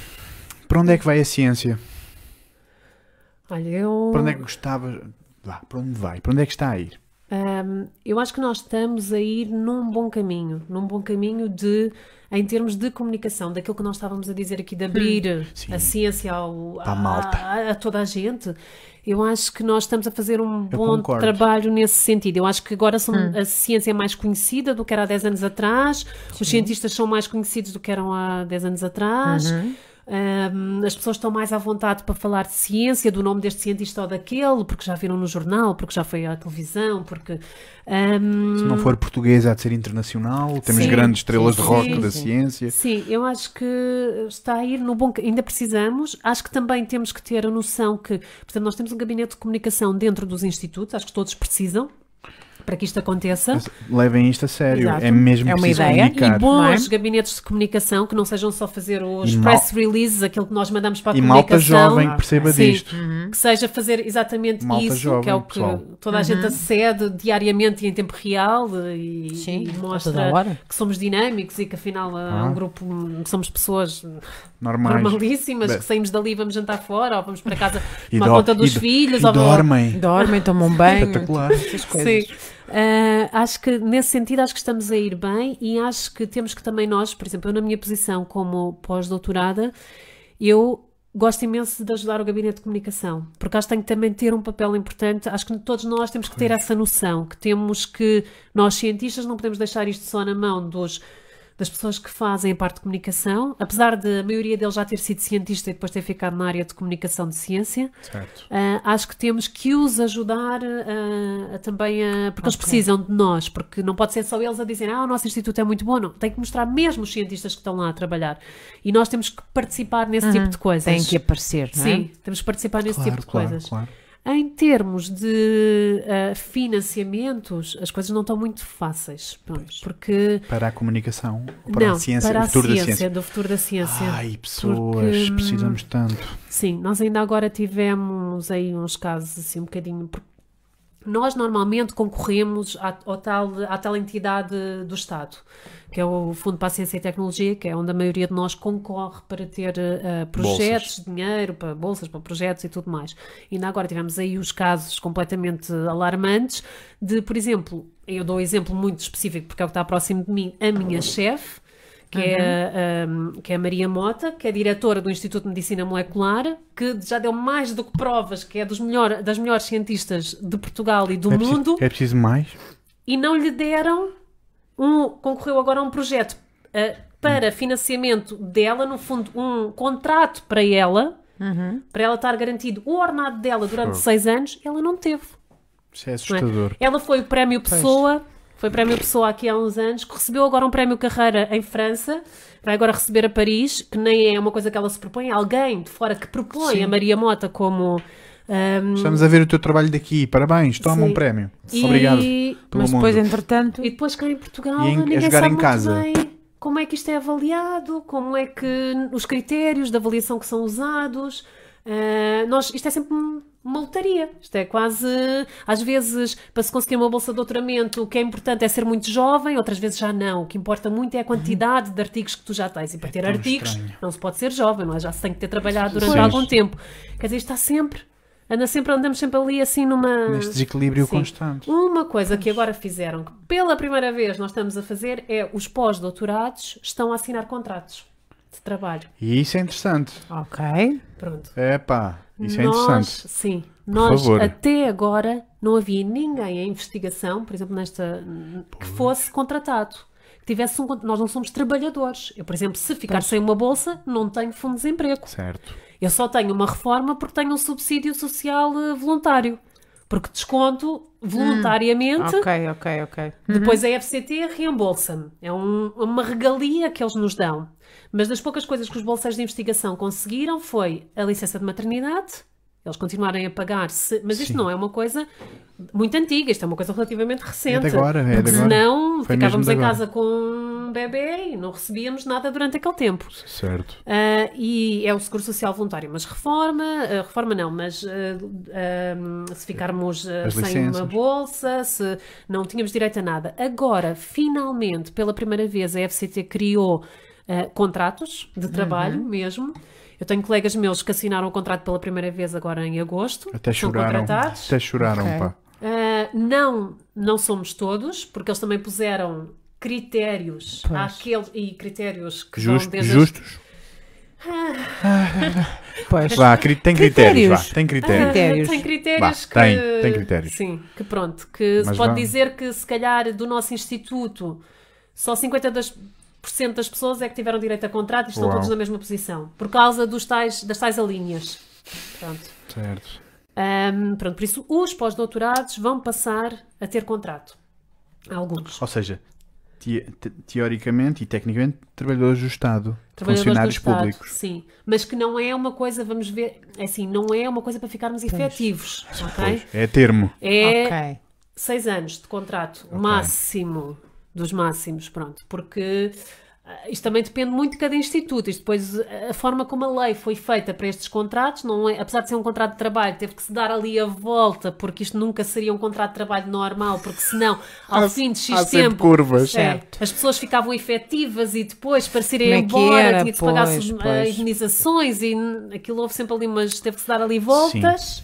para onde é que vai a ciência? Olha, eu. Para onde é que gostava? Vá, para onde vai? Para onde é que está a ir? Hum, eu acho que nós estamos a ir num bom caminho, num bom caminho de, em termos de comunicação, daquilo que nós estávamos a dizer aqui, de abrir Sim. a ciência ao, a a, a toda a gente. Eu acho que nós estamos a fazer um Eu bom concordo. trabalho nesse sentido. Eu acho que agora são- a ciência é mais conhecida do que era há 10 anos atrás, os cientistas são mais conhecidos do que eram há 10 anos atrás. Hum, as pessoas estão mais à vontade para falar de ciência, do nome deste cientista ou daquele, porque já viram no jornal, porque já foi à televisão, porque. hum, Se não for portuguesa, há de ser internacional. Temos Sim, grandes estrelas sim, de rock sim, da ciência. Sim, eu acho que está a ir no bom. Ainda precisamos. Acho que também temos que ter a noção que, portanto, nós temos um gabinete de comunicação dentro dos institutos, acho que todos precisam para que isto aconteça. Mas Levem isto a sério. Exato. É mesmo É uma preciso ideia. comunicar. E bons é? gabinetes de comunicação que não sejam só fazer os E mal- press releases, aquilo que nós mandamos para a E malta comunicação. jovem que perceba Sim. disto. que seja fazer exatamente Malta isso, jovem, que é o que pessoal. toda a gente acede diariamente e em tempo real e, Sim, e mostra que somos dinâmicos e que afinal é Ah. um grupo, somos pessoas Normais. normalíssimas, Bem. que saímos dali e vamos jantar fora, ou vamos para casa E, tomar do- conta dos e filhos, e ou dormem. Dormem, tomam banho. Espetacular. Essas coisas. Sim. Ah, acho que nesse sentido acho que estamos a ir bem e acho que temos que também nós, por exemplo, eu na minha posição como pós-doutorada, eu gosto imenso de ajudar o gabinete de comunicação, porque acho que tem que também ter um papel importante, acho que todos nós temos que ter essa noção, que temos que, nós cientistas não podemos deixar isto só na mão dos das pessoas que fazem a parte de comunicação, apesar de a maioria deles já ter sido cientista e depois ter ficado na área de comunicação de ciência, Certo. ah, acho que temos que os ajudar ah, a também a, porque eles Ok. precisam de nós, porque não pode ser só eles a dizerem ah, o nosso instituto é muito bom, não, tem que mostrar mesmo os cientistas que estão lá a trabalhar e nós temos que participar nesse tipo de coisas. Tem que aparecer, não é? Sim, temos que participar nesse Claro, tipo de claro, coisas. claro. Em termos de ah, financiamentos, as coisas não estão muito fáceis. Pronto, porque. Para a comunicação, para não, a ciência, para o a futuro ciência, da ciência. do futuro da ciência. Ai, pessoas, Porque, hum, precisamos tanto. Sim, nós ainda agora tivemos aí uns casos assim um bocadinho. porque Nós normalmente concorremos à, ao tal, à tal entidade do Estado, que é o Fundo para a Ciência e Tecnologia, que é onde a maioria de nós concorre para ter eh, projetos, dinheiro, para bolsas, para projetos e tudo mais. E ainda agora tivemos aí os casos completamente alarmantes de, por exemplo, eu dou um exemplo muito específico porque é o que está próximo de mim, a minha chefe, que, é, um, que é a Maria Mota, que é diretora do Instituto de Medicina Molecular, que já deu mais do que provas que é dos melhor, das melhores cientistas de Portugal e do é, preciso, mundo, é preciso mais? e não lhe deram um. concorreu agora a um projeto uh, para financiamento dela, no fundo, um contrato para ela, para ela estar garantido o ordenado dela durante Fogo. seis anos, ela não teve. Isso é é? assustador. Ela foi o Prémio Pessoa, foi Prémio Pessoa aqui há uns anos, que recebeu agora um Prémio Carreira em França, vai agora receber a Paris, que nem é uma coisa que ela se propõe, é alguém de fora que propõe Sim. a Maria Mota como. ahm, Estamos a ver o teu trabalho daqui. Parabéns, toma Sim. um prémio. e- Obrigado. pelo Mas depois, mundo. entretanto, E depois cá em Portugal E em- a ninguém jogar sabe em muito casa. bem como é que isto é avaliado, como é que os critérios de avaliação que são usados. Ah, nós, isto é sempre um- uma lotaria. Isto é quase, às vezes, para se conseguir uma bolsa de doutoramento, o que é importante é ser muito jovem, outras vezes já não. O que importa muito é a quantidade de artigos que tu já tens. E para ter tão artigos, estranho. não se pode ser jovem, não é? Já se tem que ter trabalhado durante Pois. algum tempo. Quer dizer, isto está sempre, anda sempre, andamos sempre ali assim numa. Neste desequilíbrio Sim. constante. Uma coisa que agora fizeram, que pela primeira vez nós estamos a fazer, é os pós-doutorados estão a assinar contratos de trabalho. E isso é interessante. ok. Pronto. Epá, isso é nós, interessante. Sim, nós favor. até agora não havia ninguém em investigação, por exemplo, nesta que fosse contratado. Que tivesse um, nós não somos trabalhadores. Eu, por exemplo, se ficar sem uma bolsa, não tenho fundo de desemprego. Certo. Eu só tenho uma reforma porque tenho um subsídio social eh, voluntário. Porque desconto voluntariamente Ok, ok, ok. Depois a FCT reembolsa-me. É um- uma regalia que eles nos dão. Mas das poucas coisas que os bolseiros de investigação conseguiram foi a licença de maternidade. Eles continuarem a pagar, se- mas isto Sim. não é uma coisa muito antiga, isto é uma coisa relativamente recente. É de agora, é de agora. senão Foi ficávamos em casa com um bebê e não recebíamos nada durante aquele tempo. Certo. Ah, e é o Seguro Social Voluntário, mas reforma, ah, reforma não, mas ah, se ficarmos sem licenças. uma bolsa, se não tínhamos direito a nada. Agora, finalmente, pela primeira vez, a FCT criou uh, contratos de trabalho uhum. mesmo. Eu tenho colegas meus que assinaram o contrato pela primeira vez agora em agosto. Até choraram. Até choraram, okay. pá. Uh, não, não somos todos, porque eles também puseram critérios àquele, e critérios que Just, desde justos. Ah. Pois. Vá, tem critérios, critérios. Vá, tem critérios. Ah, tem critérios vá, que, tem, tem critérios. Sim, que pronto, que Mas se pode vá. dizer que se calhar do nosso instituto só 52, 20% das pessoas é que tiveram direito a contrato e estão Uau. todos na mesma posição, por causa dos tais, das tais alíneas. Pronto. Certo. Um, pronto, por isso os pós-doutorados vão passar a ter contrato. Alguns. Ou seja, te, te, teoricamente e tecnicamente, trabalhadores do Estado, trabalhadores funcionários do Estado, públicos. Sim, mas que não é uma coisa, vamos ver, é assim, não é uma coisa para ficarmos pois. efetivos. É termo. É okay. seis anos de contrato okay. máximo dos máximos, pronto, porque ah, isto também depende muito de cada instituto. Isto depois, a forma como a lei foi feita para estes contratos, não é, apesar de ser um contrato de trabalho, teve que se dar ali a volta, porque isto nunca seria um contrato de trabalho normal, porque senão, ao Há- fim de X tempo, curvas. é, Certo. as pessoas ficavam efetivas e depois para se irem é embora era? tinha que se pagar Pois, pois. indenizações e aquilo houve sempre ali, mas teve que se dar ali voltas.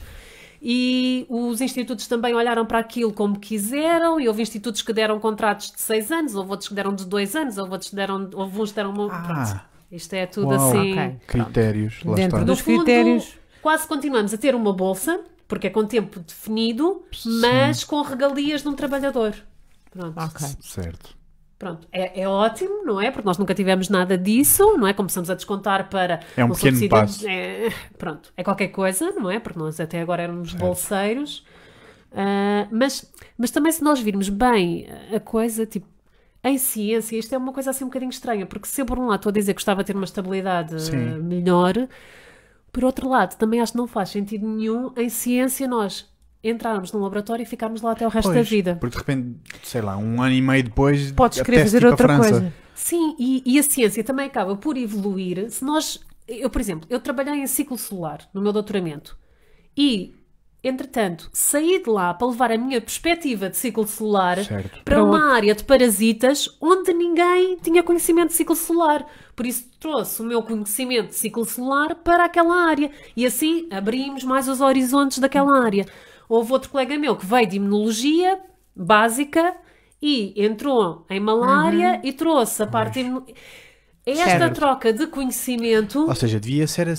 E os institutos também olharam para aquilo como quiseram, e houve institutos que deram contratos de seis anos, houve outros que deram de dois anos, houve outros que deram, houve uns que deram. uma- Ah. pronto. Isto é tudo Uau. assim. Ok. Critérios, lá Dentro está. dos fundo, critérios. quase continuamos a ter uma bolsa, porque é com tempo definido, mas com regalias de um trabalhador. Pronto. Ok. Certo. Pronto, é, é ótimo, não é? Porque nós nunca tivemos nada disso, não é? Começamos a descontar para. É um pequeno subsídio- passo. É, pronto, é qualquer coisa, não é? Porque nós até agora éramos bolseiros. Ah, mas, mas também, se nós virmos bem a coisa, tipo, em ciência, isto é uma coisa assim um bocadinho estranha, porque se eu, por um lado, estou a dizer que gostava de ter uma estabilidade Sim. melhor, por outro lado, também acho que não faz sentido nenhum em ciência nós entrarmos num laboratório e ficarmos lá até o resto da Pois, vida. Porque de repente, sei lá, um ano e meio depois. Podes querer fazer a outra coisa. Sim, e, e a ciência também acaba por evoluir se nós. Eu, por exemplo, eu trabalhei em ciclo solar no meu doutoramento e, entretanto, saí de lá para levar a minha perspectiva de ciclo solar Certo. para uma área de parasitas onde ninguém tinha conhecimento de ciclo solar. Por isso trouxe o meu conhecimento de ciclo solar para aquela área e assim abrimos mais os horizontes daquela área. Houve outro colega meu que veio de imunologia básica e entrou em malária e trouxe a parte imuno... Esta troca de conhecimento, Ou seja, devia ser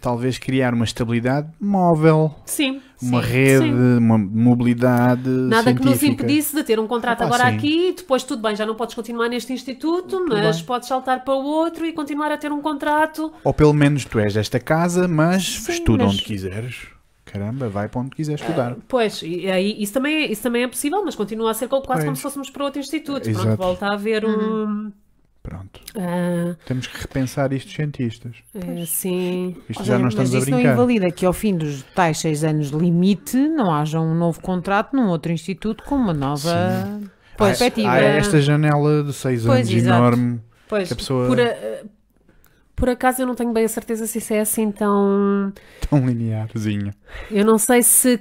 talvez criar uma estabilidade móvel, sim, uma sim, rede, sim. uma mobilidade Nada que nos científica. impedisse de ter um contrato Ah, agora sim. aqui, depois tudo bem, já não podes continuar neste instituto, mas bem. podes saltar para o outro e continuar a ter um contrato. Ou pelo menos tu és desta casa, mas estuda mas- onde quiseres. Caramba, vai para onde quiseres estudar. Pois, e aí isso também, é- isso também é possível, mas continua a ser quase Pois. como se fôssemos para outro instituto. Pronto, Exato. volta a haver um. Pronto. ah, Temos que repensar isto, cientistas. é, assim. Isto já não mas estamos a isso não brincar. invalida que ao fim dos tais seis anos limite não haja um novo contrato num outro instituto com uma nova Pois, perspectiva. Há esta janela de seis Pois, anos exato. enorme. Pois, que a pessoa- por, a- por acaso eu não tenho bem a certeza se isso é assim tão. Tão linearzinho. Eu não sei se.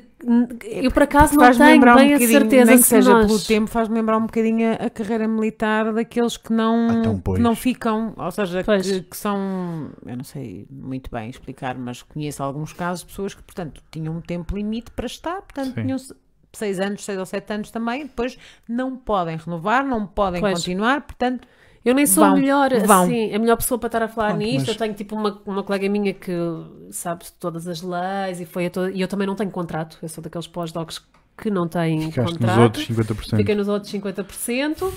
Eu por acaso não tenho lembrar bem um a bocadinho, certeza nem que se seja nós... pelo tempo, faz-me lembrar um bocadinho a, carreira militar daqueles que não, Ah, então, que não ficam, ou seja, que, que são, eu não sei muito bem explicar, mas conheço alguns casos de pessoas que, portanto, tinham um tempo limite para estar, portanto, Sim. tinham se- seis anos, seis ou sete anos também, depois não podem renovar, não podem Pois. continuar, portanto, Eu nem sou a Vão, melhor, vão. assim, a melhor pessoa para estar a falar Pronto, nisto. mas- Eu tenho tipo uma, uma colega minha que sabe todas as leis e foi a toda... e eu também não tenho contrato. Eu sou daqueles pós-docs que não têm Ficaste contrato. nos outros 50%. Fiquei nos outros 50%.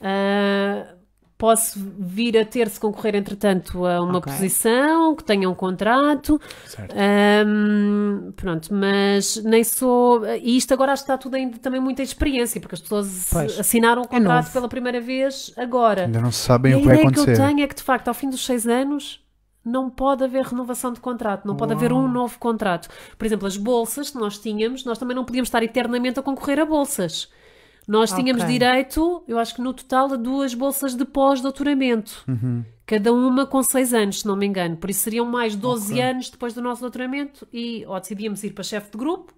Ah, posso vir a ter se concorrer, entretanto, a uma Ok. posição que tenha um contrato. Certo. Ahm, pronto, mas nem sou. E isto agora está tudo ainda também muita experiência, porque as pessoas Pois. assinaram o É contrato novo. pela primeira vez agora. Ainda não sabem E o que vai ideia que eu acontecer. tenho é que, de facto, ao fim dos seis anos, não pode haver renovação de contrato, não pode haver um novo contrato. Por exemplo, as bolsas que nós tínhamos, nós também não podíamos estar eternamente a concorrer a bolsas. Nós tínhamos Ok. direito, eu acho que no total, a duas bolsas de pós-doutoramento. Uhum. Cada uma com seis anos, se não me engano. Por isso seriam mais 12 anos depois do nosso doutoramento e ou decidíamos ir para chefe de grupo,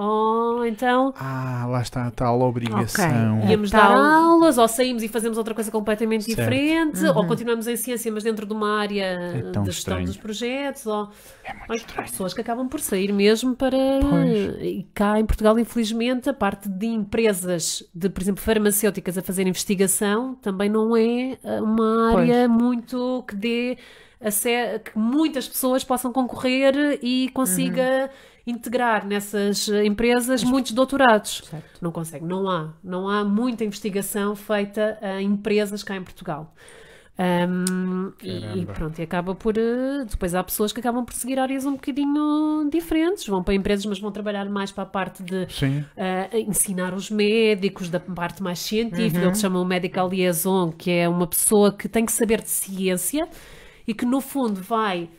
ou então Ah, lá está a tal obrigação. Ok. íamos É tal- dar aulas, ou saímos e fazemos outra coisa completamente Certo. diferente, ou continuamos em ciência, mas dentro de uma área É da gestão estranho. dos projetos, ou É muito estranho. pessoas que acabam por sair mesmo para. Pois. E cá em Portugal, infelizmente, a parte de empresas, de, por exemplo, farmacêuticas a fazer investigação, também não é eh, uma Pois. área muito que dê que muitas pessoas possam concorrer e consiga integrar nessas empresas muitos doutorados. Certo. Não consegue, não há. Não há muita investigação feita em empresas cá em Portugal. Um, e, e pronto, e acaba por. eh, Depois há pessoas que acabam por seguir áreas um bocadinho diferentes, vão para empresas, mas vão trabalhar mais para a parte de Sim. eh, ensinar os médicos, da parte mais científica, o que se chama o medical liaison, que é uma pessoa que tem que saber de ciência e que no fundo vai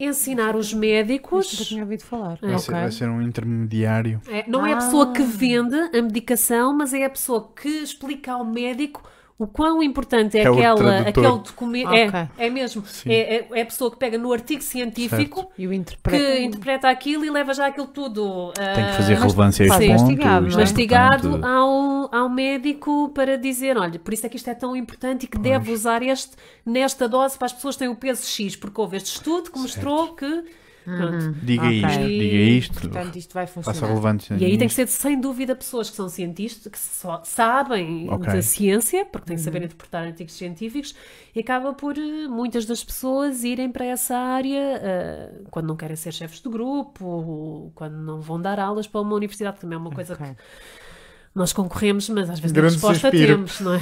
ensinar os médicos. nunca tinha ouvido falar. Vai, ser, vai ser um intermediário. É, não é a Ah. pessoa que vende a medicação, mas é a pessoa que explica ao médico o quão importante é, É aquela, aquele documento. É, é mesmo. É, é, é a pessoa que pega no artigo científico E o que interpreta. interpreta aquilo e leva já aquilo tudo. Tem que ah, fazer mas relevância a faz este ponto. mastigado, é? mastigado ao, ao médico para dizer, olha, por isso é que isto é tão importante e que deve usar este nesta dose para as pessoas que têm o peso X, porque houve este estudo que mostrou que pronto. Diga Ok. isto, diga isto. Portanto, isto vai Faça funcionar. E aí tem que ser sem dúvida pessoas que são cientistas, que só sabem Ok. da ciência, porque têm que saber interpretar artigos científicos, e acaba por eh, muitas das pessoas irem para essa área eh, quando não querem ser chefes de grupo, ou quando não vão dar aulas para uma universidade, que também é uma coisa Ok. que nós concorremos, mas às vezes Grande na resposta suspiro. temos, não é?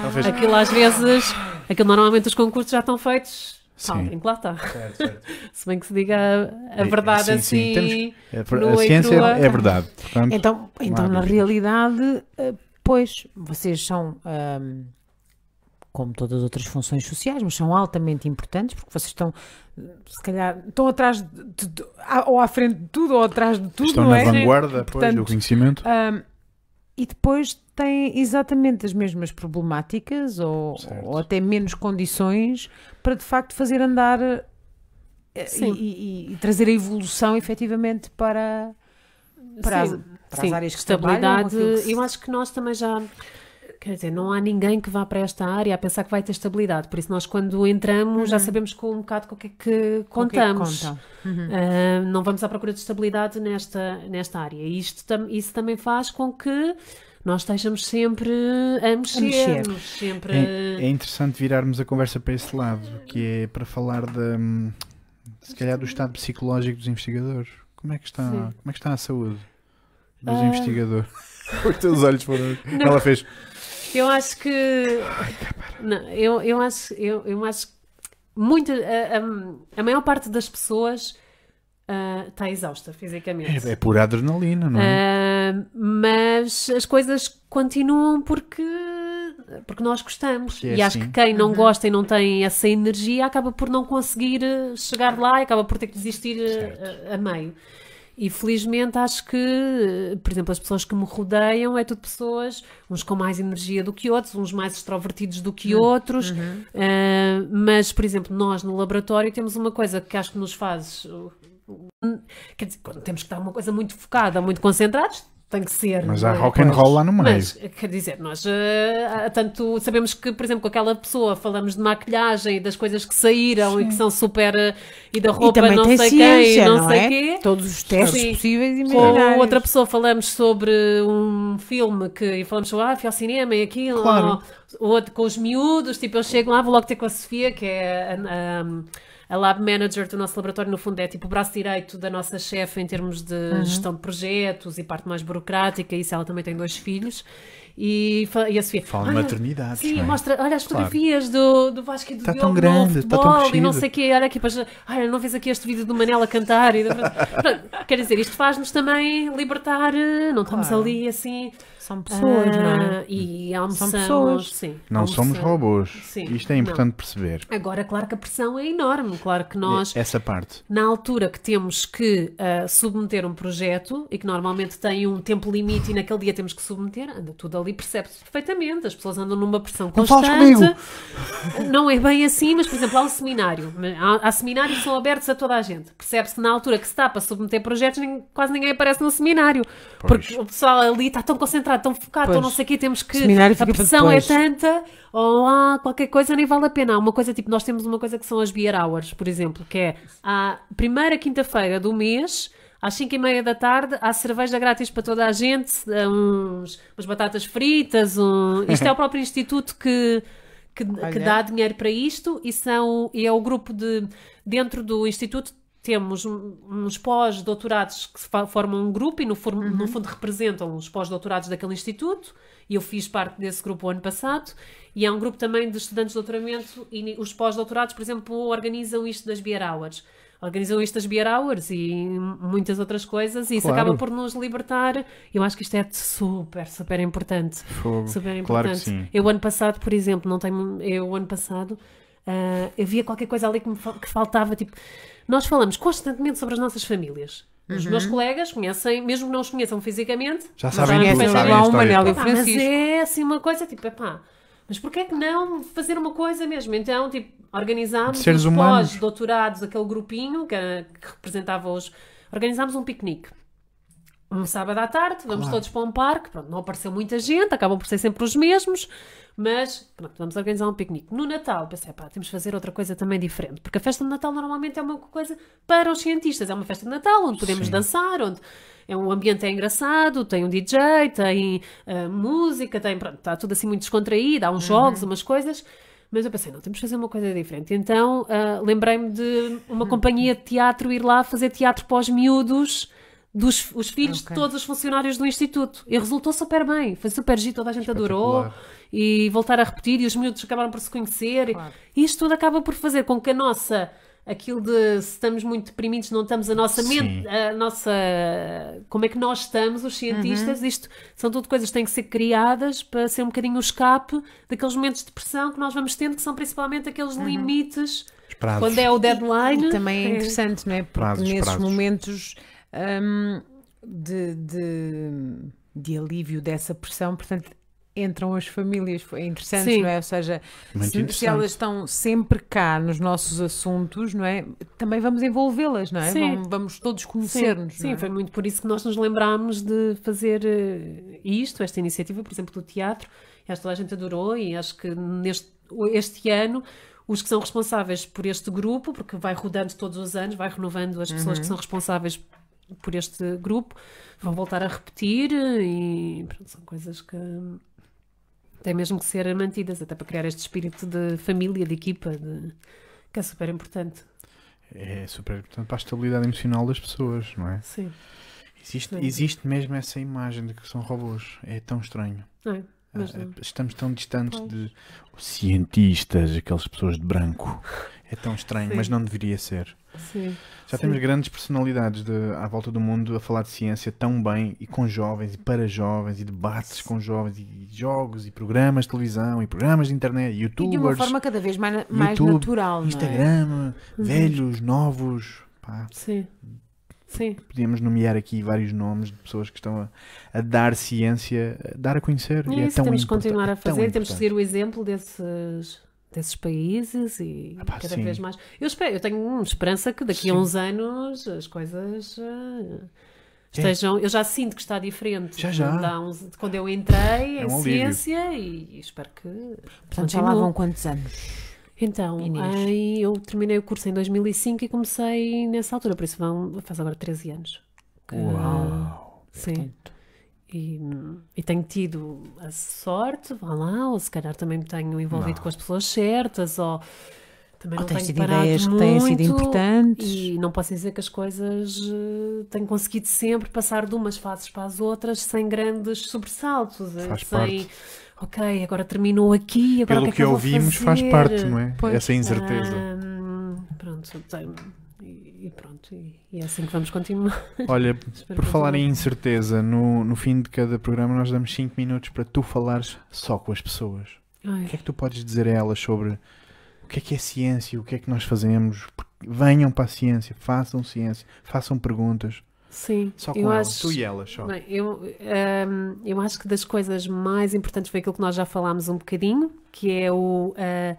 Talvez- Aquilo às vezes, aquilo normalmente os concursos já estão feitos. Sim. Lá está. Certo, certo. Se bem que se diga a, a É, verdade sim, sim, assim. temos- É, por- nua a e ciência crua. é verdade. Portanto, Então, então na realidade, eh, pois, vocês são, ahm, como todas as outras funções sociais, mas são altamente importantes, porque vocês estão, eh, se calhar, estão atrás de, de- ou à frente de tudo, ou atrás de tudo, estão na é? vanguarda pois, Portanto, do conhecimento. Ahm, e depois têm exatamente as mesmas problemáticas ou, ou até menos condições para de facto fazer andar eh, e, e- e trazer a evolução efetivamente para, para, as, para sim, as áreas que estabilidade. que se- Eu acho que nós também já. Quer dizer, não há ninguém que vá para esta área a pensar que vai ter estabilidade. Por isso, nós, quando entramos, já sabemos com um bocado com o que é que que é que contamos. contam. Uhum. Ah, não vamos à procura de estabilidade nesta, nesta área. E isto, tam- isso também faz com que nós estejamos sempre a mexer. mexer. Sempre... É, é interessante virarmos a conversa para esse lado, que é para falar da, hum, se calhar do estado psicológico dos investigadores. Como é que está, Sim. como é que está a saúde dos Ah. investigadores? Os teus olhos foram. Ela fez. Eu acho que. Não, eu, eu acho, eu, eu acho que muita, a, a, a maior parte das pessoas ah, está exausta fisicamente. É, é pura adrenalina, não é? Ah, mas as coisas continuam porque, porque nós gostamos. Porque é e acho assim. que quem não gosta e não tem essa energia acaba por não conseguir eh, chegar lá e acaba por ter que desistir eh, a, a meio. E felizmente acho que, eh, por exemplo, as pessoas que me rodeiam é tudo pessoas, uns com mais energia do que outros, uns mais extrovertidos do que outros. Ah, mas, por exemplo, nós no laboratório temos uma coisa que acho que nos faz. Uh, Quer dizer, quando temos que estar uma coisa muito focada, muito concentrados, tem que ser. Mas há é? rock and roll lá no meio. Mas, quer dizer, nós eh, há tanto sabemos que, por exemplo, com aquela pessoa falamos de maquilhagem e das coisas que saíram e que são super. eh, e da E roupa também não sei ciência, quem, não, não sei é? quê. Todos os testes Sim. possíveis e Com imaginários. outra pessoa falamos sobre um filme que e falamos sobre ah, fui ao cinema e aquilo, Claro. ou, ou com os miúdos, tipo, eu chego lá, vou logo ter com a Sofia, que é a, a- a lab manager do nosso laboratório, no fundo é tipo o braço direito da nossa chefe em termos de Uhum. gestão de projetos e parte mais burocrática, isso ela também tem dois filhos. E, e a Sofia Fala de "Olha, maternidades, Sim, é? mostra, olha as Claro. fotografias do, do Vasco e do Tá Diogo tão grande, tá tão futebol e não crescido." sei o quê, olha aqui, depois, olha, não vês aqui este vídeo do Manela a cantar e Pronto, quer dizer, isto faz-nos também libertar, eh, não estamos Claro. ali assim São pessoas, não é? ah, e almoçamos, pessoas. sim, Não somos almoçamos. robôs. Sim, Isto é importante perceber. Agora, claro que a pressão é enorme, claro que nós Essa parte. na altura que temos que ah, submeter um projeto e que normalmente tem um tempo limite e naquele dia temos que submeter, anda tudo ali, percebe-se perfeitamente. As pessoas andam numa pressão Não constante. Não é bem assim, mas por exemplo, há um seminário. Há, há seminários que são abertos a toda a gente. Percebe-se que na altura que se está para submeter projetos, nem- quase ninguém aparece no seminário. Porque o pessoal ali está tão concentrado, tão focado, tão Pois. não sei o quê, temos que. A pressão é tanta, ou há qualquer coisa, nem vale a pena. Há uma coisa tipo, nós temos uma coisa que são as beer hours, por exemplo, que é a primeira quinta-feira do mês. Às 5 e meia da tarde há cerveja grátis para toda a gente, uns, umas batatas fritas. Um... Isto é o próprio instituto que, que, que dá dinheiro para isto e, são, e é o grupo de. Dentro do instituto temos uns pós-doutorados que formam um grupo e no, for- no fundo representam os pós-doutorados daquele instituto e eu fiz parte desse grupo o ano passado e há um grupo também de estudantes de doutoramento e os pós-doutorados, por exemplo, organizam isto das Beer Hours. Organizam isto das Beer Hours e muitas outras coisas e isso Claro. acaba por nos libertar. Eu acho que isto é super, super importante. Fogo. Super importante. Claro que sim. Eu ano passado, por exemplo, não tenho. Eu ano passado ah, havia qualquer coisa ali que me que faltava. Tipo, nós falamos constantemente sobre as nossas famílias. Os meus colegas conhecem, mesmo que não os conheçam fisicamente, Já sabem, tudo, lá sabem a o história. Manel e. Pá, mas Francisco. é assim uma coisa tipo, epá, mas porquê que não fazer uma coisa mesmo? Então, tipo, organizámos os pós-doutorados, aquele grupinho que, que representava os. Organizámos um piquenique. Um sábado à tarde, vamos Claro. todos para um parque. Pronto, não apareceu muita gente, acabam por ser sempre os mesmos, mas pronto, vamos organizar um piquenique. No Natal, pensei, pá, temos de fazer outra coisa também diferente, porque a festa de Natal normalmente é uma coisa para os cientistas. É uma festa de Natal onde podemos Sim. dançar, onde é um ambiente é engraçado, tem um DJ, tem ah, música, tem, pronto, está tudo assim muito descontraído, há uns jogos, umas coisas. Mas eu pensei, não, temos de fazer uma coisa diferente. Então ah, lembrei-me de uma companhia de teatro ir lá fazer teatro para os miúdos dos os filhos Ok. de todos os funcionários do Instituto. E resultou super bem, foi super giro, toda a gente adorou. E voltar a repetir, e os miúdos acabaram por se conhecer. e- Claro. E isto tudo acaba por fazer com que a nossa. Aquilo de se estamos muito deprimidos, não estamos a nossa mente, Sim. a nossa. Como é que nós estamos, os Uhum. cientistas, isto são tudo coisas que têm que ser criadas para ser um bocadinho o escape daqueles momentos de depressão que nós vamos tendo, que são principalmente aqueles Uhum. limites. Quando é o deadline. E também é interessante, não é? Porque Prazos, nesses prazos. momentos hum, de, de, de alívio dessa pressão, portanto, entram as famílias. É interessante, Sim. não é? Ou seja, se, se elas estão sempre cá nos nossos assuntos, não é? Também vamos envolvê-las, não é? Sim. Vamos, vamos todos Sim, conhecer-nos. sim não é? foi muito por isso que nós nos lembrámos de fazer eh, isto, esta iniciativa, por exemplo, do teatro. Acho que toda a gente adorou e acho que neste este ano os que são responsáveis por este grupo, porque vai rodando todos os anos, vai renovando as pessoas que são responsáveis por este grupo, vão voltar a repetir e pronto, são coisas que têm mesmo que ser mantidas, até para criar este espírito de família, de equipa, de- que é super importante. É super importante para a estabilidade emocional das pessoas, não é? Sim. Existe, Sim. existe mesmo essa imagem de que são robôs. É tão estranho. É, Ah. Estamos tão distantes Pois. de cientistas, aquelas pessoas de branco. É tão estranho, Sim. mas não deveria ser. Sim. Já Sim. temos grandes personalidades de- à volta do mundo a falar de ciência tão bem e com jovens e para jovens e debates com jovens e jogos e programas de televisão e programas de internet, E de uma youtubers, forma cada vez mais, mais YouTube, natural, é? Instagram, velhos, novos. Pá, Sim. Sim. podíamos nomear aqui vários nomes de pessoas que estão a, a dar ciência, a dar a conhecer. E E, é é isso tão temos que continuar a é fazer, temos que seguir o exemplo desses, desses países e Ah pá, cada sim. vez mais. Eu, espero, eu tenho esperança que daqui a Sim. uns anos as coisas ah, estejam. Eu já sinto que está diferente Já, de já. quando uns- de quando eu entrei É em um ciência e, e espero que. Portanto, já lá vão quantos anos? Então, aí eu terminei o curso em 2005 e comecei nessa altura, por isso vão, faz agora 13 anos. que- Uau! Sim. E, e tenho tido a sorte, vá lá, ou se calhar também me tenho envolvido Não. com as pessoas certas, ou também Ou não tens tenho tido ideias que muito, têm sido importantes? E não posso dizer que as coisas eh, tenho conseguido sempre passar de umas fases para as outras sem grandes sobressaltos, eh, Faz sem parte. ok, agora terminou aqui, agora Pelo que que, é que vou ouvimos, faz fazer? parte, não é? Pois. Essa incerteza. Ahm, pronto, tenho- e, pronto, e, e é assim que vamos continuar. Olha, por falar em incerteza, no, no fim de cada programa nós damos 5 minutos para tu falares só com as pessoas. Ai. O que é que tu podes dizer a elas sobre o que é que é ciência, o que é que nós fazemos? Venham para a ciência, façam ciência, façam perguntas. Sim, Só com eu elas, acho. tu e elas só. Bem, eu, ehm, eu acho que das coisas mais importantes foi aquilo que nós já falámos um bocadinho, que é o eh,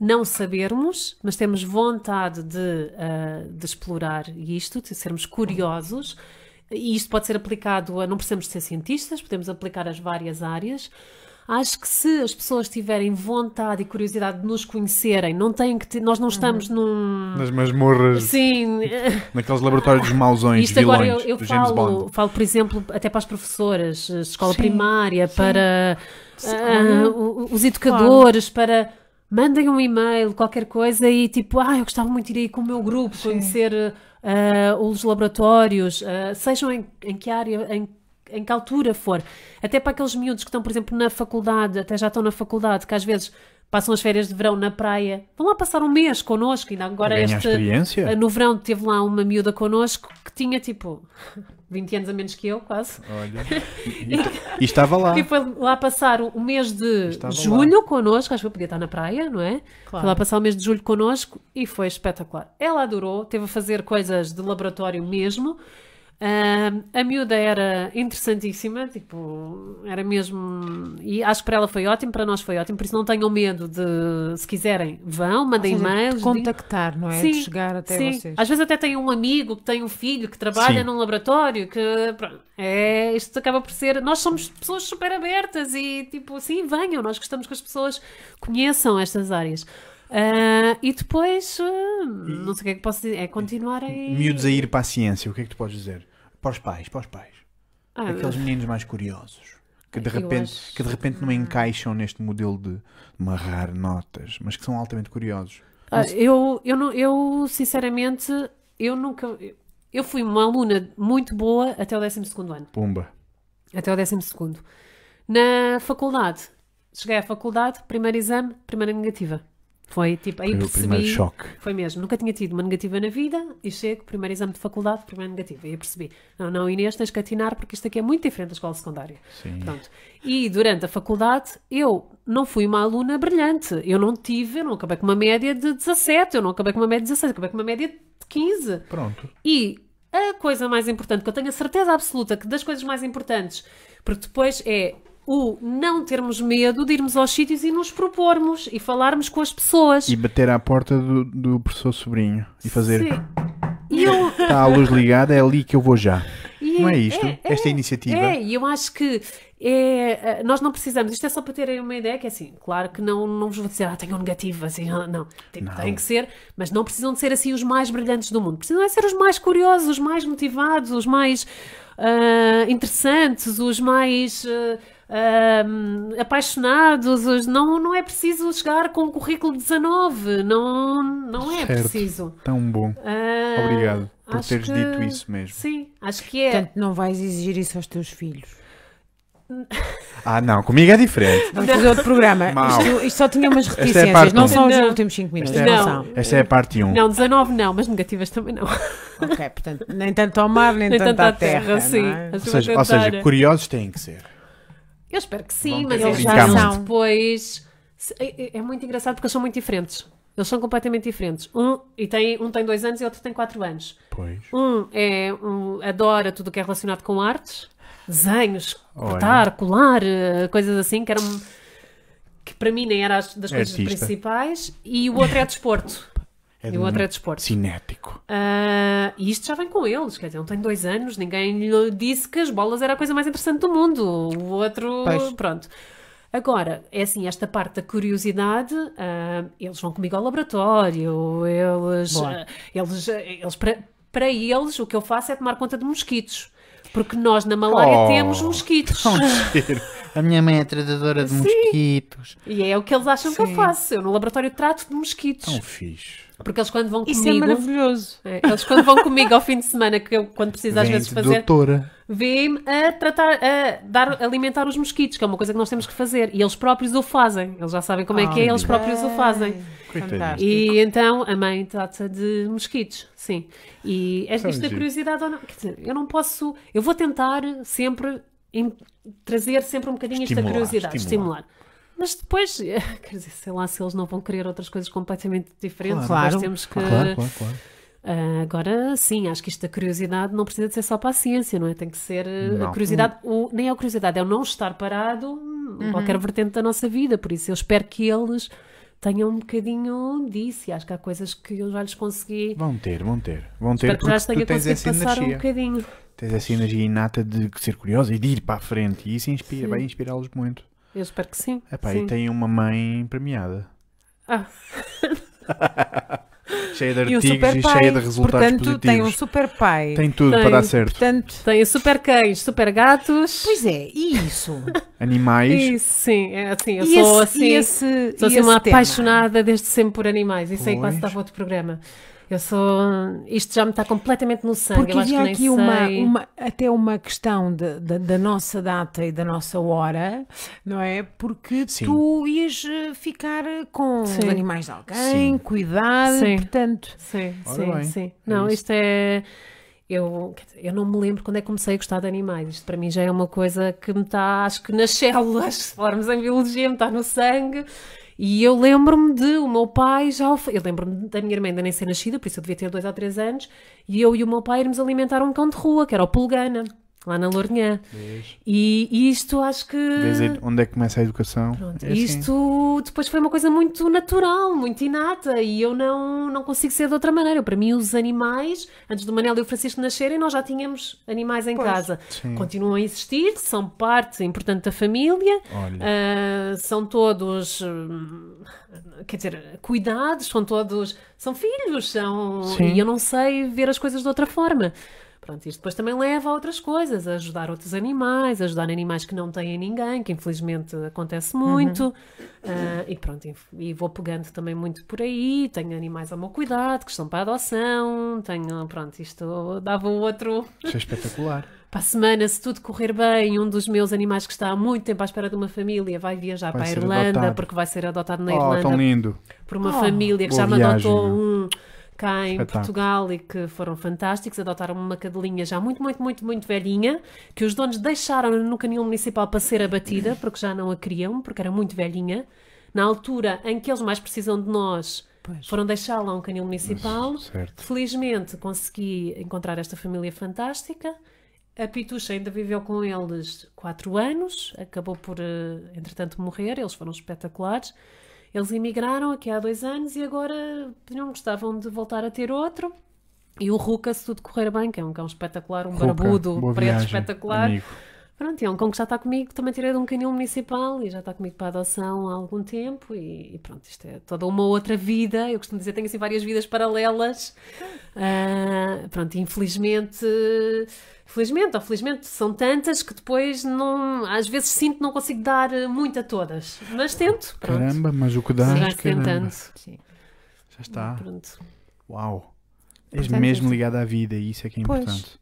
não sabermos, mas temos vontade de, eh, de explorar isto, de sermos curiosos. E isto pode ser aplicado a. Não precisamos de ser cientistas, podemos aplicar às várias áreas. Acho que se as pessoas tiverem vontade e curiosidade de nos conhecerem, não têm que ter, nós não estamos num. Nas masmorras, Sim, naqueles laboratórios dos mausões, isto agora vilões, eu, eu James falo, Bond. falo, por exemplo, até para as professoras, eh, escola Sim, primária, sim. para Sim, claro. o- os educadores, para mandem um e-mail, qualquer coisa, e tipo, ah, eu gostava muito de ir aí com o meu grupo, Sim. conhecer ah, os laboratórios, ah, sejam em, em que área, em, em que altura for. Até para aqueles miúdos que estão, por exemplo, na faculdade, até já estão na faculdade, que às vezes passam as férias de verão na praia, vão lá passar um mês connosco, ainda agora este. experiência. No verão teve lá uma miúda connosco que tinha tipo 20 anos a menos que eu, quase. Olha. E, e estava lá. E foi lá passar o mês de Estava julho connosco, acho que eu podia estar na praia, não é? Claro. Foi lá passar o mês de julho connosco e foi espetacular. Ela adorou, teve a fazer coisas de laboratório mesmo. Ahm, a miúda era interessantíssima, tipo, era mesmo. E acho que para ela foi ótimo, para nós foi ótimo, por isso não tenham medo de, se quiserem, vão, mandem e-mails. de contactar, não é? Sim, de chegar até Sim, vocês. às vezes até tem um amigo que tem um filho que trabalha Sim. num laboratório, que pronto, é, isto acaba por ser. Nós somos pessoas super abertas e tipo assim, venham, nós gostamos que as pessoas conheçam estas áreas. Ah, e depois, ah, não sei o que é que posso dizer, é continuarem. Miúdos a ir para a ciência, o que é que tu podes dizer? Para os pais, para os pais. Ah, Aqueles meninos mais curiosos. Que de, repente, acho- que de repente não encaixam neste modelo de marrar notas, mas que são altamente curiosos. Ah, eu, eu, não, eu, sinceramente, eu nunca. eu fui uma aluna muito boa até o 12 ano. Pumba. Até o 12 segundo. Na faculdade, cheguei à faculdade, primeiro exame, primeira negativa. Foi tipo, aí Foi o percebi. primeiro choque. Foi mesmo. Nunca tinha tido uma negativa na vida e chego, primeiro exame de faculdade, primeira negativa. E eu percebi, não, não, Inês, tens que atinar porque isto aqui é muito diferente da escola secundária. Sim. Pronto. E durante a faculdade, eu não fui uma aluna brilhante. Eu não tive, eu não acabei com uma média de 17, eu não acabei com uma média de 16, acabei com uma média de 15. Pronto. E a coisa mais importante, que eu tenho a certeza absoluta que das coisas mais importantes, porque depois é o não termos medo de irmos aos sítios e nos propormos e falarmos com as pessoas. E bater à porta do, do professor sobrinho e fazer. Sim. E eu, Está a luz ligada, é ali que eu vou já. e Não é isto? Esta é, iniciativa? É, e eu acho que é, eh, nós não precisamos, isto é só para terem uma ideia, que é assim, claro que não, não vos vou dizer, ah, tenham negativo, assim, não, Tipo, Não. tem que ser, mas não precisam de ser assim os mais brilhantes do mundo, precisam é ser os mais curiosos, os mais motivados, os mais ah, interessantes, os mais ah, ah, apaixonados, os- não, não é preciso chegar com o currículo 19, não, não é Certo. preciso. Tão bom. Ah, Obrigado por teres que- dito isso mesmo. Sim, acho que é. Portanto, não vais exigir isso aos teus filhos. Ah, não, comigo é diferente. Vamos fazer outro programa. Isto, isto só tinha umas é reticências, parte não um. são os Não. últimos 5 minutos. Esta é, Não. Esta é a parte 1. Não, 19 não, mas negativas também não. Ok, portanto, nem tanto ao mar, nem, Nem tanto tanto à terra. terra, sim. não é? Ou seja, ou seja, curiosos têm que ser. Eu espero que sim, mas eles já são depois. É, é- é muito engraçado porque eles são muito diferentes. Eles são completamente diferentes. Um, e tem, um tem dois anos e outro tem quatro anos. Pois. Um é um, adora tudo o que é relacionado com artes, desenhos, Olha. cortar, colar, eh, coisas assim, que eram que para mim nem era as- das É coisas artista. principais. E o outro é desporto. É E de o outro é desporto. Cinético. Ah, e isto já vem com eles, quer dizer, não tem dois anos, ninguém lhe disse que as bolas era a coisa mais interessante do mundo. O outro, Pois. pronto. Agora, é assim, esta parte da curiosidade, ah, eles vão comigo ao laboratório, eles, ah, eles, eles para, para eles, o que eu faço é tomar conta de mosquitos. Porque nós na malária Oh. temos mosquitos. A minha mãe é tratadora de mosquitos. E é o que eles acham que eu Sim. faço. Eu no laboratório trato de mosquitos. Tão fixe. Porque eles quando vão Isso é comigo. maravilhoso. é, eles quando vão comigo ao fim de semana, que eu quando preciso às vezes fazer. doutora. vê-me a tratar, a dar, alimentar os mosquitos, que é uma coisa que nós temos que fazer. E eles próprios o fazem. Eles já sabem como é que é, eles próprios o fazem. Coitadinho. E então a mãe trata de mosquitos, sim. E é- Tão isto da curiosidade, ou não, quer dizer, eu não posso, eu vou tentar sempre em- trazer sempre um bocadinho esta Estimular, curiosidade, estimular. estimular. Mas depois, quer dizer, sei lá se eles não vão querer outras coisas completamente diferentes, Claro. nós temos que. Claro, claro, claro. Ah, agora, sim, acho que isto da curiosidade não precisa de ser só para a ciência, não é? Tem que ser eh, Não. a curiosidade, o, nem é a curiosidade, é o não estar parado Uhum. em qualquer vertente da nossa vida. Por isso, eu espero que eles tenham um bocadinho disso. E acho que há coisas que eu já lhes consegui. Vão ter, vão ter. Vão ter Espero que já porque lhes tu tenha tens essa conseguido passar um energia. bocadinho. Tens essa energia inata de ser curiosa e de ir para a frente. E isso inspira, Sim. vai inspirá-los muito. Eu espero que sim. Epá, sim. e tem uma mãe premiada. Ah, cheia de E um artigos super e pai. cheia de resultados Portanto, positivos. tem um super pai. Tem tudo Tem. para dar certo. Portanto, tem super cães, super gatos. pois é, e isso? Animais. Isso, sim, é assim, eu e sou esse, assim. e esse, Sou e assim uma tema? apaixonada desde sempre por animais. Isso aí Pois. quase estava outro programa. Eu sou. Isto já me está completamente no sangue. Porque eu acho que havia aqui uma, sei. uma- até uma questão de- de- da nossa data e da nossa hora, não é? Porque Sim. tu ias eh, ficar eh, com os Sim. animais de alguém, Sim. cuidar, Sim. portanto. Sim, Ora sim, bem, é Não, isto é. Eu, eu não me lembro quando é que comecei a gostar de animais. Isto para mim já é uma coisa que me está, acho que nas células, se formos em biologia, me está no sangue. E eu lembro-me de o meu pai já. Eu lembro-me da minha irmã ainda nem ser nascida, por isso eu devia ter dois ou três anos. E eu e o meu pai irmos alimentar um cão de rua, que era o Pulgana, lá na Lourinhã. E, e isto acho que. Aí onde é que começa a educação? Pronto, É assim. isto depois foi uma coisa muito natural, muito inata, e eu não, não consigo ser de outra maneira. Para mim, os animais, antes do Manel e o Francisco nascerem, nós já tínhamos animais em casa. Sim. Continuam a existir, são parte importante da família, ah, são todos, hum, quer dizer, cuidados, são todos, são filhos, são, Sim. e eu não sei ver as coisas de outra forma. Pronto, isto depois também leva a outras coisas, a ajudar outros animais, ajudar animais que não têm ninguém, que infelizmente acontece muito. Ah, e pronto, e, vou pegando também muito por aí. Tenho animais ao meu cuidado, que estão para adoção. Tenho, pronto, isto dava outro. Isso é espetacular. Para a semana, se tudo correr bem, um dos meus animais que está há muito tempo à espera de uma família vai viajar Vai para a Irlanda, adotado. porque vai ser adotado na Oh, Irlanda tão lindo. por uma Oh, família que já me viagem, adotou um cá em Espetáculo. Portugal e que foram fantásticos. Adotaram uma cadelinha já muito, muito, muito, muito velhinha, que os donos deixaram no canil municipal para ser abatida, porque já não a queriam, porque era muito velhinha. Na altura em que eles mais precisam de nós, Pois. foram deixá-la a um canil municipal. Certo. Felizmente consegui encontrar esta família fantástica. A Pitucha ainda viveu com eles quatro anos, acabou por, eh, entretanto, morrer. Eles foram espetaculares. Eles emigraram aqui há dois anos e agora não gostavam de voltar a ter outro. E o Ruka, se tudo correr bem, que é um cão espetacular, um Ruka, barbudo preto viagem, espetacular. amigo. Pronto, e é um cão que já está comigo, também tirei de um canil municipal e já está comigo para adoção há algum tempo e, e pronto, isto é toda uma outra vida, eu costumo dizer, tenho assim várias vidas paralelas, Ah, pronto, infelizmente, felizmente ou felizmente são tantas que depois não, às vezes sinto que não consigo dar muito a todas, mas tento, pronto, Caramba, mas o que dás, caramba. tentando, Sim. Já está. pronto. Uau. És Portanto, mesmo ligado à vida e isso é que é Pois. importante.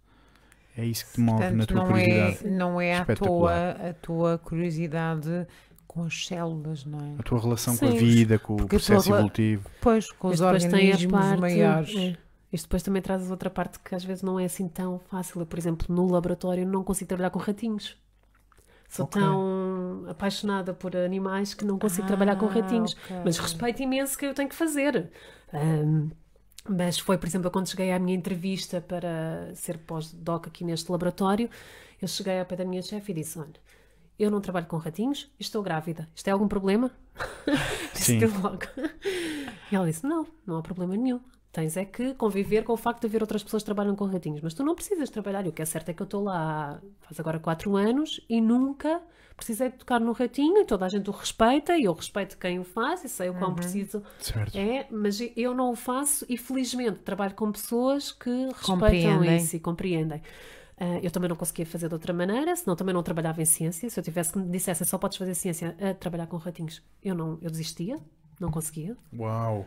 É isso que te move na Portanto, tua não é, curiosidade. não é à toa Espetacular. a tua curiosidade com as células, não é? A tua relação com a Sim. vida, com o Porque tua processo rela- evolutivo. Pois, com os organismos parte- maiores. é. Isto depois também traz outra parte que às vezes não é assim tão fácil. Eu, por exemplo, no laboratório não consigo trabalhar com ratinhos. Sou Ok. tão apaixonada por animais que não consigo Ah, trabalhar com ratinhos. ok. Mas respeito imenso que eu tenho que fazer. Ahm, mas foi, por exemplo, quando cheguei à minha entrevista para ser pós-doc aqui neste laboratório, eu cheguei ao pé da minha chefe e disse: Olha, eu não trabalho com ratinhos e estou grávida. Isto é algum problema? Sim. Logo. E ela disse: Não, não há problema nenhum. Tens é que conviver com o facto de haver outras pessoas que trabalham com ratinhos, mas tu não precisas trabalhar. E o que é certo é que eu estou lá faz agora 4 anos e nunca precisei de tocar no ratinho e toda a gente o respeita e eu respeito quem o faz e sei o quão preciso Certo. é, mas eu não o faço e felizmente trabalho com pessoas que respeitam isso e compreendem. Ah, eu também não conseguia fazer de outra maneira, senão também não trabalhava em ciência. Se eu tivesse que me dissessem só podes fazer ciência a trabalhar com ratinhos, eu não, eu desistia, não conseguia. Uau.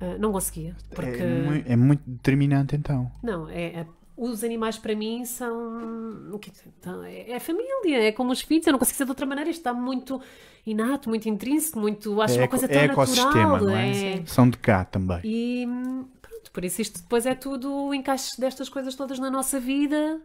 Ah, não conseguia, porque É, é muito determinante então. não, é, é- os animais para mim são o que- então, é, é família, é como os filhos, eu não consigo ser de outra maneira, isto está muito inato, muito intrínseco, muito, acho é, uma coisa tão é ecossistema, natural. não é? é- São de cá também. e pronto, por isso isto depois é tudo encaixe destas coisas todas na nossa vida.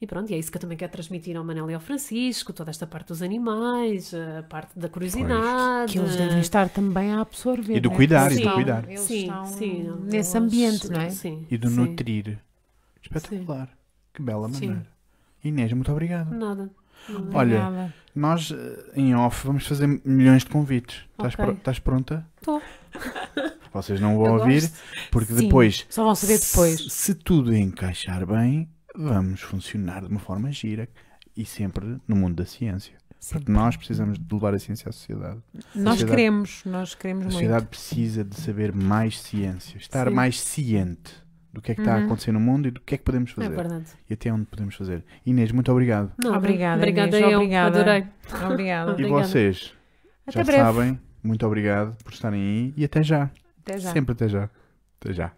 E pronto, e é isso que eu também quero transmitir ao Manel e ao Francisco, toda esta parte dos animais, a parte da curiosidade. Que eles devem estar também a absorver. E do não é? cuidar, e do cuidar. Sim, sim, não, nesse ambiente, não é? Sim, E do sim. nutrir. Espetacular. Que bela Sim. maneira. Inês, muito obrigado. Nada. Olha, nós eh, em off vamos fazer milhões de convites. Estás, Ok. pro- estás pronta? Tô. Vocês não vão Eu ouvir, gosto. porque Sim, depois, Só vão saber depois. se, se tudo encaixar bem, vamos funcionar de uma forma gira e sempre no mundo da ciência. Porque nós precisamos de levar a ciência à sociedade. Nós sociedade- queremos, nós queremos A muito. sociedade precisa de saber mais ciência, estar Sim. mais ciente do que é que está a Uhum. acontecer no mundo e do que é que podemos É fazer verdade. e até onde podemos fazer. Inês, muito obrigado. Nada. Obrigada, Obrigada Inês, eu. obrigada. Adorei. Obrigada. E Obrigada. vocês, Até já breve. sabem, muito obrigado por estarem aí e até já. Até já. Sempre até já. Até já.